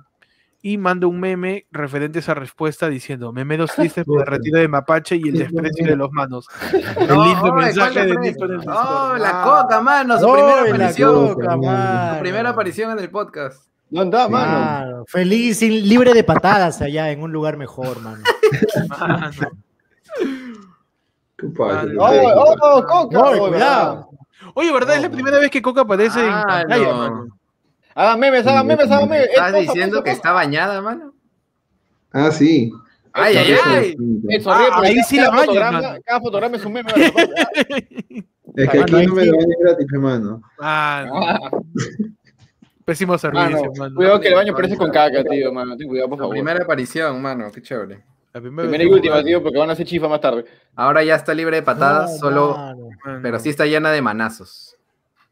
Y manda un meme referente a esa respuesta diciendo, memeros tristes por el retiro de Mapache y el desprecio de los manos. El
No,
lindo mensaje
¿cuál
de Nico en el? Discord.
Oh, la
Ah.
coca, mano, su
¡Ay,
primera aparición.
coca,
Su
mano!
Su primera aparición en el podcast.
No anda, mano.
Mano, Feliz y libre de patadas allá en un lugar mejor, mano.
Mano.
¿Qué pasa?
Oh, oh, oh, coca. Oh.
Oye, ¿verdad? Es la primera vez que Coca aparece en
Ah,
pantalla,
no.
mano.
Hagan memes, hagan memes, hagan memes.
¿Estás diciendo que está bañada, mano?
Ah, sí.
Ay, ay, ay.
Eh, sonríe,
Ah, ahí
cada-
sí la
fotograma-
mano.
Cada fotograma es un meme. mano.
Es que aquí no me lo bañan gratis, hermano.
Mano.
Ah,
Pésimo servicio,
Mano,
mano.
cuidado que el baño parece con caca, tío, mano. Ten cuidado, por favor.
primera aparición, mano, qué chévere.
La primera
y última, tío, porque van a hacer chifa más tarde.
Ahora ya está libre de patadas,
No,
solo,
mano.
Mano.
pero sí está llena de manazos.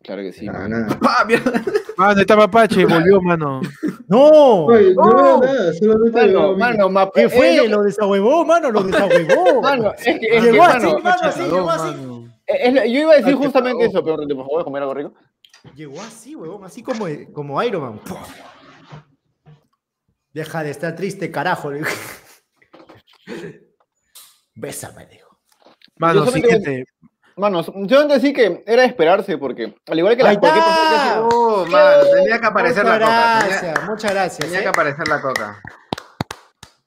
Claro que sí.
Nada,
mano.
nada.
¡Ah, mierda!
Mano, está Mapache, volvió, mano.
¡No!
Oye, no solamente
Mano, mano.
¿Qué fue?
eh,
Lo desahuevó, mano, lo desahuevó.
Mano, es que, es que,
Llegó así,
mano,
así, llegó así.
mano.
eh, es yo iba a decir
Ay,
justamente eso, pero por favor, voy a comer algo rico.
Llegó así, huevón, así como, como Iron Man. Deja de estar triste, carajo. Bésame, dijo.
Mano,
solamente-
siguiente.
Mano, yo decir que era de esperarse, porque al igual que las cualquier persona que
¡Oh, mano! Tenía que aparecer
muchas
la coca.
gracias,
Tenía,
muchas gracias.
tenía
¿eh?
que aparecer la coca.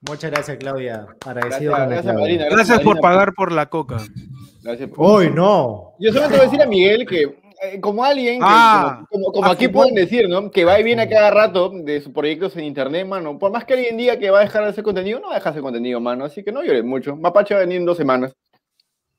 Muchas gracias, Claudia.
Gracias,
Agradecido la
gracias,
Claudia.
Marina.
Gracias por
Marina.
pagar por la coca.
Gracias por-
Hoy no.
Yo solamente voy a decir a Miguel que, eh, como alguien, que,
Ah,
como, como- como
a
aquí
fútbol.
pueden decir, ¿no? Que va y viene a cada rato de sus proyectos en internet, mano. Por más que alguien diga que va a dejar de hacer contenido, no va a dejar de hacer contenido, mano. Así que no llores mucho. Mapache va a venir en dos semanas.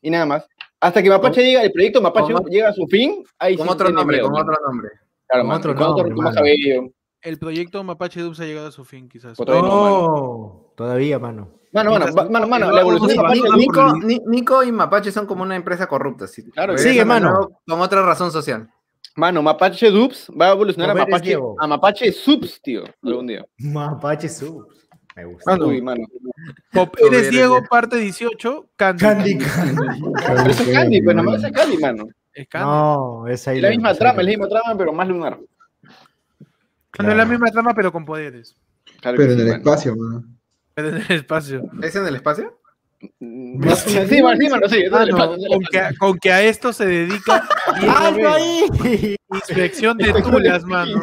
Y nada más. Hasta que Mapache diga, el proyecto Mapache
¿Cómo?
llega a su fin, ahí
Con
sí
otro nombre, con
mano.
otro nombre.
Claro,
con
mano,
otro
con otro,
nombre,
con más
mano.
cabello.
El proyecto Mapache Dubs ha llegado a su fin, quizás.
Otro- Todavía no,
No, todavía, mano.
Mano, mano, mano, mano,
Eduardo
la evolución de
Nico-
Mapache
Nico-
Nico-
Nico, Ni- Nico y Mapache son como una empresa corrupta. Sí.
Claro,
sigue, mano.
Con otra razón social.
Mano, Mapache Dubs va a evolucionar a Mapache, a Mapache Subs, tío, algún día.
Mapache Subs. Me gusta.
Mano,
Uy, mano.
Pop,
Eres
eres Diego, parte 18, Candy.
Candy, Candy.
Pero eso es Candy, pues nomás es Candy, mano.
Es Candy.
No, es ahí.
Es la misma trama, es la misma trama, pero más lunar.
No es la misma trama, pero con poderes.
Claro
Pero en
sí,
el
mano.
espacio, mano.
Pero en el espacio.
¿Es en el espacio?
Sí, sí, sí.
con, que, con que a esto se dedica. Inspección de tulas, mano.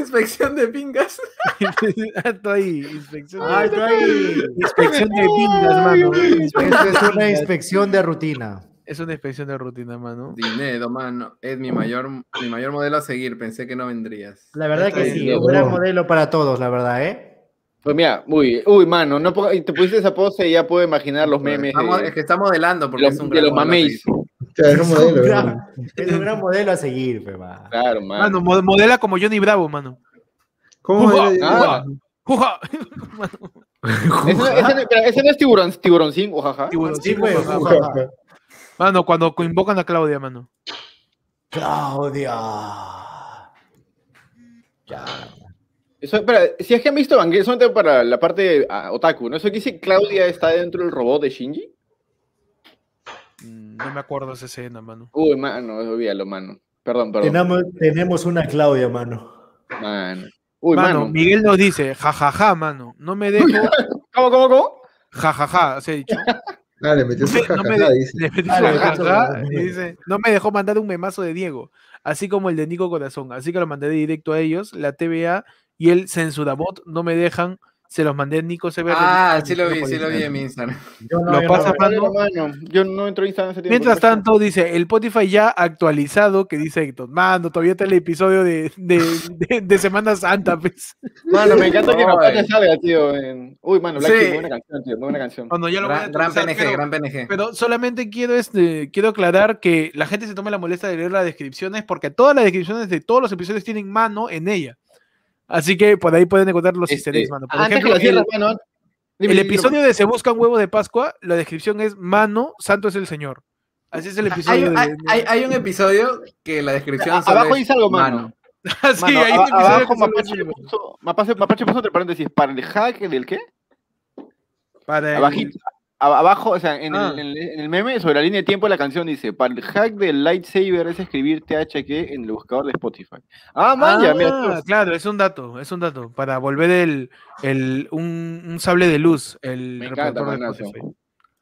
Inspección de pingas.
Alto ahí. Inspección de,
¡Alto ahí!
inspección de pingas, mano.
Esto es una inspección de rutina.
Es una inspección de rutina, mano.
Dinero, mano. Es mi mayor, mi mayor modelo a seguir. Pensé que no vendrías.
La verdad que sí, un gran modelo para todos, la verdad, ¿eh?
Pues mira, uy, uy, mano, no te pusiste esa pose y ya puedo imaginar los memes
Estamos-
de,
es que está modelando porque
de los,
es un
de
gran
los
modelo a
mameis.
seguir.
O sea, es un
Es
modelo,
un gran-. Es un gran modelo a seguir, pe, va.
Claro, mano.
Mano, mo- modela como Johnny Bravo, mano.
¿Cómo era?
ah.
Juja.
Ese, no- ese no- ese es tiburón, tiburoncín,
Sí, güey,
juja.
juja.
Mano, cuando invocan a Claudia, mano.
Claudia. Ya.
Eso, espera, si es que han visto Evangelion, solamente para la parte ah, otaku, ¿no? Eso que dice Claudia está dentro del robot de Shinji.
Mm, No me acuerdo esa escena, mano.
Uy, mano, olvídalo, mano. Perdón, perdón.
Tenemos, tenemos una Claudia, mano.
Mano. Uy,
mano,
mano.
Miguel nos dice, jajaja, mano. No me dejo,
¿Cómo, cómo, cómo?
jajaja, se ha dicho.
Ah, le metió su
No me-
dice.
le
Ah,
jajaja y dice, no me dejó mandar un memazo de Diego, así como el de Nico Corazón, así que lo mandé directo a ellos, la TVA y el Censurabot no me dejan, se los mandé a Nico CBR.
Ah, sí lo vi, sí lo vi en mi Instagram.
Yo no,
Lo
yo
pasa
no.
Mano,
yo no entro a Instagram tiempo.
Mientras tanto, dice, el Spotify ya actualizado, que dice Héctor, mano, todavía está el episodio de, de, de- de Semana Santa, pues.
Mano, me encanta que
Ay.
Mapache salga, tío. en- Uy, mano, Black
Sí.
Buena canción, tío, muy buena canción.
Bueno, ya lo voy a
Gran, PNG,
pero-
gran PNG.
Pero solamente quiero, este, quiero aclarar que la gente se tome la molestia de leer las descripciones porque todas las descripciones de todos los episodios tienen mano en ella. Así que por ahí pueden encontrar los easter eggs,
Este,
mano. Por ejemplo, el,
mano, dime,
el
dime,
episodio de Se busca un huevo de Pascua, la descripción es Mano, Santo es el Señor. Así es el
Hay,
episodio
hay-
de...
hay- hay un episodio que la descripción
A- abajo dice algo, mano.
Ah, sí,
Mano,
hay un episodio
abajo
que
Mapache
dice,
puso, Mapache, Mapache puso entre paréntesis, para el hack del qué?
para el-
Abajito, abajo, o sea, en,
Ah.
el, en el- en el meme, sobre la línea de tiempo de la canción dice, para el hack del lightsaber es escribir THQ en el buscador de Spotify. Ah, man, mira.
Ah,
tú.
claro, es un dato, es un dato. Para volver el, el un, un sable de luz, el
Me encanta,
de. Spotify.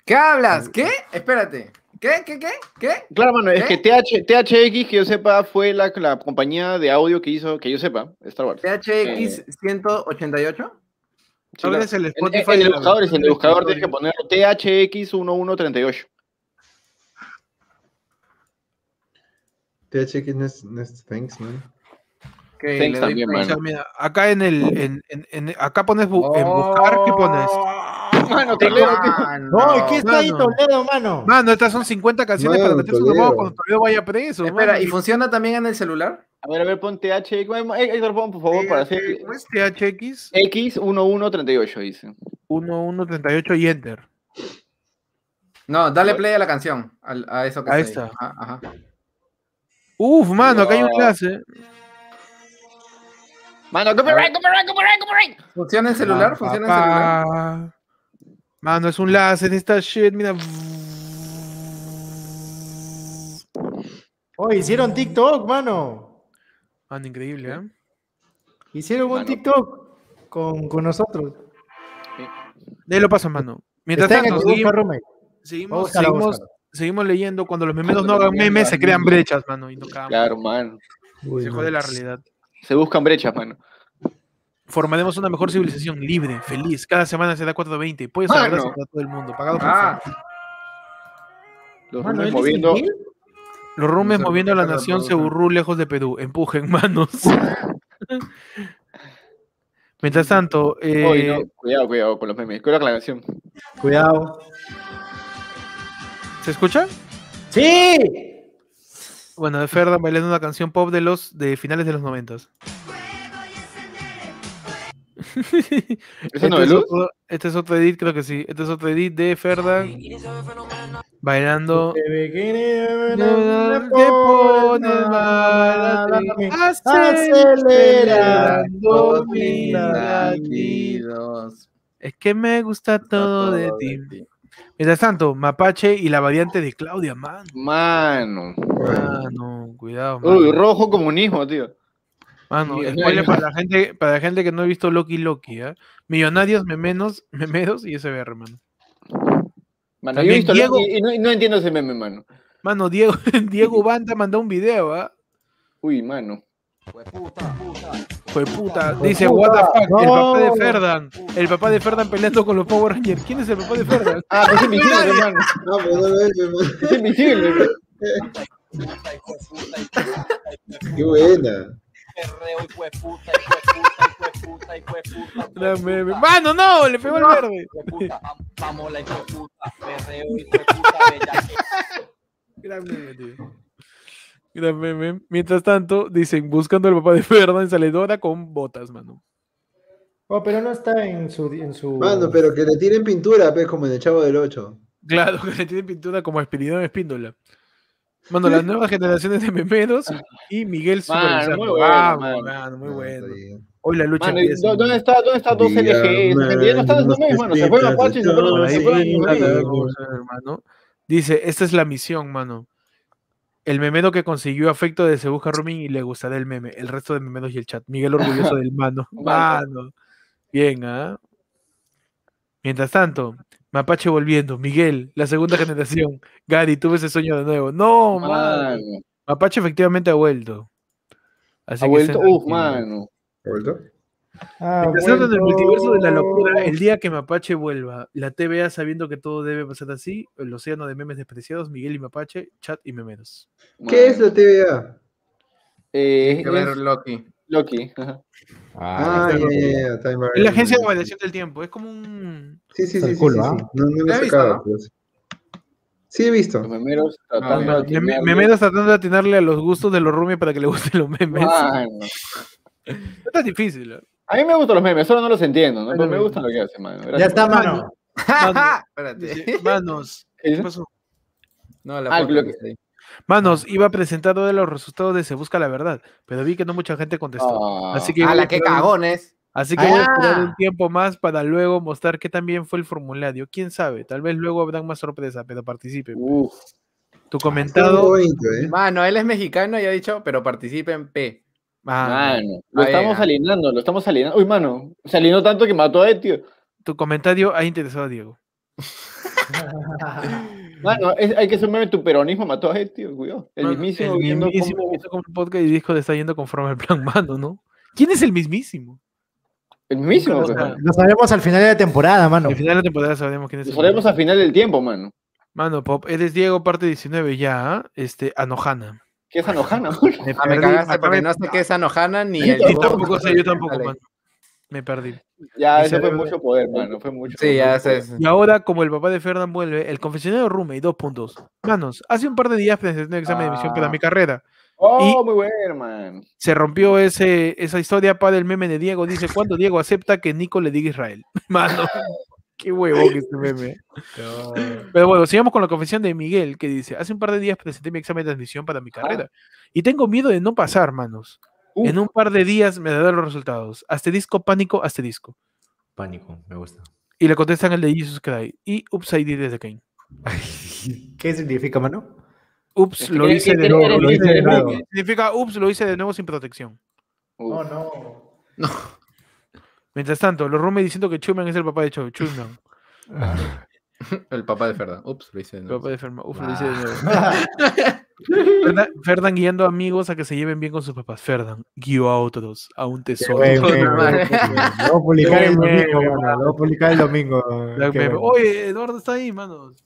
¿Qué hablas? ¿Qué? Espérate. ¿Qué? ¿Qué? ¿Qué? ¿Qué?
Claro, mano, es que TH, THX, que yo sepa, fue la, la compañía de audio que hizo, que yo sepa, Star Wars.
THX 188.
Sí, claro.
el
En,
Spotify
en
de
el buscador, es en el buscador tienes que poner THX1138.
THX no es, no es thanks, man.
Que
Thanks también,
sea, mira, acá en el, en, en- en- acá pones bu- en buscar, ¿qué pones?
Mano, leo, tío.
Ah,
No, ¿y qué está ahí
mano.
Toledo, mano?
Mano, estas son 50 canciones para
Mano,
meterse en
Toledo.
nuevo cuando Toledo vaya preso.
Espera,
mano.
¿y funciona también en el celular?
A ver, a ver, pon THX. eh, Héctor, pon, por favor, para hacer
¿Cómo es THX?
X1138, dice.
1138 y enter.
No, dale play a la canción. al- A, eso que
Ahí
está. ahí.
está.
Ajá, ajá.
Uf, mano, acá hay un
Wow.
enlace.
Mano, copyright, copyright, copyright, copyright.
¿Funciona en celular?
Pa,
¿Funciona en
pa,
celular?
Mano, es un láser esta shit, mira.
Oh, hicieron TikTok, mano.
Mano, increíble, ¿eh?
Hicieron un. TikTok con, con nosotros.
De ahí lo paso, mano. Mientras
Está en el
tanto, seguimos, seguimos,
Búscalo,
seguimos,
búscalo.
seguimos leyendo. Cuando los memedos
Cuando
no hagan
memes
memes, se crean brechas, mano. Y no cagamos.
Claro, mano.
Uy,
Se jode la realidad.
Se buscan brechas, mano.
Formaremos una mejor civilización libre, feliz. Cada semana será 4.20. Puedes saber para todo el mundo. Pagado por
Ah.
Los
Mano,
hombres
¿él
moviendo.
Los rumes moviendo a la nación se burrú lejos de Perú. Empujen, manos. Mientras tanto, eh,
no, Cuidado, cuidado con los memes. Cuidado con la canción.
Cuidado.
¿se escucha?
¡Sí!
Bueno, de Ferdan bailando una canción pop de los de finales de los noventas.
¿Ese no
este, es otro, este es otro edit, creo que sí. Este es otro edit de Ferdan bailando.
Te
pones mal, acelerando mis latidos. Es que me gusta todo de ti. Mientras tanto, Mapache y la variante de Claudia, man.
Mano.
Mano, cuidado,
Uy,
mano.
rojo comunismo, tío.
Mano, spoiler para la gente, para la gente que no ha visto Loki Loki, ¿ah? Millonarios, memenos, memeros y SBR, mano.
Mano,
También
yo he visto
Diego-
Loki y no, entiendo ese meme, mano.
Mano, Diego, Diego Banda mandó un video, ¿ah?
Uy, mano.
Fue puta. Dice, what the fuck, el papá de Ferdan. El papá de Ferdan peleando con los Power Rangers. ¿Quién es el papá de Ferdan?
Ah, es invisible, hermano.
No, pero no hermano.
Es invisible. hermano.
Qué buena.
Gran meme. Mano, no, le pegó el verde. Gran meme, tío. Gran meme. Mientras tanto, dicen, buscando al papá de Ferdan, sale Dora con botas, mano.
Oh, pero no está en su. En su...
Mano, pero que le tiren pintura, pues, como en el Chavo del 8.
Claro, que le tiene pintura como Espiridón Espíndola. Mano, las nuevas generaciones de memeros y Miguel
Mano,
supervisando.
muy bueno, mano.
mano, muy
Ah,
bueno. Hoy la lucha
Mano, ¿y
empieza.
dó- ¿dónde está, dónde está 2 LG?
Dígame,
Ya no están los
no
memes, mano. Se fue
necesitas
Mapache y se fueron fueron
hermano. Dice, esta es la misión, mano. El memero que consiguió afecto de Se Busca Rooming y le gustará el meme. El resto de memeros y el chat. Miguel orgulloso del mano. Mano. Bien, ¿ah? Mientras tanto, Mapache volviendo, Miguel, la segunda generación. Gary, tuve ese sueño de nuevo. No, man.
Mano,
Mapache efectivamente ha vuelto. Así
ha
que
vuelto.
estén
Uf,
tranquilos.
mano.
¿Ha vuelto?
Ah,
en el multiverso de la locura, el día que Mapache vuelva, la TVA sabiendo que todo debe pasar así, el océano de memes despreciados, Miguel y Mapache, chat y memeros.
¿Qué es la TVA?
Eh,
Hay que ver Loki.
Loki. ajá.
Ah, ya, ya, ya. Time
Es la agencia de variación del tiempo, es como un...
Sí, sí, sí. sí,
¿ah?
sí. No, no lo
¿Has
he
visto,
sacado.
no?
pero sí. He visto.
Los memeros
Ah,
tratando de
Meme-
atinarle.
Memeros tratando de atinarle a los gustos de los rumi para que le gusten los memes.
Mano.
No tan difícil. ¿eh?
A mí me gustan los memes, solo no los entiendo, ¿no? Pero me gustan lo que hacen, mano. Gracias
Ya está, mano.
Mano,
Espérate.
manos,
¿Qué
pasó?
No, la
Ah, lo
que
que-
está ahí.
Manos, iba a presentar todos los resultados de Se Busca la Verdad, pero vi que no mucha gente contestó.
Ah.
Así que
¡A
voy a
la que cagones!
Así que voy a esperar
Ah.
un tiempo más para luego mostrar qué también fue el formulario. Quién sabe, tal vez luego habrán más sorpresa, pero participen.
Uf.
Tu comentado.
bonito, ¿eh?
Mano, él es mexicano y ha dicho, pero participe en P.
Ah,
Mano, lo estamos
ah.
alienando, lo estamos alienando. Uy, mano, se alienó tanto que mató a Etio.
tu comentario ha interesado a Diego.
Mano, es- hay que sumarme tu peronismo mató a Etio, cuidado. El
Mano,
mismísimo
el
viendo
mismísimo
cómo-
viendo cómo el podcast y disco le está yendo conforme al plan mano, ¿no? ¿Quién es el mismísimo?
El mismísimo,
lo sabe.
mano.
Lo sabremos al final de la temporada, mano.
Al final de la temporada sabremos quién es
Lo
el mismísimo.
al final del tiempo, mano.
Mano, Pop, eres Diego, parte 19 ya, este, Anohana.
¿Qué es Anojana?
Me
Ah, me cagaste porque no sé qué es Anohana ni el.
Yo
tampoco
tampoco sé, yo tampoco,
Dale.
mano. Me perdí.
ya, eso fue mucho poder, mano. Fue mucho
Sí, ya sé.
Y ahora, como el papá de Ferdan vuelve, el confesionario Rume y dos puntos. Manos, hace un par de días presenté un examen de admisión para
Ah.
mi carrera.
Oh, muy bueno, man.
Se rompió ese, esa historia para el meme de Diego. Dice, ¿cuándo Diego acepta que Nico le diga Israel? Mano, qué huevo que este meme. Pero bueno, sigamos con la confesión de Miguel, que dice, hace un par de días presenté mi examen de admisión para mi carrera. Y tengo miedo de no pasar, manos.
Uf.
En un par de días me darán los resultados. Asterisco, pánico, asterisco.
Pánico, me gusta.
Y le contestan el de Jesus Cry. Y Upside desde Kane.
¿Qué significa, mano?
Ups,
Es que
lo hice de nuevo.
eres
lo hice de
eres
nuevo.
meme.
Significa, ups, lo hice de nuevo sin protección.
Uf.
no.
Mientras tanto, los Rumi diciendo que Chuman es el papá de Cho. Chuman,
El papá de Ferda. Ups, lo hice. de
el
nuevo.
papá de Ferma. Uf, lo hice de nuevo. Ferdan, Ferdan guiando amigos a que se lleven bien con sus papás. Ferdan guió a otros a un tesoro.
Lo voy a publicar el domingo, mano. Lo voy a publicar el domingo.
Oye, Eduardo está ahí, manos.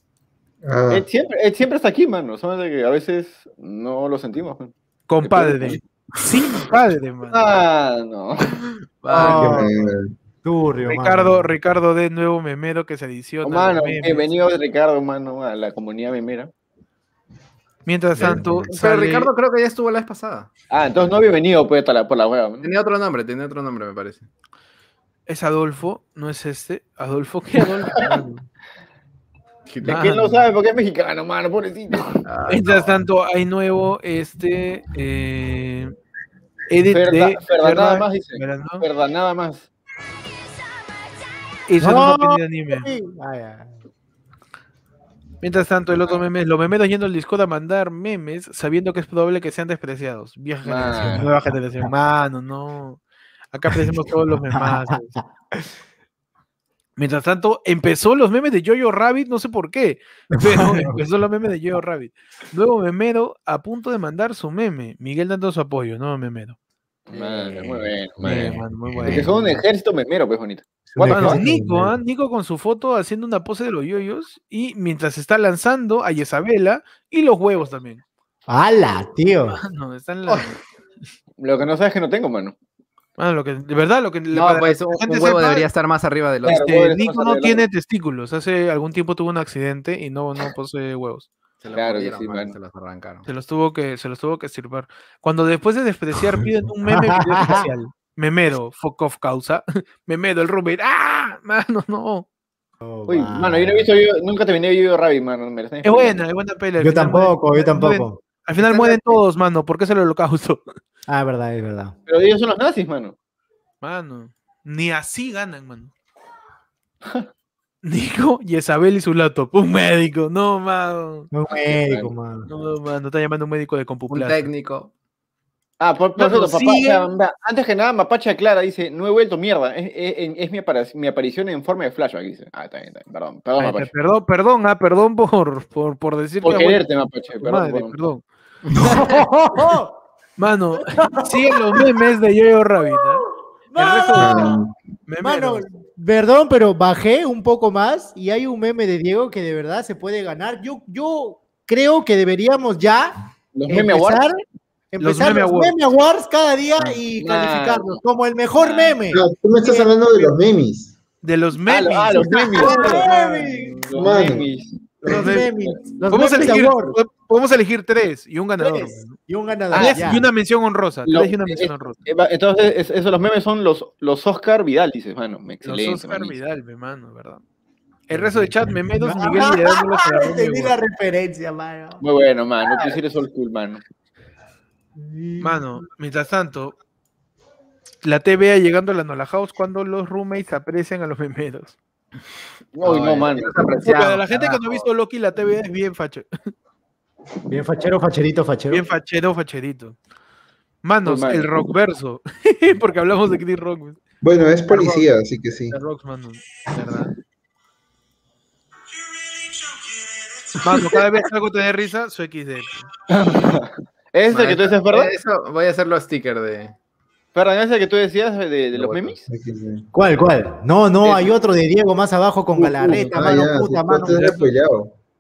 Ah,
Ed siempre, Ed siempre está aquí, mano. Solo que a veces no lo sentimos. man.
Compadre. Sin padre, man.
Ah, no.
Ah,
qué mal.
Turrio,
Ricardo,
mano.
Ricardo de nuevo memero que se adiciona.
Mano,
memes.
bienvenido Ricardo, mano, a la comunidad memera.
Mientras tanto,
Pero
sale-
Ricardo creo que ya estuvo la vez pasada.
Ah, entonces no bienvenido pues a la- por la hueva. ¿no?
Tenía otro nombre, tenía otro nombre, me parece.
es Adolfo, no es este. Adolfo, ¿qué Adolfo?
que él no sabe porque es mexicano, mano, pobrecito.
Ah,
Mientras tanto, hay nuevo este eh, edit
Ferda,
de
Ferda nada más dice.
Ferda,
nada más.
Eso
No.
no de anime.
Sí. Ah.
Mientras tanto, el otro meme, los memeros yendo al Discord a mandar memes sabiendo que es probable que sean despreciados. Vieja generación,
Mano.
nueva generación. Mano, no. Acá apreciamos todos los memazos. Mientras tanto, empezó los memes de Jojo Rabbit, no sé por qué, pero empezó los memes de Jojo Rabbit. Nuevo memero a punto de mandar su meme. Miguel dando su apoyo, nuevo memero.
Muy bueno,
Eh,
mano,
muy
Es
bueno.
que son un ejército memero, pues bonito.
Ejército,
Nico. ¿ah? Nico con su foto haciendo una pose de los yoyos y mientras está lanzando a Isabela y los huevos también.
¡Hala, tío!
No, están la...
Lo que no sabes es que no tengo, mano.
Mano, lo que, de verdad, lo que
No,
para
pues un, huevo
sepa,
debería estar más arriba
este,
huevos
Nico no tiene testículos. Hace algún tiempo tuvo un accidente y no, no posee huevos.
Se
Claro que sí.
Se los arrancaron.
Se los tuvo que, se los tuvo que estirpar. Cuando después de despreciar piden un meme video especial. Memero, fuck off causa. Memero, el roommate. ¡Ah! Mano, no.
Oh,
Uy, mano, yo no he visto, yo, nunca terminé de Yo Rabbit, mano. me
Es buena, es buena pelea.
Yo
mueren-
tampoco, yo
mueren-
tampoco.
Al final mueren todos, mano. ¿Por qué es el holocausto?
Ah, verdad, es verdad.
Pero ellos son los nazis, mano.
Mano, ni así ganan, mano. Nico y Isabel y su laptop. Un médico, no, mano.
Un médico, mano.
No, mano, está llamando un médico de
Un
Compuplaza.
técnico.
Ah, por, por cierto, papá, antes que nada, Mapacha Clara dice, no he vuelto mierda, es, es- es mi, apari- mi aparición en forma de flashback, dice. Ah, está bien, está bien, perdón, perdón,
Ahí está,
Mapacha.
Perdón, perdón, ah, perdón por, por, por decir
Por quererte, Mapache, perdón,
madre,
perdón.
perdón. Mano, siguen los memes de Yoyo Rabbit. El resto de
Mano,
memeros.
Mano, perdón, pero bajé un poco más y hay un meme de Diego que de verdad se puede ganar. Yo, yo creo que deberíamos ya
Los meme awards.
empezar, empezar
meme
los
awards.
meme awards cada día y
Nah.
calificarlos como el mejor
Nah.
meme.
No, tú me estás hablando de los memes.
de los
Ah,
memes.
lo- ah, los memes.
Los memes.
Los memes.
Los
memes.
memes. Los memes
elegir,
awards.
Podemos elegir tres y un ganador.
Tres y un ganador.
Ah,
Tres
ya.
y una mención honrosa.
Lo-
tres y una mención
es-
honrosa.
Eh, Entonces, es- eso, los memes son los, los Oscar Vidal, dices, mano. Excelente.
Los Oscar
manito.
Vidal, mi mano, ¿verdad? El resto de chat, memeros, Miguel y dándolos a la
Entendí la referencia, mano.
Muy bueno, mano. Tú eres old cool, mano.
Mano, mientras tanto, la TVA llegando a la Nola House cuando los roommates aprecian a los memeros.
Uy, no, mano.
Para la gente que no ha visto Loki, la TVA es bien facho,
Bien fachero, facherito, fachero.
bien fachero, facherito. Manos, el rock verso. Porque hablamos de Chris Rock.
Bueno, es policía, así que sí.
De rocks, mano. ¿Verdad? Mano, cada vez que algo te dé risa, su XD.
¿Es el que tú decías, Ferdan?
Eso, voy a hacerlo a sticker de.
Ferdan, ¿es el que tú decías de, de los memes?
¿Cuál, cuál? No, no, hay otro de Diego más abajo con Galarreta,
Ah,
mano,
ya,
puta, mano.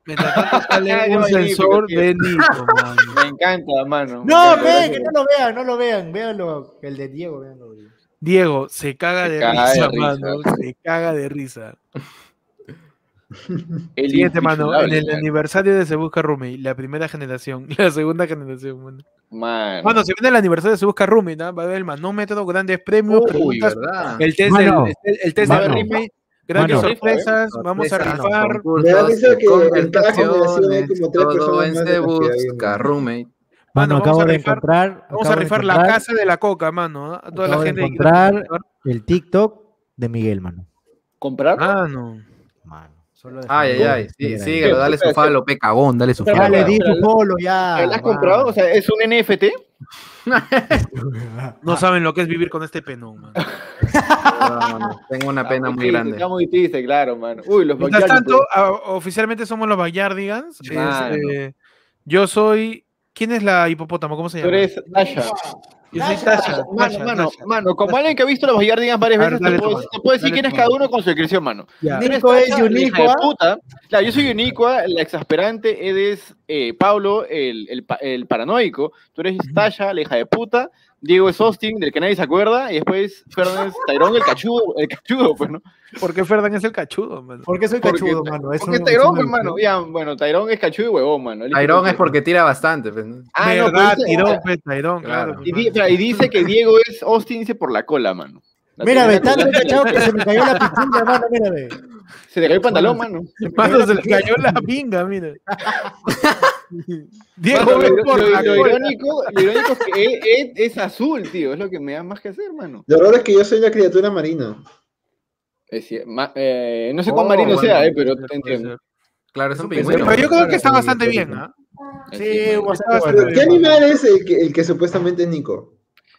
Mientras tanto sale un sensor de Nico, mano.
Me encanta, mano.
No, ve, que no lo vean, no lo vean, véanlo, el de Diego, véanlo.
Diego se caga
Se
de
caga de
risa,
risa.
mano. Se caga de risa.
El
Siguiente, mano. En el aniversario de Se Busca Roommate, la primera generación, la segunda generación, mano.
Mano.
Mano, si viene el aniversario de Se Busca Roommate, ¿no? va a haber el manómetro, grandes premios,
Uy,
preguntas,
¿verdad?
el test
Mano.
del, el, el test del remake, grandes sorpresas, vamos a rifar.
concursos,
risa que como tres
todo en Se
de
Busca Roommate.
Mano, acabo
a
de
rifar-
encontrar.
Vamos a
de
rifar la casa de la coca, mano. ¿ah? A toda la
Acabo de
gente quiera
encontrar-. El TikTok de Miguel, mano.
¿Comprar?
Mano.
Solo
Ay, ay, ay. Sí, síguelo, dale su follow, pe cagón, dale su
Pero-
Ya
follow.
le di tu polo, ya.
¿La has comprado? O sea, ¿es un NFT?
No saben lo que es vivir con este penón.
No, no, Tengo una pena muy
triste,
grande.
Está muy triste, claro, mano. Uy, los
Mientras tanto, a- oficialmente somos los Backyardigans.
Mano.
Este, yo soy. ¿Quién es la hipopótamo? ¿Cómo se
Tú
llama?
eres Tasha.
Yo soy
Tasha.
Mano, mano, mano, como alguien que ha visto los Backyardigans varias veces, te puedo, decir quién es cada uno con su descripción, mano.
Ya.
Tú eres
Nico es
puta. Claro, yo soy Uniqua, la exasperante, eres eh, Pablo, el, el, pa- el paranoico. Tú eres Tasha, la hija de puta. Diego es Austin, del que nadie se acuerda. Y después Fernández Tyrón, el cachudo, el cachudo, pues, ¿no?
¿Por qué Ferdan es el cachudo, mano?
¿Por qué soy
Porque-
cachudo, mano? Es
Porque
un-
Tyrón,
es un-
hermano. Ya, bueno, Tyrón es cachudo y huevón, mano.
Tyrone es porque tira bastante. pues, ¿no?
Ah, no,
Tirón, pe, Tyrón,
Claro.
claro.
Y, dice que Diego es Austin, dice por la cola, mano. La
Mira, ve,
cola-
cachado que se me cayó la pichula, mano, mira, ve.
Se le cayó el pantalón, mano.
Mano, se le cayó la pinga, mira. Diego
lo,
por
lo-
la
lo
cola.
irónico, lo irónico es que Ed, Ed es azul, tío. Es lo que me da más que hacer, mano.
Lo raro es que yo soy la criatura marina.
Es decir, ma- eh, no sé cuán
Oh,
marino
bueno,
sea, eh, pero te entiendo.
Claro, es un
Pero
pingüino.
yo creo que está
Sí,
bastante
sí,
bien,
sí.
¿ah?
Sí, bastante
Está
bueno.
¿Qué animal es el que, el que supuestamente es Nico?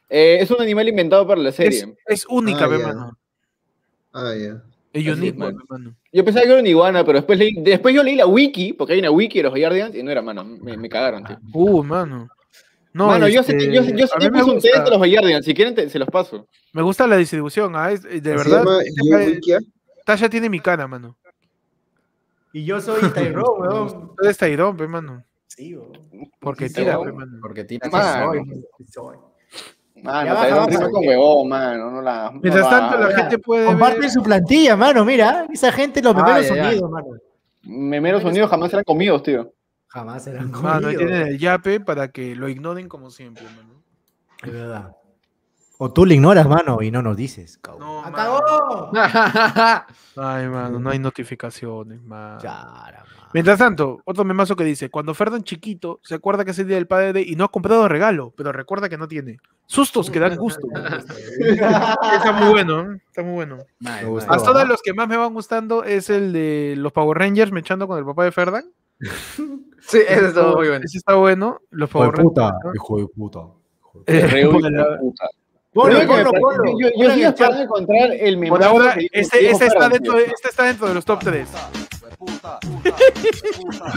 Eh, es un animal inventado para la
Es,
serie.
es única,
Ah,
pe,
ya.
mano.
Ah, ya.
Es
Así es,
único,
mano.
pe, mano.
Yo pensaba que era una iguana, pero después, leí, después yo leí la wiki, porque hay una wiki de los Guardians, y no era, mano. Me, me cagaron, tío.
Uh, mano. No,
mano, yo sé,
este,
yo, sé- yo sé
me
un test de los Guardians. Si quieren, te- se los paso.
me gusta la distribución, ¿ah? De
¿Se
verdad. este
Yo?
Tasha tiene mi cara, mano.
Y yo soy Tyrone, weón.
Tú eres Tyrone, pe, mano.
Sí, weón.
Porque tira,
weón.
pe, mano.
Porque tira.
Soy.
Mano,
Ya baja, baja.
con huevón, mano. No la, no
Mientras
la-
tanto, la
Mira,
gente puede
Comparten
ver...
su plantilla, mano, mira. Esa gente, los
ay, ay.
sonidos, mano.
Memeros unidos jamás serán comidos, tío.
Jamás serán
Mano, ahí
comidos.
tienen el yape para que lo ignoren como siempre, mano.
Es verdad. O tú le ignoras, mano, y no nos dices. cabrón.
No,
¡Acabó!
Ay, mano, no hay notificaciones, mano.
Chara, mano.
Mientras tanto, otro memazo que dice, cuando Ferdan chiquito se acuerda que es el día del padre de- y no ha comprado regalo, pero recuerda que no tiene. Sustos que dan gusto. Está muy bueno, está muy bueno.
Nice.
Hasta ahora los que más me van gustando es el de los Power Rangers me echando con el papá de Ferdan.
Sí, eso estuvo muy bueno.
Ese está bueno. Los
Hijo de
Power
puta,
Rangers.
hijo de puta.
Eh, por
hijo
la-
de puta.
Ponlo, ponlo, ponlo.
Yo, yo sigo esperando encontrar el
por
memazo
ahora, este, este está dentro este está dentro de los top 3.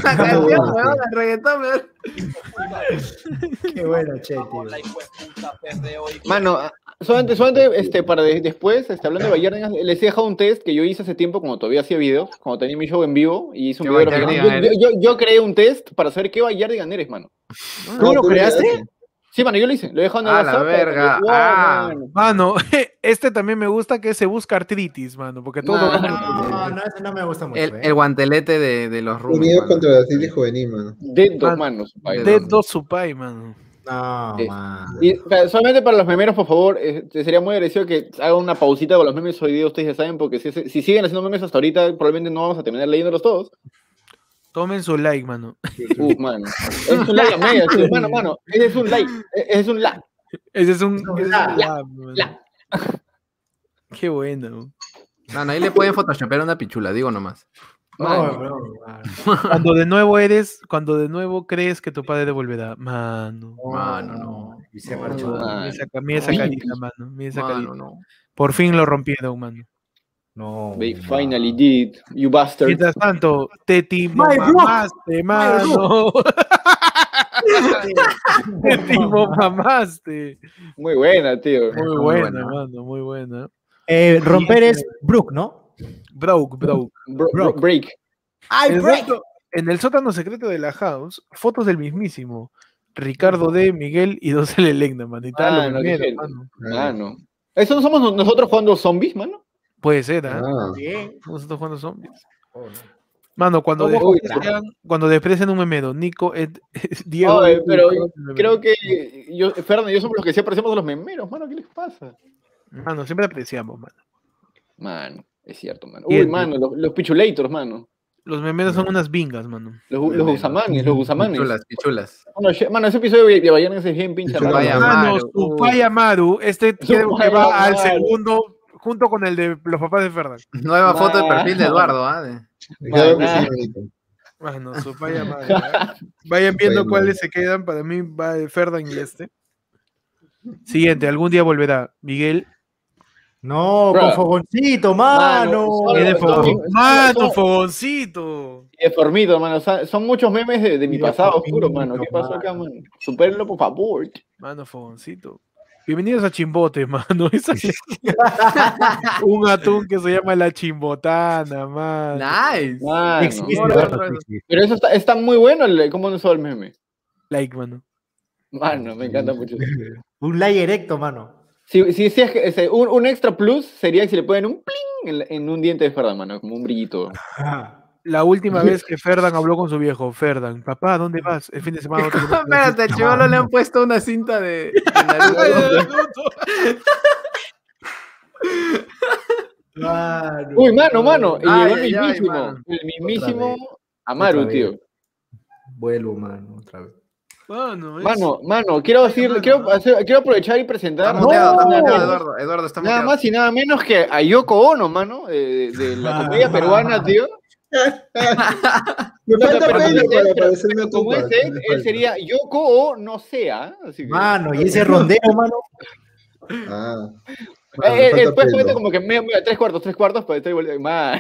La canción, weón, el reggaetón, weón.
Qué bueno, che, tío.
Mano, ah, solamente, solamente este, para de- después, este, hablando de Bayern, les he dejado un test que yo hice hace tiempo, cuando todavía hacía videos, cuando tenía mi show en vivo, y hice un
¿Qué
video. yo, yo, yo creé un test para saber qué Bayardigan eres, mano.
¿Tú lo
tú
creaste?
Sí, mano, yo lo hice. Lo he dejado en el
Ah, la
WhatsApp. que-
verga.
Wow,
Ah.
mano.
Mano, este también me gusta que se busca artritis, mano, porque todo.
Mano.
No, no, ese no me gusta mucho.
El,
eh.
el guantelete de, de los rumos.
Unidos
mano.
contra la City Juvenil, mano.
Dead dos
Mano. Dead 2 Supai, mano.
No,
Eh,
man.
Y solamente para los memeros, por favor, este, sería muy agradecido que hagan una pausita con los memes hoy día, ustedes ya saben, porque si, si siguen haciendo memes hasta ahorita, probablemente no vamos a terminar leyéndolos todos.
Tomen su like, mano.
Uf, mano. Es un like a media, tío. Mano, mano. Ese es un like. e- Ese es un like.
Ese es un.
No,
ese es
la-
un lab, mano.
la.
Qué bueno.
Mano, ahí le pueden photoshopear una pichula, digo nomás.
Mano.
No, bro, mano.
Cuando de nuevo eres, cuando de nuevo crees que tu padre volverá. Mano.
Mano, no.
Y se marchó.
Mano.
Mira esa, mira esa carita, mano. Mira esa carita.
no.
Por fin lo rompieron, mano.
No.
They
man.
finally did. You bastard.
Mientras tanto, te timo mamaste, mano. te timo mamaste.
Muy buena, tío.
Muy
Muy
buena,
buena.
mano, muy buena.
Eh, romper es Brook, ¿no?
Broke, broke.
Bro- break.
¡Ay,
El
break!
en el sótano secreto de la house, fotos del mismísimo. Ricardo D, Miguel y dos L. Legna, mano. Y tal,
Ah,
lo
no,
mano.
¿Eso no somos no- nosotros jugando zombies, mano?
Puede ser, ¿ah?
Ah.
Nosotros jugando zombies. Mano, cuando desprecian, cuando desprecian un memero, Nico, Ed, Diego.
Oye,
Ed-
pero Creo que yo, Fernando y yo somos los que sí apreciamos a los memeros, mano. ¿Qué les pasa?
Mano, siempre apreciamos, mano.
Mano, es cierto, mano. Uy, mano, los, los pichulators, mano.
Los memeros son unas bingas, mano.
Los, los usamanes, los usamanes.
Pichulas, pichulas.
Mano, mano, ese episodio de Bayern es bien pinche
Mano, Supaya Amaru, este creo que va al segundo, junto con el de los papás de Ferdan.
Nueva foto de perfil de. Eduardo, ¿ah? De-
claro que
Mano.
sí, bonito.
Mano, Supaya Amaru. ¿eh? Vayan viendo cuáles se quedan. Para mí va el Ferdan y este. Siguiente, algún día volverá. Miguel.
No,
Bro.
con fogoncito, mano.
Mano,
fogoncito.
Y es formito, mano. Son, son muchos memes de, de mi pasado
de
oscuro, mano. ¿Qué pasó acá,
mano.
mano? Supérenlo, por favor.
Mano, fogoncito. Bienvenidos a Chimbote, mano. Un atún que se llama la chimbotana, mano.
Nice.
Pero eso está, está muy bueno, cómo no usó el meme.
Like, mano.
Mano, me encanta mucho.
Un like erecto, mano.
Si, si, si es que, ese, un, un extra plus sería si le ponen un pling en, un diente de Ferdan, mano, como un brillito.
La última vez que Ferdan habló con su viejo, Ferdan, papá, ¿dónde vas? El fin de semana.
Espérate, al chivolo le han puesto una cinta de, de Naruto.
hacer".
Mano.
Uy, mano, mano. Y
Ay,
llegó el
ay, ay,
mismísimo. el mismísimo. Amaru, tío.
Vuelvo, mano, otra vez.
Mano, es-
Mano, mano, quiero decir,
mano,
quiero, hacer- quiero aprovechar y presentar
Está muteado, está
nada,
muteado,
más-
Eduardo. Eduardo está
nada más y nada menos que a Yoko Ono, mano, de, de la comedia peruana, tío.
Me
No,
falta
pero-
pelo
pero-
para
pero
parecerme a
Como es él, él sería Yoko o no sea. Así que,
Mano, y ese rondeo, mano.
Ah,
Eh,
me
eh,
falta
después ponete como que medio, medio, tres cuartos, tres cuartos, para estar igual. Man,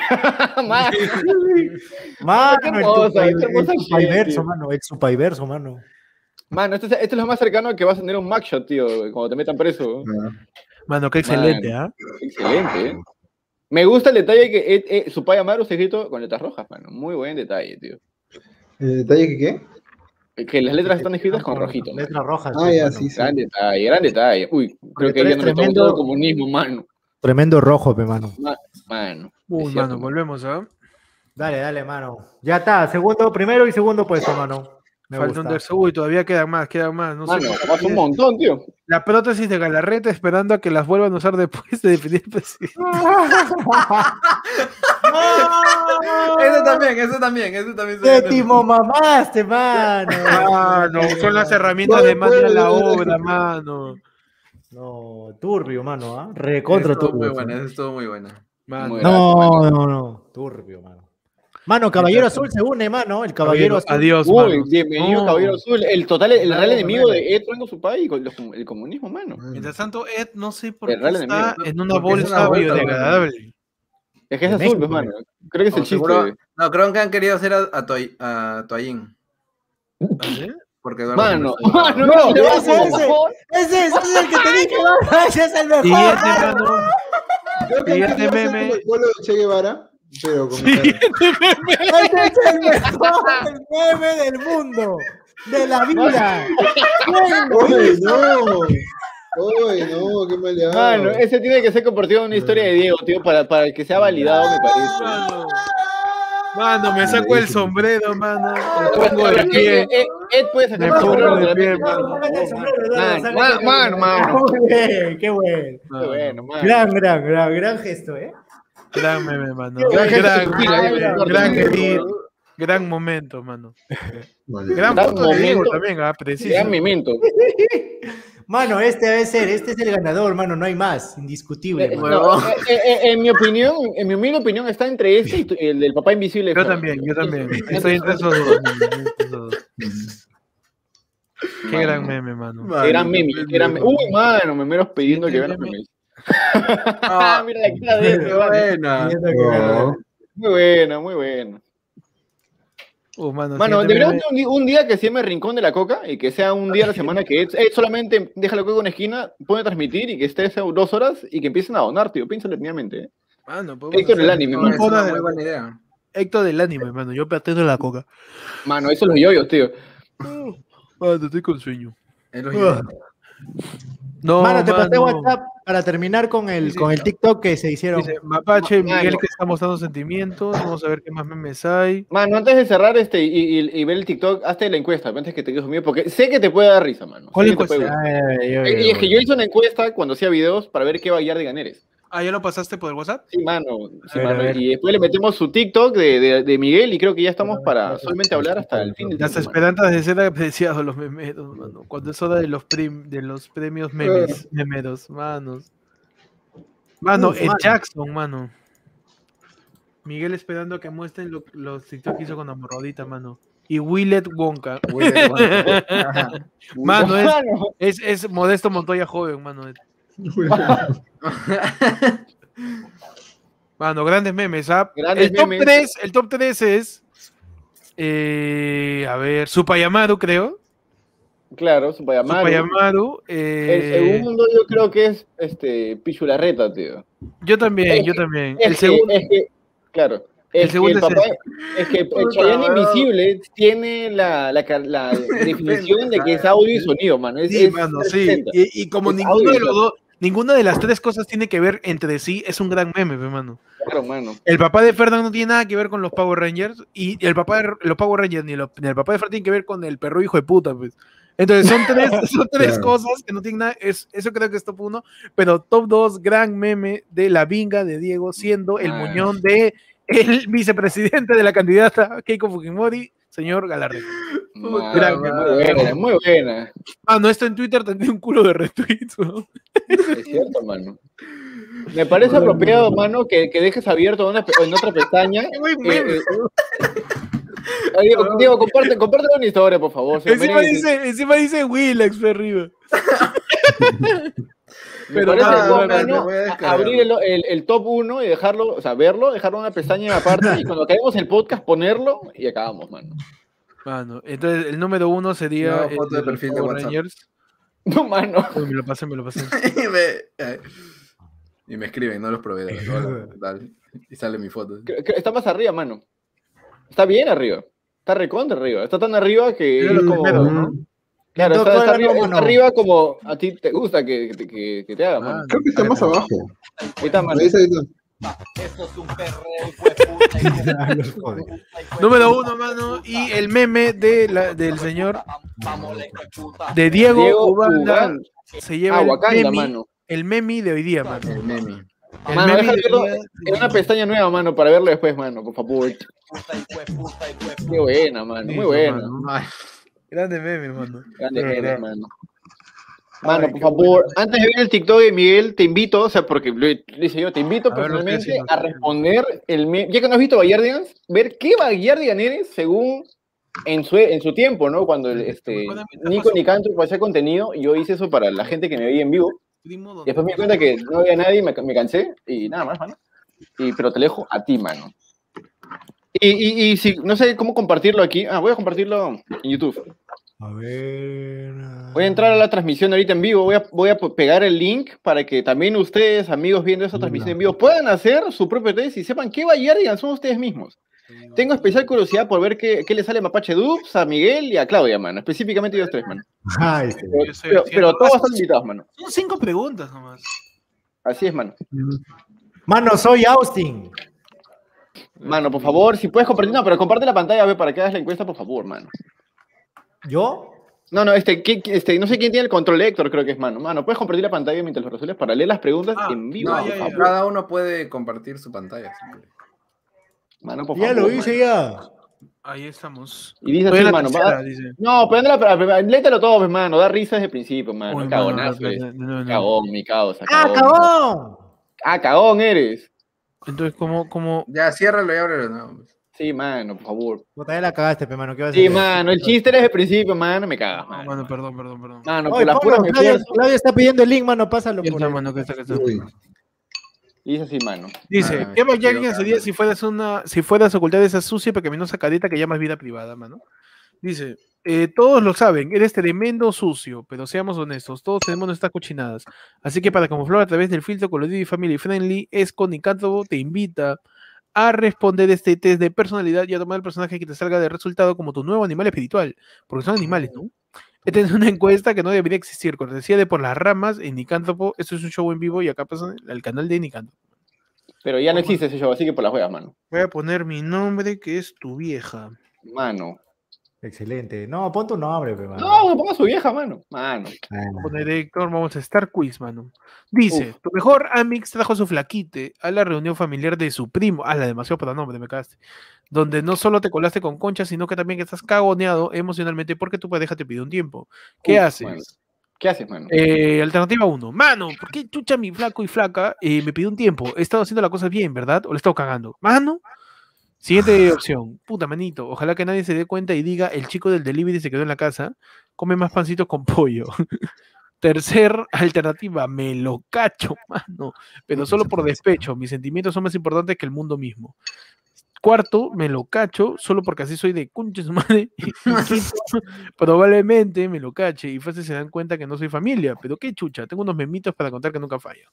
man.
Mano,
Qué hermosa,
el supaiverso, mano, el supaiverso, mano.
Mano, esto es, esto es lo más cercano que vas a tener un mugshot, tío, cuando te metan preso.
ah.
Mano, qué excelente, ¿ah?
Excelente, ¿eh? Me gusta el detalle que eh, eh, su pai Amaru está escrito con letras rojas, mano. Muy buen detalle, tío.
¿El detalle que qué?
Eh, Que las letras están escritas con rojito.
Letras rojas.
Ah, ya, sí, sí.
Gran detalle, gran detalle. Uy, creo que ya no
tremendo-
el comunismo, mano.
Tremendo rojo, pe, mano.
Mano.
Uy,
cierto,
mano, volvemos, ¿ah?
Dale, dale, mano. Ya está, segundo, primero y segundo puesto, mano. Me
Falta un
gusta.
tercer. Uy, todavía quedan más, quedan más. No sé.
Mano, pasa un montón, tío.
La prótesis de Galarreta esperando a que las vuelvan a usar después de definir el presidente.
Ese también, ese también, ese también. se
¡Qué
viene.
timo mamaste, mano!
Mano, son las herramientas de mano a la obra, mano.
No, turbio, mano, ¿ah? Recontra
Esa estuvo
turbio.
muy buena, esa estuvo muy buena.
Mano.
Muy
No, no, no. Turbio, mano. Mano, Caballero Azul se une, mano. El Caballero Azul.
Adiós,
Uy,
mano.
bienvenido,
No.
Caballero Azul. El total, el
Claro,
real enemigo
mano.
de Ed Franco Supai y con los- el comunismo, mano.
Mientras tanto, Ed no sé por
El
qué está
enemigo.
en una bolsa biodegradable.
Es que es azul, pues,
México,
mano. Creo que es el
No, seguro-
chiste.
no, creo que han querido hacer a, a, Toy- a Toallín.
¿Ah,
Porque
Mano,
Mendoza-
mano,
No,
no,
ese, ese, ese, ese es el que te dije. Ese es el mejor.
Siguiente,
mano.
mano.
Creo que
Siguiente meme.
Che Guevara, pero cara.
Ese es el mejor meme del mundo. De la vida. Bueno,
¡Oye, no! ¡Oye, no! ¡Qué maleado!
Mano, ese tiene que ser compartido en una historia de Diego, tío, para, para que sea validado, me parece.
Mano, Mano, me saco el sombrero, mano. Me pongo de pie.
Ed- Ed puede sacar
Me
el
pongo
sombrero
de pie, mano.
Mano, mano,
bien, qué bueno.
Qué bueno, mano.
Gran, gran, gran, gran gesto, ¿eh?
Gran meme, mano.
Gran
Gran, gran, momento, mano. Gran foto de Diego
momento.
también, ah, preciso.
Gran memento.
Mano, este debe ser, este es el ganador, mano, no hay más, indiscutible.
Eh, no, eh, eh, en mi opinión, en mi humilde opinión, está entre este y tu- el del papá invisible.
Yo también, yo también. Estoy entre esos dos. mano. Qué gran meme, mano.
Qué gran meme, qué gran meme. Uy, mano, memeros pidiendo que vean memes.
Ah,
Mira la cara de ese,
qué
mano.
buena.
No.
Muy bueno, muy bueno.
Uh, mano,
Mano, deberíamos un, día que se llame Rincón de la Coca y que sea un día a la semana que Ed, Ed solamente deja la coca en una esquina, pone a transmitir y que esté dos horas y que empiecen a donar, tío. Piénsalo detenidamente. ¿eh?
Mano, podemos
Héctor el
hacer
anime,
No,
mano.
es una
de-
muy buena idea.
Héctor del anime, mano. Yo pateo la coca.
Mano, eso los yoyos, tío.
Mano, estoy con sueño.
Es.
No,
Mano, te pasé. WhatsApp para terminar con el,
Sí,
con el TikTok que se hicieron.
Dice, Mapache,
Mano.
Miguel que está mostrando sentimientos. Vamos a ver qué más memes hay.
Mano, antes de cerrar este y, y- y ver el TikTok, hazte la encuesta, antes que te quedes mío, porque sé que te puede dar risa, mano.
¿Cuál encuesta?
Ay, ay,
Eh,
ay,
Y es que yo hice una encuesta cuando hacía videos para ver qué va a hallar de Ganeres.
Ah, ¿ya lo pasaste por el WhatsApp?
Sí, mano. sí,
ver,
mano. Y después le metemos su TikTok de, de- de Miguel y creo que ya estamos para solamente hablar hasta el fin del
Las
tiempo, mano.
esperanzas de ser apreciados los memeros, mano. Cuando es hora de los, prim- de los premios memes, memeros, manos. Mano,
Uf,
el
mano.
Jackson, mano. Miguel esperando a que muestren lo- los TikTok que hizo con Amorrodita, mano. Y Willet Wonka. Mano, es,
Mano,
es, es Modesto Montoya joven, mano. Mano, grandes memes, ¿ah?
Grandes
el, top
memes.
3, el top 3 es. eh, a ver, Supayamaru, creo.
claro, su Payamaru.
Supayamaru.
El
eh,
segundo yo creo que es este Pichularreta, tío.
yo también,
es
yo también.
Es
El
que,
segundo.
es que, claro.
El
que
segundo
el
es
papá, es que el Chayanne. Invisible tiene la, la, car- la definición de que es audio y sonido, mano. Es,
Sí,
es
mano, sí.
360.
Y, y como
Es
ninguno de los dos, ninguna de las tres cosas tiene que ver entre sí, es un gran meme, pe, mano.
Claro, mano.
El papá de Ferdinand no tiene nada que ver con los Power Rangers y el papá de los Power Rangers ni, lo- ni el papá de Ferdinand tiene que ver con el perro hijo de puta, pues. Entonces son tres, son tres
Claro.
cosas que no tienen nada, es, eso creo que es top uno, pero top dos, gran meme de la vinga de Diego siendo el
Ah.
muñón de el vicepresidente de la candidata Keiko Fujimori, señor Galarre.
Mano,
gran
muy buena, muy buena.
Ah, no, esto en Twitter tendría un culo de retweets, ¿no?
Es cierto, mano. Me parece apropiado, mano, que, que dejes abierto una en otra pestaña.
Muy
eh,
meme.
eh, Ay, Diego, Diego, comparte, comparte una historia, por favor.
Encima dice, encima dice Willax arriba.
Me
Pero
parece
nada,
bueno, abrir el, el- el top 1 y dejarlo, o sea, verlo, dejarlo en una pestaña aparte y cuando acabemos el podcast ponerlo y acabamos, mano.
Mano, entonces el número uno sería
No,
el
foto de perfil de WhatsApp.
Rangers.
No, mano.
Uy, me lo pasé, me lo pasé.
y, me, eh, y me escriben, no los proveedores. Y sale mi foto.
Está más arriba, mano. Está bien arriba. Está recontra arriba. Está tan arriba que es como... Claro, está, está arriba, está como a ti te gusta que, que, que- que te haga, mano.
Creo que está más abajo.
Ahí está, mano.
Ahí está, ahí está.
Número uno, mano. Y el meme de la- del señor de Diego,
Diego
Ubanda
Ubanda.
se lleva
Ah,
el, meme,
mano.
el meme de hoy día, mano.
El meme.
El
Mano,
meme
déjalo
de
verlo
hoy día-
en una pestaña nueva, mano, para verlo después, mano, por favor. Qué buena, mano. Muy buena.
Grande meme, mano.
Grande
De
genes,
verdad.
mano.
Ay,
por favor, antes de ver el TikTok de Miguel, te invito, o sea, porque lo hice yo, te invito
A ver,
personalmente
haciendo,
a responder el meme, ya que no has visto Bayardigans, ver qué Bayardigan eres según en su, en su tiempo, ¿no? Cuando el, este, Nico. Nicantro hacía contenido, yo hice eso para la gente que me veía en vivo, y después me di cuenta que no había nadie, me, me cansé, y nada más, mano. Y, pero te dejo a ti, mano. Y, y, y si, no sé cómo compartirlo aquí, ah, voy a compartirlo en YouTube.
A ver.
Voy a entrar a la transmisión ahorita en vivo, voy a, voy a po- pegar el link para que también ustedes, amigos viendo esa transmisión en vivo, puedan hacer su propio test y sepan qué Bayardigan son ustedes mismos. Tengo especial curiosidad por ver qué, qué le sale a Mapache Dubs, a Miguel y a Claudia, mano. Específicamente ellos tres, mano.
Ay, sí.
Pero, todos están invitados, mano.
Son cinco preguntas nomás.
Así es, mano.
Mano, soy Austin.
Mano, por favor, si puedes compartir, no, pero comparte la pantalla, para que hagas la encuesta, por favor, mano.
¿Yo?
No, no, este, ¿qué- qué- este, no sé quién tiene el control Héctor, creo que es mano. Mano, puedes compartir la pantalla mientras lo resuelves para leer las preguntas
Ah,
en vivo,
No,
ya, ya,
cada uno puede compartir su pantalla.
Mano, por
Ya
favor.
lo hice ya.
Ahí estamos.
Y dice así,
la
mano,
tercera,
va-
dice.
No, pero anda léetelo todo, pues, mano. Da risa desde el principio, mano.
Uy,
Cagonazo,
no, no, no.
Cagón, mi causa.
¡Ah,
cagón.
cagón!
Ah, cagón eres.
Entonces, ¿cómo, cómo?
Ya, ciérralo y ábrelo. No. pues.
Sí, mano, por favor.
Ya la cagaste, pe, mano. ¿Qué vas a
Sí,
hacer?
mano, el chiste era desde el principio, mano. Me cagas,
No,
mano.
mano, perdón, perdón, perdón.
Mano,
Oye,
por las
ponlo,
puras me esfuerzo.
Claudia está pidiendo el link, mano. Pásalo por
está,
ahí.
mano, que está, que está.
Uy,
dice así, mano.
Dice,
Ah,
¿qué
me
Bayardigan
equivoco,
sería si fueras una, si fueras a ocultar esa sucia y pecaminosa careta que llamas vida privada, mano? Dice, eh, todos lo saben, eres tremendo sucio, pero seamos honestos, todos tenemos nuestras cochinadas. Así que para camuflar a través del filtro colorido y family friendly, Esco Nicántropo te invita a responder este test de personalidad y a tomar el personaje que te salga de resultado como tu nuevo animal espiritual, porque son animales, ¿no? Esta es una encuesta que no debería existir, cortesía de por las ramas en Nicántropo. Esto es un show en vivo y acá pasa el canal de Nicántropo.
Pero ya no existe ese show, así que por las huevas, mano.
Voy a poner mi nombre, que es tu vieja.
Mano.
Excelente. No, pon tu nombre, pe, mano.
No, ponga a su vieja, mano. Mano.
Poner Héctor, vamos a estar quiz, mano. Dice,
Uf.
tu mejor Amix trajo su flaquite a la reunión familiar de su primo. Ah, la demasiado para nombre, me cagaste. Donde no solo te colaste con concha, sino que también estás cagoneado emocionalmente porque tu pareja te pide un tiempo. ¿Qué
Uf,
haces?
mano. ¿Qué haces, mano?
Eh, alternativa 1. Mano, ¿por qué chucha mi flaco y flaca eh, me pidió un tiempo? He estado haciendo las cosas bien, ¿verdad? ¿O le he estado cagando? Mano. Siguiente opción. Puta manito. Ojalá que nadie se dé cuenta y diga, el chico del delivery se quedó en la casa. Come más pancitos con pollo. Tercer alternativa, me lo cacho, mano. Pero solo por despecho. Mis sentimientos son más importantes que el mundo mismo. Cuarto, me lo cacho, solo porque así soy de concha su madre. Probablemente me lo cache y fácil se dan cuenta que no soy familia. Pero qué chucha, tengo unos memitos para contar que nunca falla.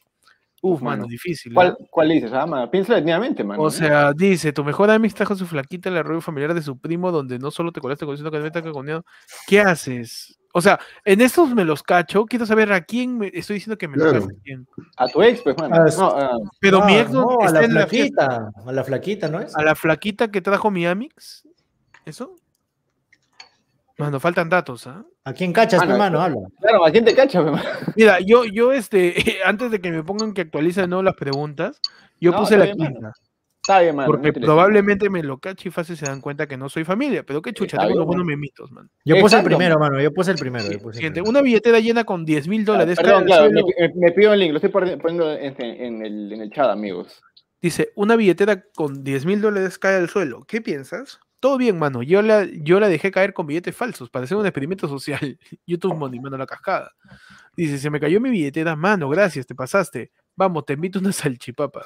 Uf, mano,
mano.
difícil.
¿Cuál,
¿ah?
¿Cuál dices? Ah, mano, piénsalo detenidamente, mano.
O
¿eh?
sea, dice, tu mejor amigo trajo a su flaquita en la reunión familiar de su primo, donde no solo te colaste con sino que también te cagoneado. ¿Qué haces? O sea, en estos me los cacho, quiero saber a quién me estoy diciendo que me lo
Claro.
cacho. a quién.
A tu ex, pues, mano. No, ah,
Pero mi
Ah,
ex no,
no, a
está
la
en la fiesta.
flaquita. A la flaquita, ¿no es?
A la flaquita que trajo mi Amix. ¿Eso? Mano, faltan datos, ¿ah?
¿A quién cachas,
Ah,
mano? Habla.
claro, ¿a quién te cachas, pues, mano?
Mira, yo, yo, este, antes de que me pongan que actualicen ¿no? las preguntas, yo
No,
puse la
bien, mano.
quinta.
Está bien, mano.
Porque probablemente me lo cacho y fácil se dan cuenta que no soy familia. Pero qué chucha,
Está
tengo
bien,
unos buenos memitos, man.
Yo puse el primero, mano. Yo puse el primero. puse el primero.
una billetera llena con 10 mil dólares. cae
Perdón,
al
claro,
suelo.
me, pido el link, lo estoy poni- poniendo en, en el, en el chat, amigos.
Dice, una billetera con 10 mil dólares cae al suelo. ¿Qué piensas? Todo bien, mano. Yo la, yo la dejé caer con billetes falsos para hacer un experimento social. YouTube Money, mano, la cascada. Dice, se me cayó mi billetera, mano, gracias, te pasaste. Vamos, te invito una salchipapa.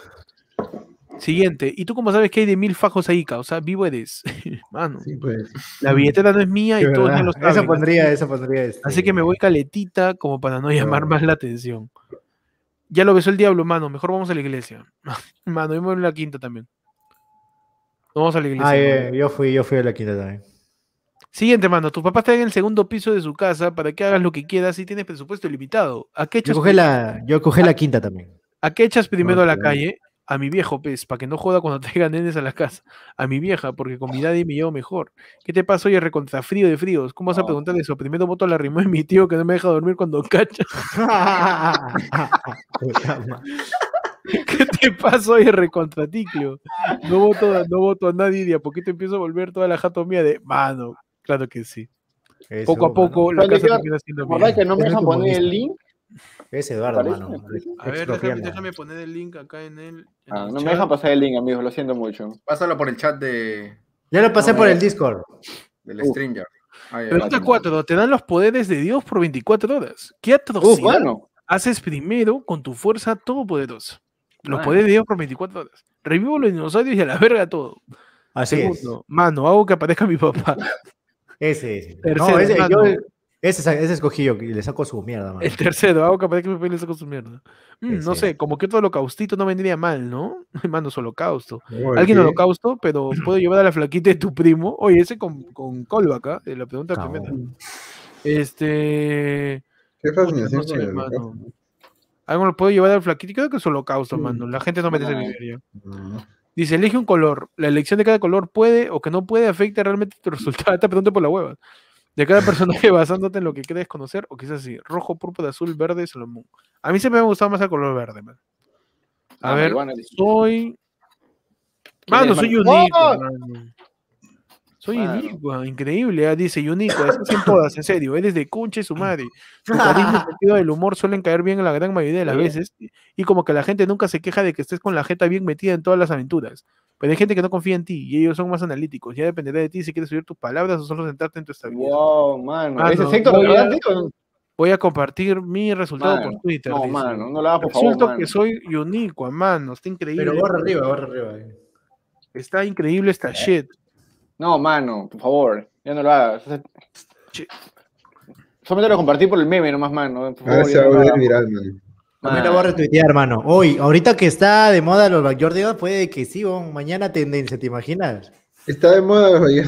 Siguiente, ¿y tú cómo sabes que hay de mil fajos ahí, causa? Vivo eres. mano,
Sí, pues.
la billetera no es mía y todos
¿verdad?
lo saben.
Eso pondría, eso pondría. Este...
Así que me voy caletita como para no llamar más la atención. Ya lo besó el diablo, mano. Mejor vamos a la iglesia. Mano, voy en la quinta también. Vamos a la iglesia.
Ah, yo fui, yo fui a la quinta también.
Siguiente, mano. Tus papás te dan el segundo piso de su casa para que hagas lo que quieras y tienes presupuesto ilimitado. ¿A qué
Yo
echas,
cogí la, yo cogí la quinta también.
¿a qué echas primero a la calle? A mi viejo, pez, para que no joda cuando traiga nenes a la casa. A mi vieja, porque con mi daddy me llevo mejor. ¿Qué te pasa hoy recontra frío de fríos? ¿Cómo vas a preguntar eso? Primero voto la rimó de mi tío que no me deja dormir cuando cacha. ¿Qué te pasa hoy recontraticlio? No voto, no voto a nadie y de a poquito empiezo a volver toda la jato mía de mano. Claro que sí.
Eso,
Poco a
mano.
poco la
Pero
casa termina siendo
¿Verdad
mía.
que no me dejan poner el link?
Es Eduardo,
Parece,
mano.
A ver, déjame, poner el link acá en el. en
Ah,
el
no me dejan pasar el link, amigos, lo siento mucho.
Pásalo por el chat de,
Ya lo pasé
No,
por el Discord.
del
Uf.
Stringer.
Pregunta
ya.
4. Te dan los poderes de Dios por 24 horas. ¿Qué atrocidad
mano.
haces primero con tu fuerza todopoderosa? Los
Mano.
poderes de Dios por 24 horas. Revivo los dinosaurios y a la verga todo.
Así
Segundo, mano, hago que aparezca mi papá.
es. Ese, ese.
Tercero,
no, ese,
mano.
yo, ese, ese escogí yo y le saco su mierda, mano.
El tercero, hago que aparezca mi papá y le saco su mierda. Mm, no sé, como que otro holocaustito no vendría mal, ¿no? Mano, es holocausto.
Oye,
Alguien
¿qué?
holocausto, pero puedo llevar a la flaquita de tu primo. Oye, ese con, con callback, ¿ah? De la pregunta
Cabrón.
primera. Este.
Qué fascinación
no sé,
el
mano. Algo lo puedo llevar al flaquito. Creo que es holocausto, mano. La gente no merece vivir ya. Dice, elige un color. La elección de cada color puede o que no puede afecta realmente tu resultado. Esta pregunta por la hueva. De cada personaje basándote en lo que crees conocer, o quizás así, rojo, púrpura, azul, verde, Salomón. A mí siempre me ha gustado más el color verde, man. A
Ah,
ver, soy.
¿Quién
Mano, soy
mano?
Soy único, increíble. ah, Dice único, así en todas, en serio. Eres de conche su madre. Tu carisma y sentido del humor suelen caer bien en la gran mayoría de las veces. Y como que la gente nunca se queja de que estés con la jeta bien metida en todas las aventuras. Pero hay gente que no confía en ti y ellos son más analíticos. Ya dependerá de ti si quieres subir tus palabras o solo sentarte en tu estabilidad.
Wow, mano.
Mano,
¿Ese es Héctor,
voy
verdad,
a-? Voy a compartir mi resultado
Mano,
por Twitter.
No,
dice.
mano, no lo hagas por favor,
Resulta
mano.
que soy único, mano. Está increíble.
Pero borra arriba, borra arriba.
Está increíble esta shit.
No, mano, por favor, ya no lo hagas.
Che.
Solamente lo compartí por el meme nomás, mano. Por
Ahora
favor,
se
ya
va a volver viral, man.
También
Mano.
lo voy a retuitear, hermano. Hoy, ahorita que está de moda los Backyardigans, puede que sí, bon, mañana tendencia, ¿te imaginas?
Está de moda, oye.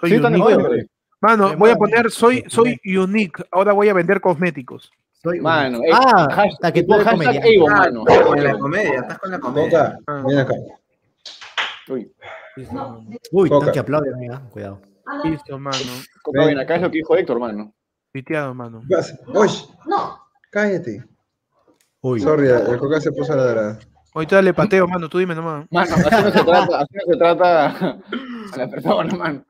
Soy
Sí,
unique. Mano,
De
voy a poner soy, soy unique. Ahora voy a vender cosméticos.
Soy
Mano, eh,
ah,
hashtag-
hasta que tú eres
hashtag
comediante.
Evo,
Ah,
mano.
con la comedia, estás con la comedia.
Coca,
Ah.
ven acá.
Uy,
Uy,
Coca.
tanque aplaude, amiga. Cuidado.
Listo, mano.
Coca, ven acá es lo que dijo Héctor, mano.
Piteado, mano.
¿Qué pasa? Oye, cállate.
Uy.
Sorry, el Coca se puso a ladrar.
Ahorita le pateo, mano. Tú dime nomás.
Mano, así no se trata, así no se trata a la persona, mano.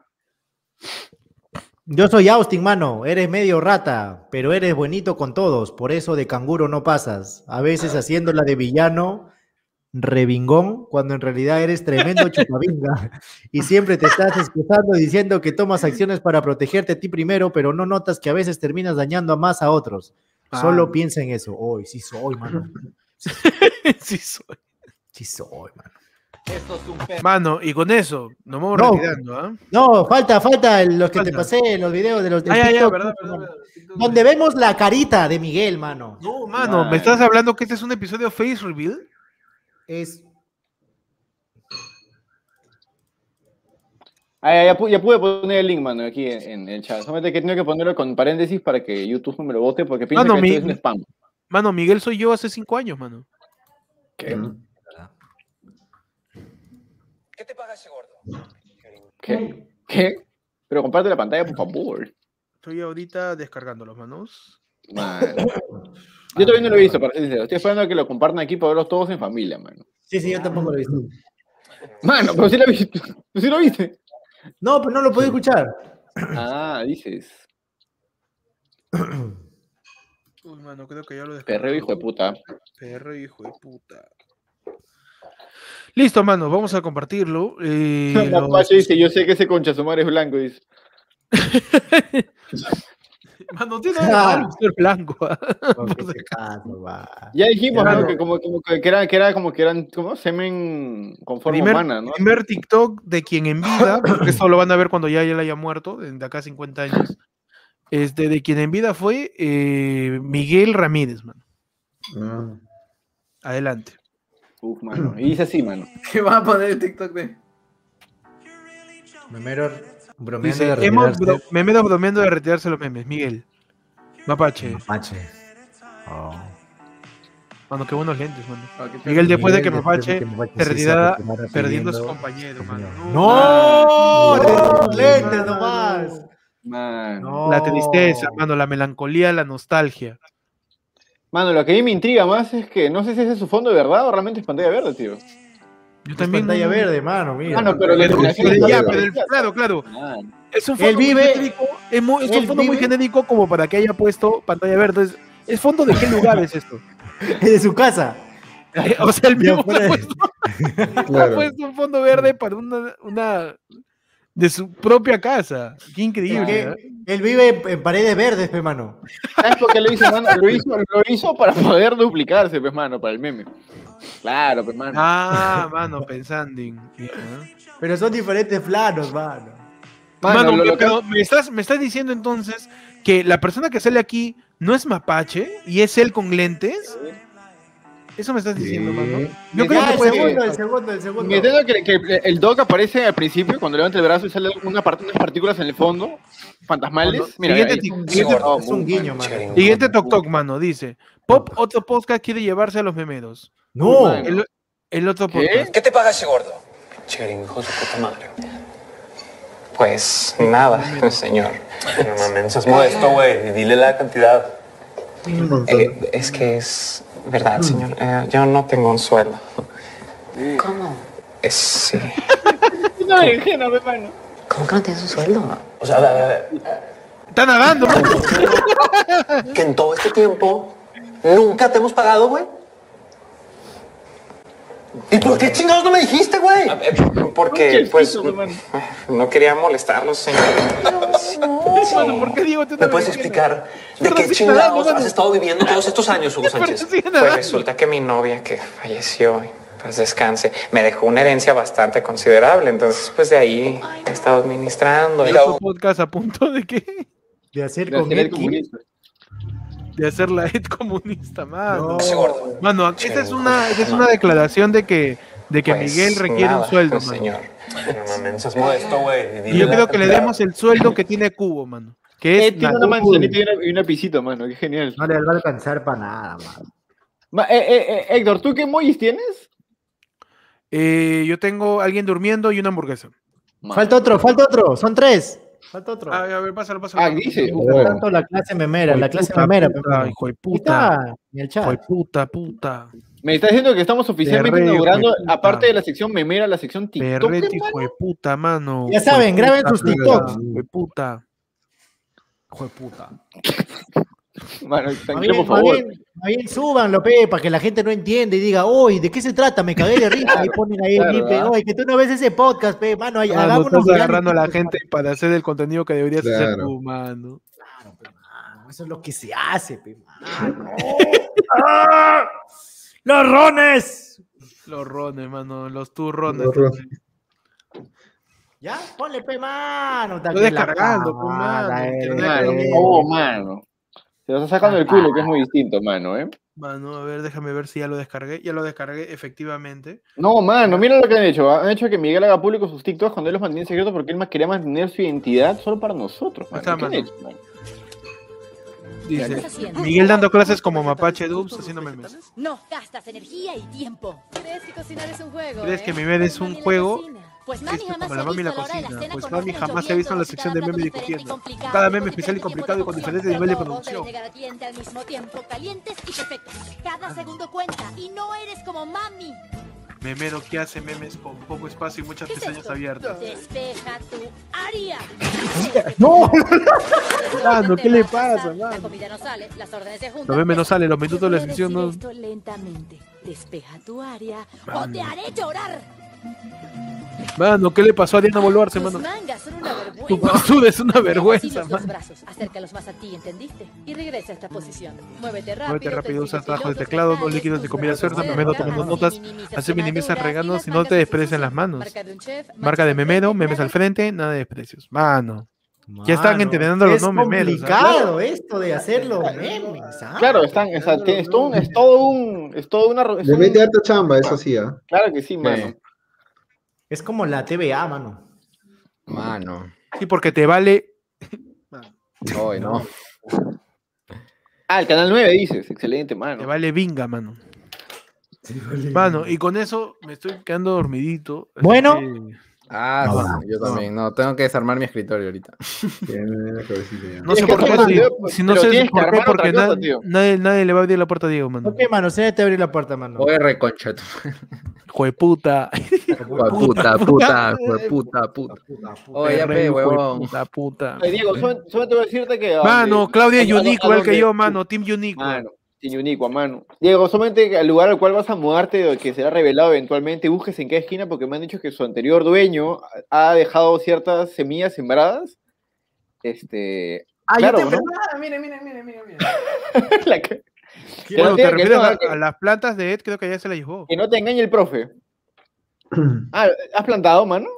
Yo soy Austin, mano. Eres medio rata, pero eres bonito con todos. Por eso de canguro no pasas. A veces haciéndola de villano, rebingón, cuando en realidad eres tremendo chupavinga. Y siempre te estás excusando diciendo que tomas acciones para protegerte a ti primero, pero no notas que a veces terminas dañando a más a otros. Solo piensa en eso. Hoy sí soy, mano.
sí soy.
Sí soy, mano.
Mano, y con eso nos vamos
No.
retirando, ¿ah?
No, falta, falta los que te pasé, los videos de los de
Ah, ya, ya,
TikTok,
verdad,
mano.
verdad, verdad.
Donde vemos la carita de Miguel, mano.
No, mano,
Ay.
¿me estás hablando que este es un episodio Face Reveal?
Es
Ah, ya, ya pu- ya pude poner el link, mano, aquí en, en el chat. Solamente que tengo que ponerlo con paréntesis para que YouTube no me lo vote porque piensa
Mano,
que
mi-
esto es un spam.
Mano, Miguel soy yo hace cinco años, mano.
¿Qué?
Mm.
¿Qué? ¿Qué? Pero comparte la pantalla, por favor.
Estoy ahorita descargando los manos.
Mano. Yo todavía no lo he visto, para ser sincero. Estoy esperando a que lo compartan aquí para verlos todos en familia, mano.
Sí, sí, yo tampoco lo he visto.
Mano, pero sí lo viste. ¿Tú sí lo viste?
No, pero no lo puedo escuchar.
Ah, dices.
Uy, mano, creo que ya lo descargué.
Perreo, hijo de puta.
Perro, hijo de puta. Listo, mano, vamos a compartirlo. Eh, los-
Mapache dice, yo sé que ese concha su madre es blanco, dice.
Mano, tiene nada de malo ser blanco. ¿ah?
Va.
Ya dijimos,
Claro.
¿no? Que como, como que, era, que era como que eran, ¿cómo? Semen con forma
primer,
humana, ¿no?
primer TikTok de quien en vida, porque esto lo van a ver cuando ya, le haya muerto, de acá a 50 años. Este, de quien en vida fue eh, Miguel Ramírez, mano.
Ah.
Adelante.
Uf, mano. Y dice así, mano.
¿Qué vas a poner el TikTok de?
Memero bromeando
Dice,
de
hemos bro- memeros bromeando de retirarse los memes. Miguel. Mapache.
Mapache. Oh.
Mano, qué buenos lentes, mano.
Ah.
Miguel, después de que
Miguel,
Mapache
después de que Mapache
se retirara perdiendo a su compañero, mano.
¡No!
No,
¡Los lentes nomás! No.
La tristeza, mano, la melancolía, la nostalgia.
Mano, lo que a mí me intriga más es que no sé si ese es su fondo de verdad o realmente es pantalla verde, tío.
Yo
Es
también.
pantalla
no-
verde, mano, mira.
Mano, pero la iluminación
Pero
está
ya,
bien.
pero el- claro, claro.
Ah,
Es un
Él
fondo muy genérico. Es, muy- es un fondo muy genérico como para que haya puesto pantalla verde. Es, ¿es fondo de qué lugar es esto?
de su casa.
o sea, el mismo ha puesto, ha
Claro.
puesto un fondo verde para una, una de su propia casa. Qué increíble. ¿eh?
él vive en, paredes verdes, pe, mano.
¿Sabes por qué lo hizo, mano? Lo hizo, lo hizo para poder duplicarse, pues, mano, para el meme. Claro, pues, mano.
Ah, mano, pensando. en- ya.
Pero son diferentes planos, mano.
Mano,
Mano,
lo-
me-
lo que-
pero me estás, me estás diciendo entonces que la persona que sale aquí no es mapache y es él con lentes. Eso me estás diciendo, mano. Yo creo que
el segundo, el segundo, el segundo.
Me entiendo que, que el dog aparece al principio cuando levanta el brazo y sale una parte, unas partículas en el fondo, fantasmales.
Cuando-
Mira,
siguiente
ahí-
Siguiente-
Oh,
es un guiño, mano.
Siguiente Tok Tok, mano, dice. Pop, otro podcast quiere llevarse a los memeros.
No.
El, el otro
¿Qué?
podcast.
¿Qué te paga ese gordo? Chering, hijo de puta madre. Pues nada, señor. No mames, seas modesto, güey. Dile la cantidad. Eh, es que es verdad, señor. Eh, yo no tengo un sueldo.
¿Cómo?
Es sí.
Una berenjena, pues, mano.
¿Cómo que no tienes un sueldo?
O sea, a ver, a ver,
Está nadando,
que en todo este tiempo nunca te hemos pagado, güey. ¿Y por qué chingados no me dijiste, güey? Porque, pues, no quería molestarlos, señor.
Mano, ¿por qué Diego te
¿Me puedes explicar de qué chingados has estado viviendo todos estos años, Hugo Sánchez? Pues resulta que mi novia, que falleció, pues descanse, me dejó una herencia bastante considerable. Entonces, pues de ahí he estado administrando. Y
podcast a punto de que
de hacer
De
de hacer la ed comunista, mano.
No.
Mano, esta es una, esta es una declaración de que, de que
Pues,
Miguel requiere
nada,
un sueldo, mano.
señor. No mames, seas modesto, güey.
Y yo creo que le demos el sueldo que tiene Cubo, mano. Que
Eh,
es
tiene una manzanita y una, y una pisita, mano. Qué genial.
No le va a alcanzar para nada, mano.
Ma- eh, eh, eh, Héctor, ¿tú qué emojis tienes?
Eh, yo tengo alguien durmiendo y una hamburguesa.
Falta otro, falta otro. Son tres. Falta otro.
Ah, a ver, pásalo, pásalo.
Ah, dice.
Por tanto, la clase memera, la clase
Puta,
memera.
puta, hijo de puta. Hijo de puta, puta.
Me está diciendo que estamos oficialmente inaugurando, aparte de la sección memera, la sección TikTok.
Perrete, hijo de puta, mano.
Ya saben, graben sus TikToks.
Hijo de puta.
Hijo de puta.
Mano,
Más
tranquilo,
bien,
por
más
favor.
bien, más bien súbanlo, pe, para que la gente no entienda y diga, uy, ¿de qué se trata? Me cagué de risa. Ahí ponen ahí
claro,
el link, pe,
¿ah?
oye, que tú no ves ese podcast, pe, mano, ahí, hagámonos
estás agarrando a la gente para hacer el contenido que deberías hacer
Claro.
tú, mano.
mano, pe, mano, Eso es lo que se hace, pe, mano. ¡Ah! ¡Los rones!
Los rones, mano, los turrones.
Los rones.
¿Ya? Ponle, pe, mano.
Estoy descargando, pe, mano,
oh, mano. Se lo está sacando el culo, que es muy distinto, mano, ¿eh?
Mano, a ver, déjame ver si ya lo descargué. Ya lo descargué, efectivamente.
No, mano, mira lo que han hecho. ¿ah? Han hecho que Miguel haga público sus TikToks cuando él los mantiene secretos porque él más quería mantener su identidad solo para nosotros, mano.
Está,
¿Qué han
mano.
hecho, mano?
Dice, Miguel dando clases como Mapache Dubs haciendo memes.
No gastas energía y tiempo.
¿Crees que cocinar es un juego?
¿Crees
eh?
que mi bebé es un juego?
Pues
Esto como la mami la cocina. Pues mami jamás se ha visto en la sección de memes discutiendo. Cada meme especial y complicado y con de producción.
llegar a cliente al mismo tiempo, calientes y perfectos. Cada segundo cuenta y no eres como mami.
Memero que hace memes con poco espacio y muchas
¿Qué es
pestañas abiertas.
Despeja tu área.
No.
Mano, ¿qué le pasa,
La
mano?
comida no sale, las órdenes se juntan.
Los memes no salen, los minutos de la sección no.
decir esto lentamente. Despeja tu área o te haré llorar.
Mano, ¿qué le pasó a Diana Boluarse,
Tus
mano?
mangas son una
Tu
vergüenza.
postura es una
Así
vergüenza,
los dos
mano.
brazos, acércalos más a ti, ¿entendiste? Y regresa a esta posición. Muévete rápido.
Muévete rápido, usa trabajo de teclado, no líquidos ni
tus
comida suelta, memero tomando
así
notas, hace minimizas regalos y no te en las manos.
Marca de un chef,
Marca
manchas
de
al
memero, memes al frente, nada de desprecios. Mano. Ya están
Mano,
entrenando los
es
no memeros. ¿ah?
complicado esto de hacer los memes, ¿ah?
Claro, están, es, todo un, es todo un, es todo una, es
Le
un-
mete harta chamba, eso sí, ¿ah?
claro que sí, mano.
Es como la TVA, mano.
Mano.
Sí, porque te vale.
Hoy no.
Ah, el canal 9 dices, excelente,
Te
mano.
vale vinga, mano. Mano, y con eso me estoy quedando dormidito.
Bueno.
que-
Ah,
No,
sí,
no,
yo también. No, tengo que desarmar mi escritorio ahorita.
No sé por qué, si, no sé por qué, porque
cosa,
nadie,
tío.
nadie, nadie le va a abrir la puerta a Diego, mano.
Ok, mano, se te abrir la puerta, mano.
Voy a reconcha. tú.
Jueputa.
Jue puta, puta, jue puta, puta. Oye, ya pe, huevón.
jueputa, puta.
Ay, Diego, solo, te voy a decirte que.
Mano, Claudia es
a
igual que yo, mano. Team unique.
Mano, sin Uniqua, mano. Diego, solamente al lugar al cual vas a mudarte, o que será revelado eventualmente, busques en qué esquina, porque me han dicho que su anterior dueño ha dejado ciertas semillas sembradas. Este.
Ah,
claro,
yo te
¿no?
Mire, mire, mire, mire, mire.
La que,
Bueno,
no
te refieres
no-
a,
que-
a las plantas de Ed, creo que ya se la llevó.
que no te engañe el profe. Ah, ¿has plantado, mano?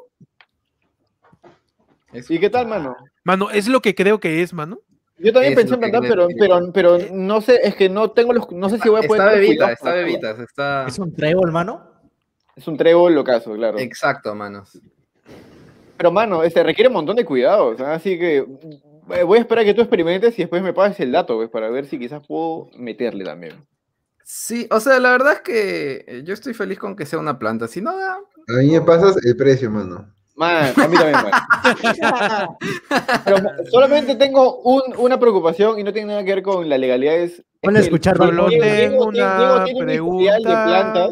¿Y qué tal, mano?
Mano, es lo que creo que es, mano.
Yo también pensé en plantar, pero, pero, pero no sé, es que no tengo los, no sé si voy a poder
Está bebita, está bebitas, está.
¿Es un trébol, mano?
Es un trébol locazo, claro.
Exacto, manos.
Pero, mano, este requiere un montón de cuidados, ¿ah? así que eh, voy a esperar que tú experimentes y después me pases el dato, pues, para ver si quizás puedo meterle también.
Sí, o sea, la verdad es que eh, yo estoy feliz con que sea una planta. Si no da.
A mí me pasas el precio, mano.
Man, a mí también, man. Pero solamente tengo un- una preocupación y no tiene nada que ver con las legalidades.
Ponle a
Es que
escuchar,
Diego-
Solo
Diego-
tengo
tiene-
una
tiene un historial de
pregunta.
plantas.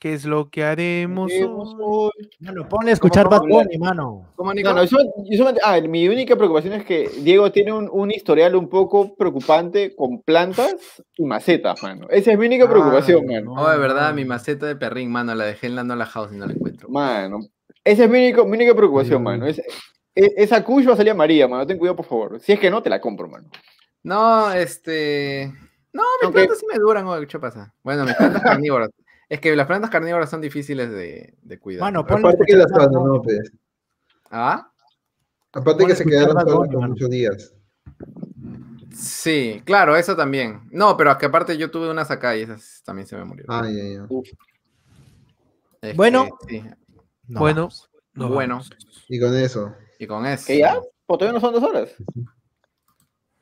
¿Qué es lo que haremos hoy?
Mano, ponle a escuchar
¿Cómo,
Bad? Bunny, mano.
No, no, yo, yo solamente- ah, mi única preocupación es que Diego tiene un, un historial un poco preocupante con plantas y macetas, mano. Esa es mi única
Ah,
preocupación, mano.
Oh, de verdad, mi maceta de perrín, mano, la dejé en la Nola House y no la encuentro.
Mano, esa es mi, único- mi única preocupación, mano. Es- e- esa kush va a salir amarilla, mano. Ten cuidado, por favor. Si es que no, te la compro, mano.
No, este. No, mis plantas sí me duran, oye, ¿qué pasa? Bueno, mis plantas carnívoras. Es que las plantas carnívoras son difíciles de, de cuidar.
Mano, ponle
Aparte que las abandonó, pues.
¿Ah?
Aparte que se quedaron solas por muchos días.
Sí, claro, eso también. No, pero es que aparte yo tuve unas acá y esas también se me murieron.
Ah, ya, ya.
Bueno.
que sí.
No,
bueno, nos
bueno.
vamos.
Y con eso.
Y con eso.
¿Que ya? Pues todavía no son dos horas.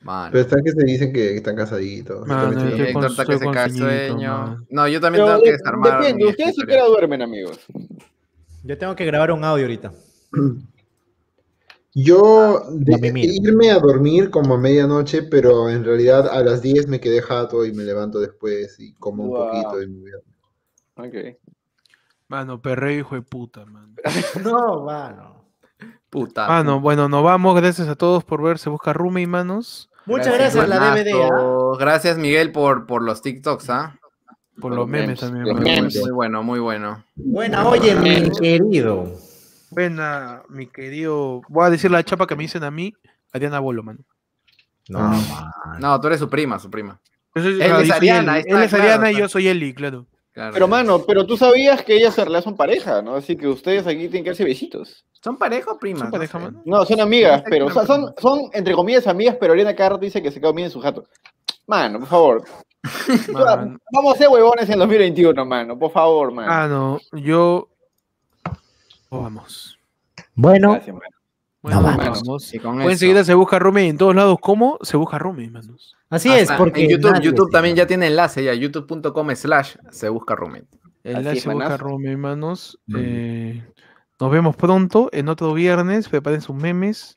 Mano.
Pero están que se dicen que están casaditos.
Con-
Héctor está que se
man.
No, yo también
Pero
tengo que
de-
desarmar.
depende, ustedes a qué
escritorio.
hora duermen, amigos.
Yo tengo que grabar un audio ahorita.
Yo de-
La mimir.
irme a dormir como a medianoche, pero en realidad a las 10 me quedé jato y me levanto después y como un poquito. Y me voy a-
Ok.
Mano, perreo hijo de puta, mano.
No, mano.
Puta.
Mano, bueno, nos vamos. Gracias a todos por ver. Se busca Rumi, manos.
Muchas gracias, la DVD.
manazo. Gracias, Miguel, por, por los TikToks, ¿ah?
Por
Por
los
los
memes
memes,
también.
los memes.
Muy bueno, muy bueno.
Buena, oye, mi querido.
Buena, mi querido. Voy a decir la chapa que me dicen a mí, Ariana Bolo, mano.
No,
Ah.
No, tú eres su prima, su prima.
Yo soy-
Él
ah,
es Ariana, está,
Él es
claro,
Ariana y yo soy Eli, claro.
Claro.
Pero, mano, pero tú sabías que ellas en realidad son pareja, ¿no? Así que ustedes aquí tienen que darse besitos.
¿Son pareja o primas?
¿Son pareja, mano?
No, son amigas, pero o sea,
Exacto.
son, son, entre comillas, amigas, pero Elena Carr dice que se quedó bien en su jato. Mano, por favor. Vamos a ser huevones en 2021, mano. Por favor, mano.
Ah, no. Yo. Oh, vamos.
Bueno,
Gracias, mano.
Bueno,
No,
vamos.
vamos.
Y con
Pueden
eso.
seguir a Se Busca Rumi en todos lados. ¿Cómo? Se Busca Rumi, manos.
así
Hasta
es, porque.
en YouTube, también ya tiene enlace ya, youtube.com slash se busca
Así
enlace Se Busca. Rumi, manos.
Mm.
Eh, nos vemos pronto en otro viernes. Preparen sus memes.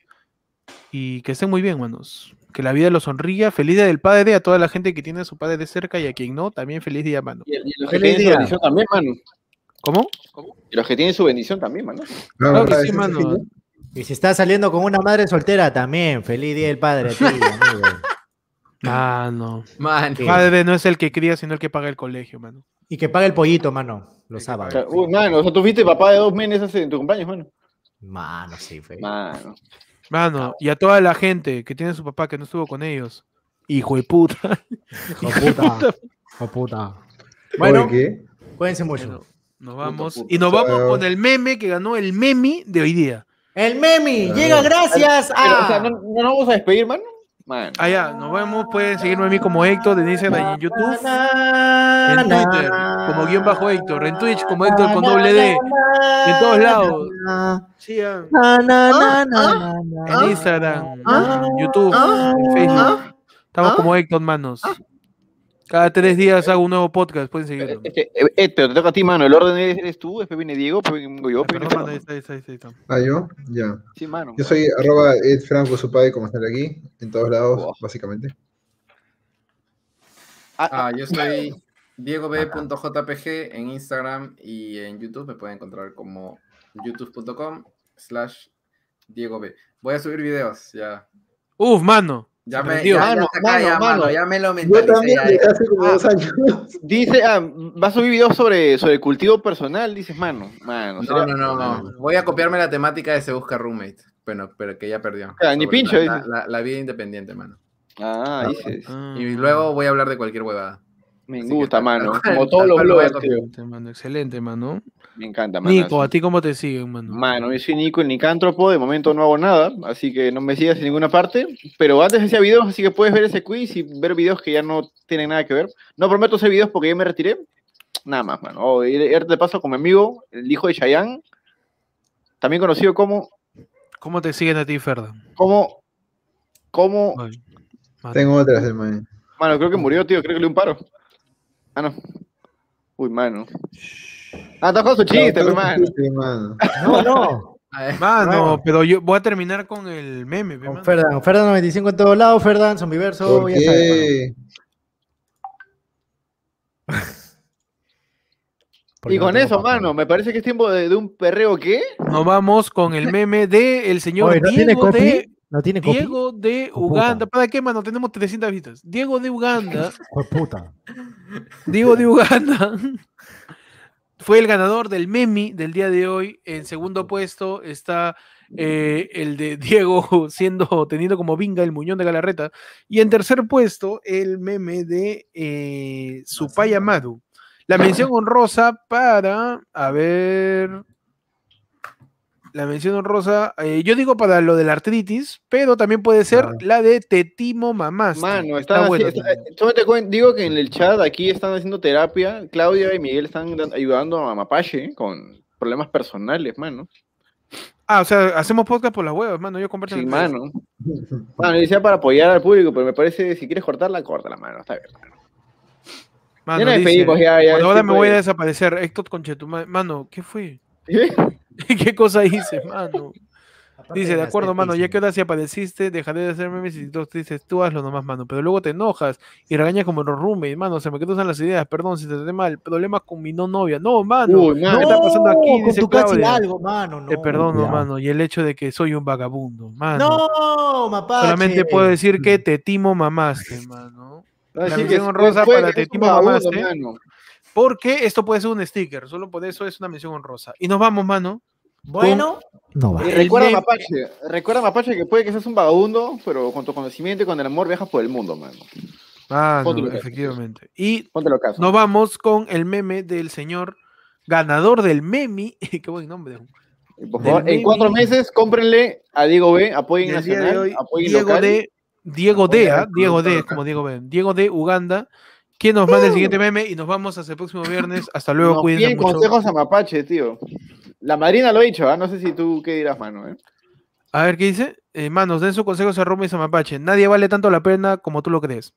Y que estén muy bien, manos. Que la vida los sonría. Feliz día del padre a toda la gente que tiene a su padre de cerca y a quien no. También feliz día, mano.
Y, y los que
Feliz
su
día.
bendición también, mano.
¿Cómo?
Y los que tienen su bendición también, mano.
Claro que sí,
¿ese
mano.
Y si estás saliendo con una madre soltera, también. Feliz día del padre a ti, amigo.
Ah, no.
Man,
Sí.
Padre no es el que cría, sino el que paga el colegio, mano.
Y que pague el pollito, mano. Los sábados.
uy, mano, o sea, tú fuiste papá de dos menes hace en tu cumpleaños, mano.
Mano, sí, fe.
Mano.
Mano, y a toda la gente que tiene a su papá que no estuvo con ellos. Hijo de puta.
Hijo puta. Hijo puta.
Oye,
Bueno,
¿qué?
cuídense mucho.
Bueno, nos vamos.
puta.
Y nos vamos con el meme que ganó el meme de hoy día.
El memi
Claro.
llega gracias
Pero, o sea,
a.
¿no, no nos vamos a despedir, mano? Mano.
Allá, nos vemos. Pueden seguirme a mí como Héctor en Instagram y en YouTube. En Twitter, como guion bajo Héctor. En Twitch, como Héctor con doble D. En todos lados.
na, na, na,
En Instagram,
Ah.
en YouTube, en Facebook. Estamos como Héctor, manos. Cada tres días hago un nuevo podcast. Pueden seguirlo.
Este, eh, eh, pero te toca a ti, mano. El orden es- eres tú, después viene Diego, después vengo yo, después
Perdón,
viene
mano, ahí
Fernando.
está, ahí está, ahí está, ahí está.
Ah, yo, ya.
Sí, mano.
Yo soy arroba Ed Franco Supay, como sale aquí, en todos lados,
Wow.
básicamente.
Ah,
Ah, yo soy DiegoB.jpg en Instagram y en YouTube me pueden encontrar como youtube.com slash DiegoB. Voy a subir videos, ya.
Uf, mano.
Ya me, ya, ya
Mano,
está acá,
mano,
ya, mano,
mano.
ya me lo
Yo
mentalicé.
también
ya,
desde
ya.
hace como dos años.
Dice, ah, va a subir videos sobre, sobre cultivo personal, dices, mano. Mano,
No, no, no, no. Voy a copiarme la temática de Se Busca Roommate, bueno, pero que ya perdió.
Ah, ni pincho,
La, la, la- vida independiente, mano.
Ah, dices.
Ah.
Y luego voy a hablar de cualquier huevada.
Me
Así
gusta, mano. Como todos los.
Excelente, mano. Excelente, mano.
Me encanta, mano.
Nico, ¿a ti cómo te siguen, mano?
Mano, yo soy Nico el Nicántropo, de momento no hago nada, así que no me sigas en ninguna parte, pero antes hacía videos, así que puedes ver ese quiz y ver videos que ya no tienen nada que ver. No prometo hacer videos porque ya me retiré, nada más, mano. Oh, y ahora te paso con mi amigo, el hijo de Chayanne, también conocido como,
¿Cómo te siguen a ti, Ferda?
como, como.
Tengo otras, hermano.
mano, creo que murió, tío, creo que le dio un paro. Ah, no. Uy, mano. Ah, está con su chiste,
sí, hermano.
No, no.
Mano,
Bueno.
pero yo voy a terminar con el meme,
Con
mano.
Ferdan, Ferdan 95 en todos lados, Ferdan, Zombiverso,
¿Por
ya sabes, mano.
Y
no
con eso,
papá.
mano, me parece que es tiempo de, de un perreo, ¿qué?
Nos vamos con el meme de el señor
Oye, ¿no
Diego de
¿No tiene copy?
Diego de
Oh.
Uganda. ¿Para qué, mano? Tenemos 300 vistas. Diego de Uganda.
Puta.
Diego de Uganda. Fue el ganador del meme del día de hoy. En segundo puesto está eh, el de Diego siendo teniendo como vinga el muñón de Galarreta. Y en tercer puesto, el meme de eh, Supaya Madu. La mención honrosa para. A ver. La mención honrosa. eh, yo digo para lo de la artritis, pero también puede ser
Claro.
la de Tetimo Mamás.
Mano,
bueno.
está- solamente cuen- digo que en el chat aquí están haciendo terapia. Claudia y Miguel están dan- ayudando a Mapache con problemas personales, mano.
Ah, o sea, hacemos podcast por las huevas, mano. Yo comparto
Sí, mano. Mano, y decía para apoyar al público, pero me parece, si quieres cortarla, corta la mano, está bien.
Mano,
Ya nos
dice,
despedimos, ya, ya,
"Bueno, ahora me voy a
puede".
desaparecer. Héctor Conchetumare. Mano, ¿qué fue? ¿Qué cosa hice, mano? Dice, de acuerdo, mano, ya que ahora si apareciste, dejaré de hacer memes y tú dices, tú hazlo nomás, mano. Pero luego te enojas y regañas como los roommates, mano. Se me quedan las ideas, perdón, si te traté mal. Problemas con mi no novia. No, mano.
Uy, mano.
¿Qué está pasando aquí?
con
Dice
tu casi
Claudia.
algo, mano. No,
Te perdono, mano. Y el hecho de que soy un vagabundo, mano.
No, mapache.
Solamente puedo decir que te timo mamaste, mano. La
Así que
mención honrosa
puede
para te timo mamaste.
mano.
Porque esto puede ser un sticker, solo por eso es una mención honrosa. Y nos vamos, mano.
Bueno, no va.
Y
El
recuerda,
meme-
Mapache, recuerda, Mapache, que puede que seas un vagabundo, pero con tu conocimiento y con el amor viajas por el mundo, mano.
Ah, no, efectivamente. Y
caso.
nos vamos con el meme del señor ganador del meme. Qué buen nombre.
Y por favor, en cuatro meses, cómprenle a Diego B, apoyen nacional,
de hoy,
apoyen
Diego
local.
de Diego D, ¿ah? Diego D, como Diego B. Diego de Uganda. Quien nos manda el siguiente meme y nos vamos hasta el próximo viernes. Hasta luego,
Nos
cuídense mucho.
consejos a Mapache, tío. La madrina lo ha dicho, ¿ah? No sé si tú qué dirás, mano, ¿eh?
A ver qué dice. Eh, manos, den sus consejos a Roma y a Mapache. Nadie vale tanto la pena como tú lo crees.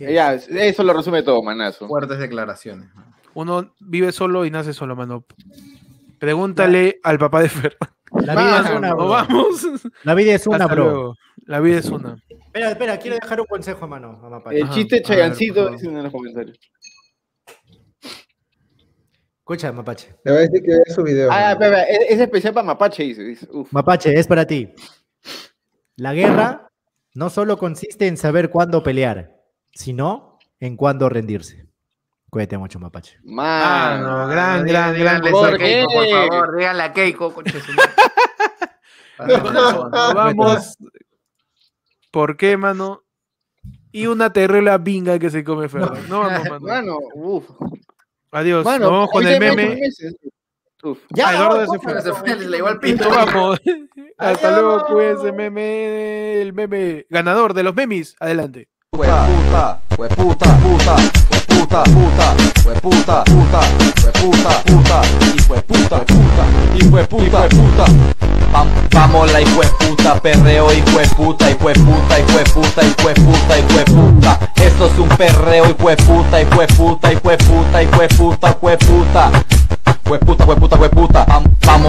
Ya, eso lo resume todo, manazo.
Fuertes declaraciones.
Uno vive solo y nace solo, mano. Pregúntale al papá de Fer.
La vida es una, bro.
vamos.
La vida es una,
Hasta
bro.
luego. La vida es una.
Espera, espera, quiero dejar un consejo, mano, a Mapache.
El
Ajá,
chiste
a
chayancito, dicen en los comentarios.
Escucha, Mapache.
Le voy a decir que vea su video.
Ah, espera, espera, es, es especial para Mapache, dice. Uf.
Mapache, es para ti. La guerra no solo consiste en saber cuándo pelear, sino en cuándo rendirse. Cuídate mucho, Mapache.
Ah,
Mano.
no, gran, gran, gran.
a
¿Por
Keiko, por favor, díganle a Keiko.
Nos vamos. ¿Por qué, mano? Y una terrible binga que se come Fer. No vamos, mano.
Mano, uf.
Adiós.
Mano,
Nos vamos con el meme.
Uf.
Ah, Eduardo ya se fue.
Se fue, le llegó al
Y
pinto.
vamos. Hasta luego, cuídense, meme. El meme ganador de los memes. Adelante.
Hueputa, hueputa, puta, hueputa, puta, hueputa, puta, hueputa, puta, hijueputa, puta, hijueputa, puta. Vam- Vamos la hijueputa, perreo hijueputa, hijueputa, hijueputa, hijueputa, hijueputa. Esto es un perreo hijueputa, hijueputa, hijueputa, hijueputa, hijueputa. Hueputa, hueputa, hueputa. Vam- Vamos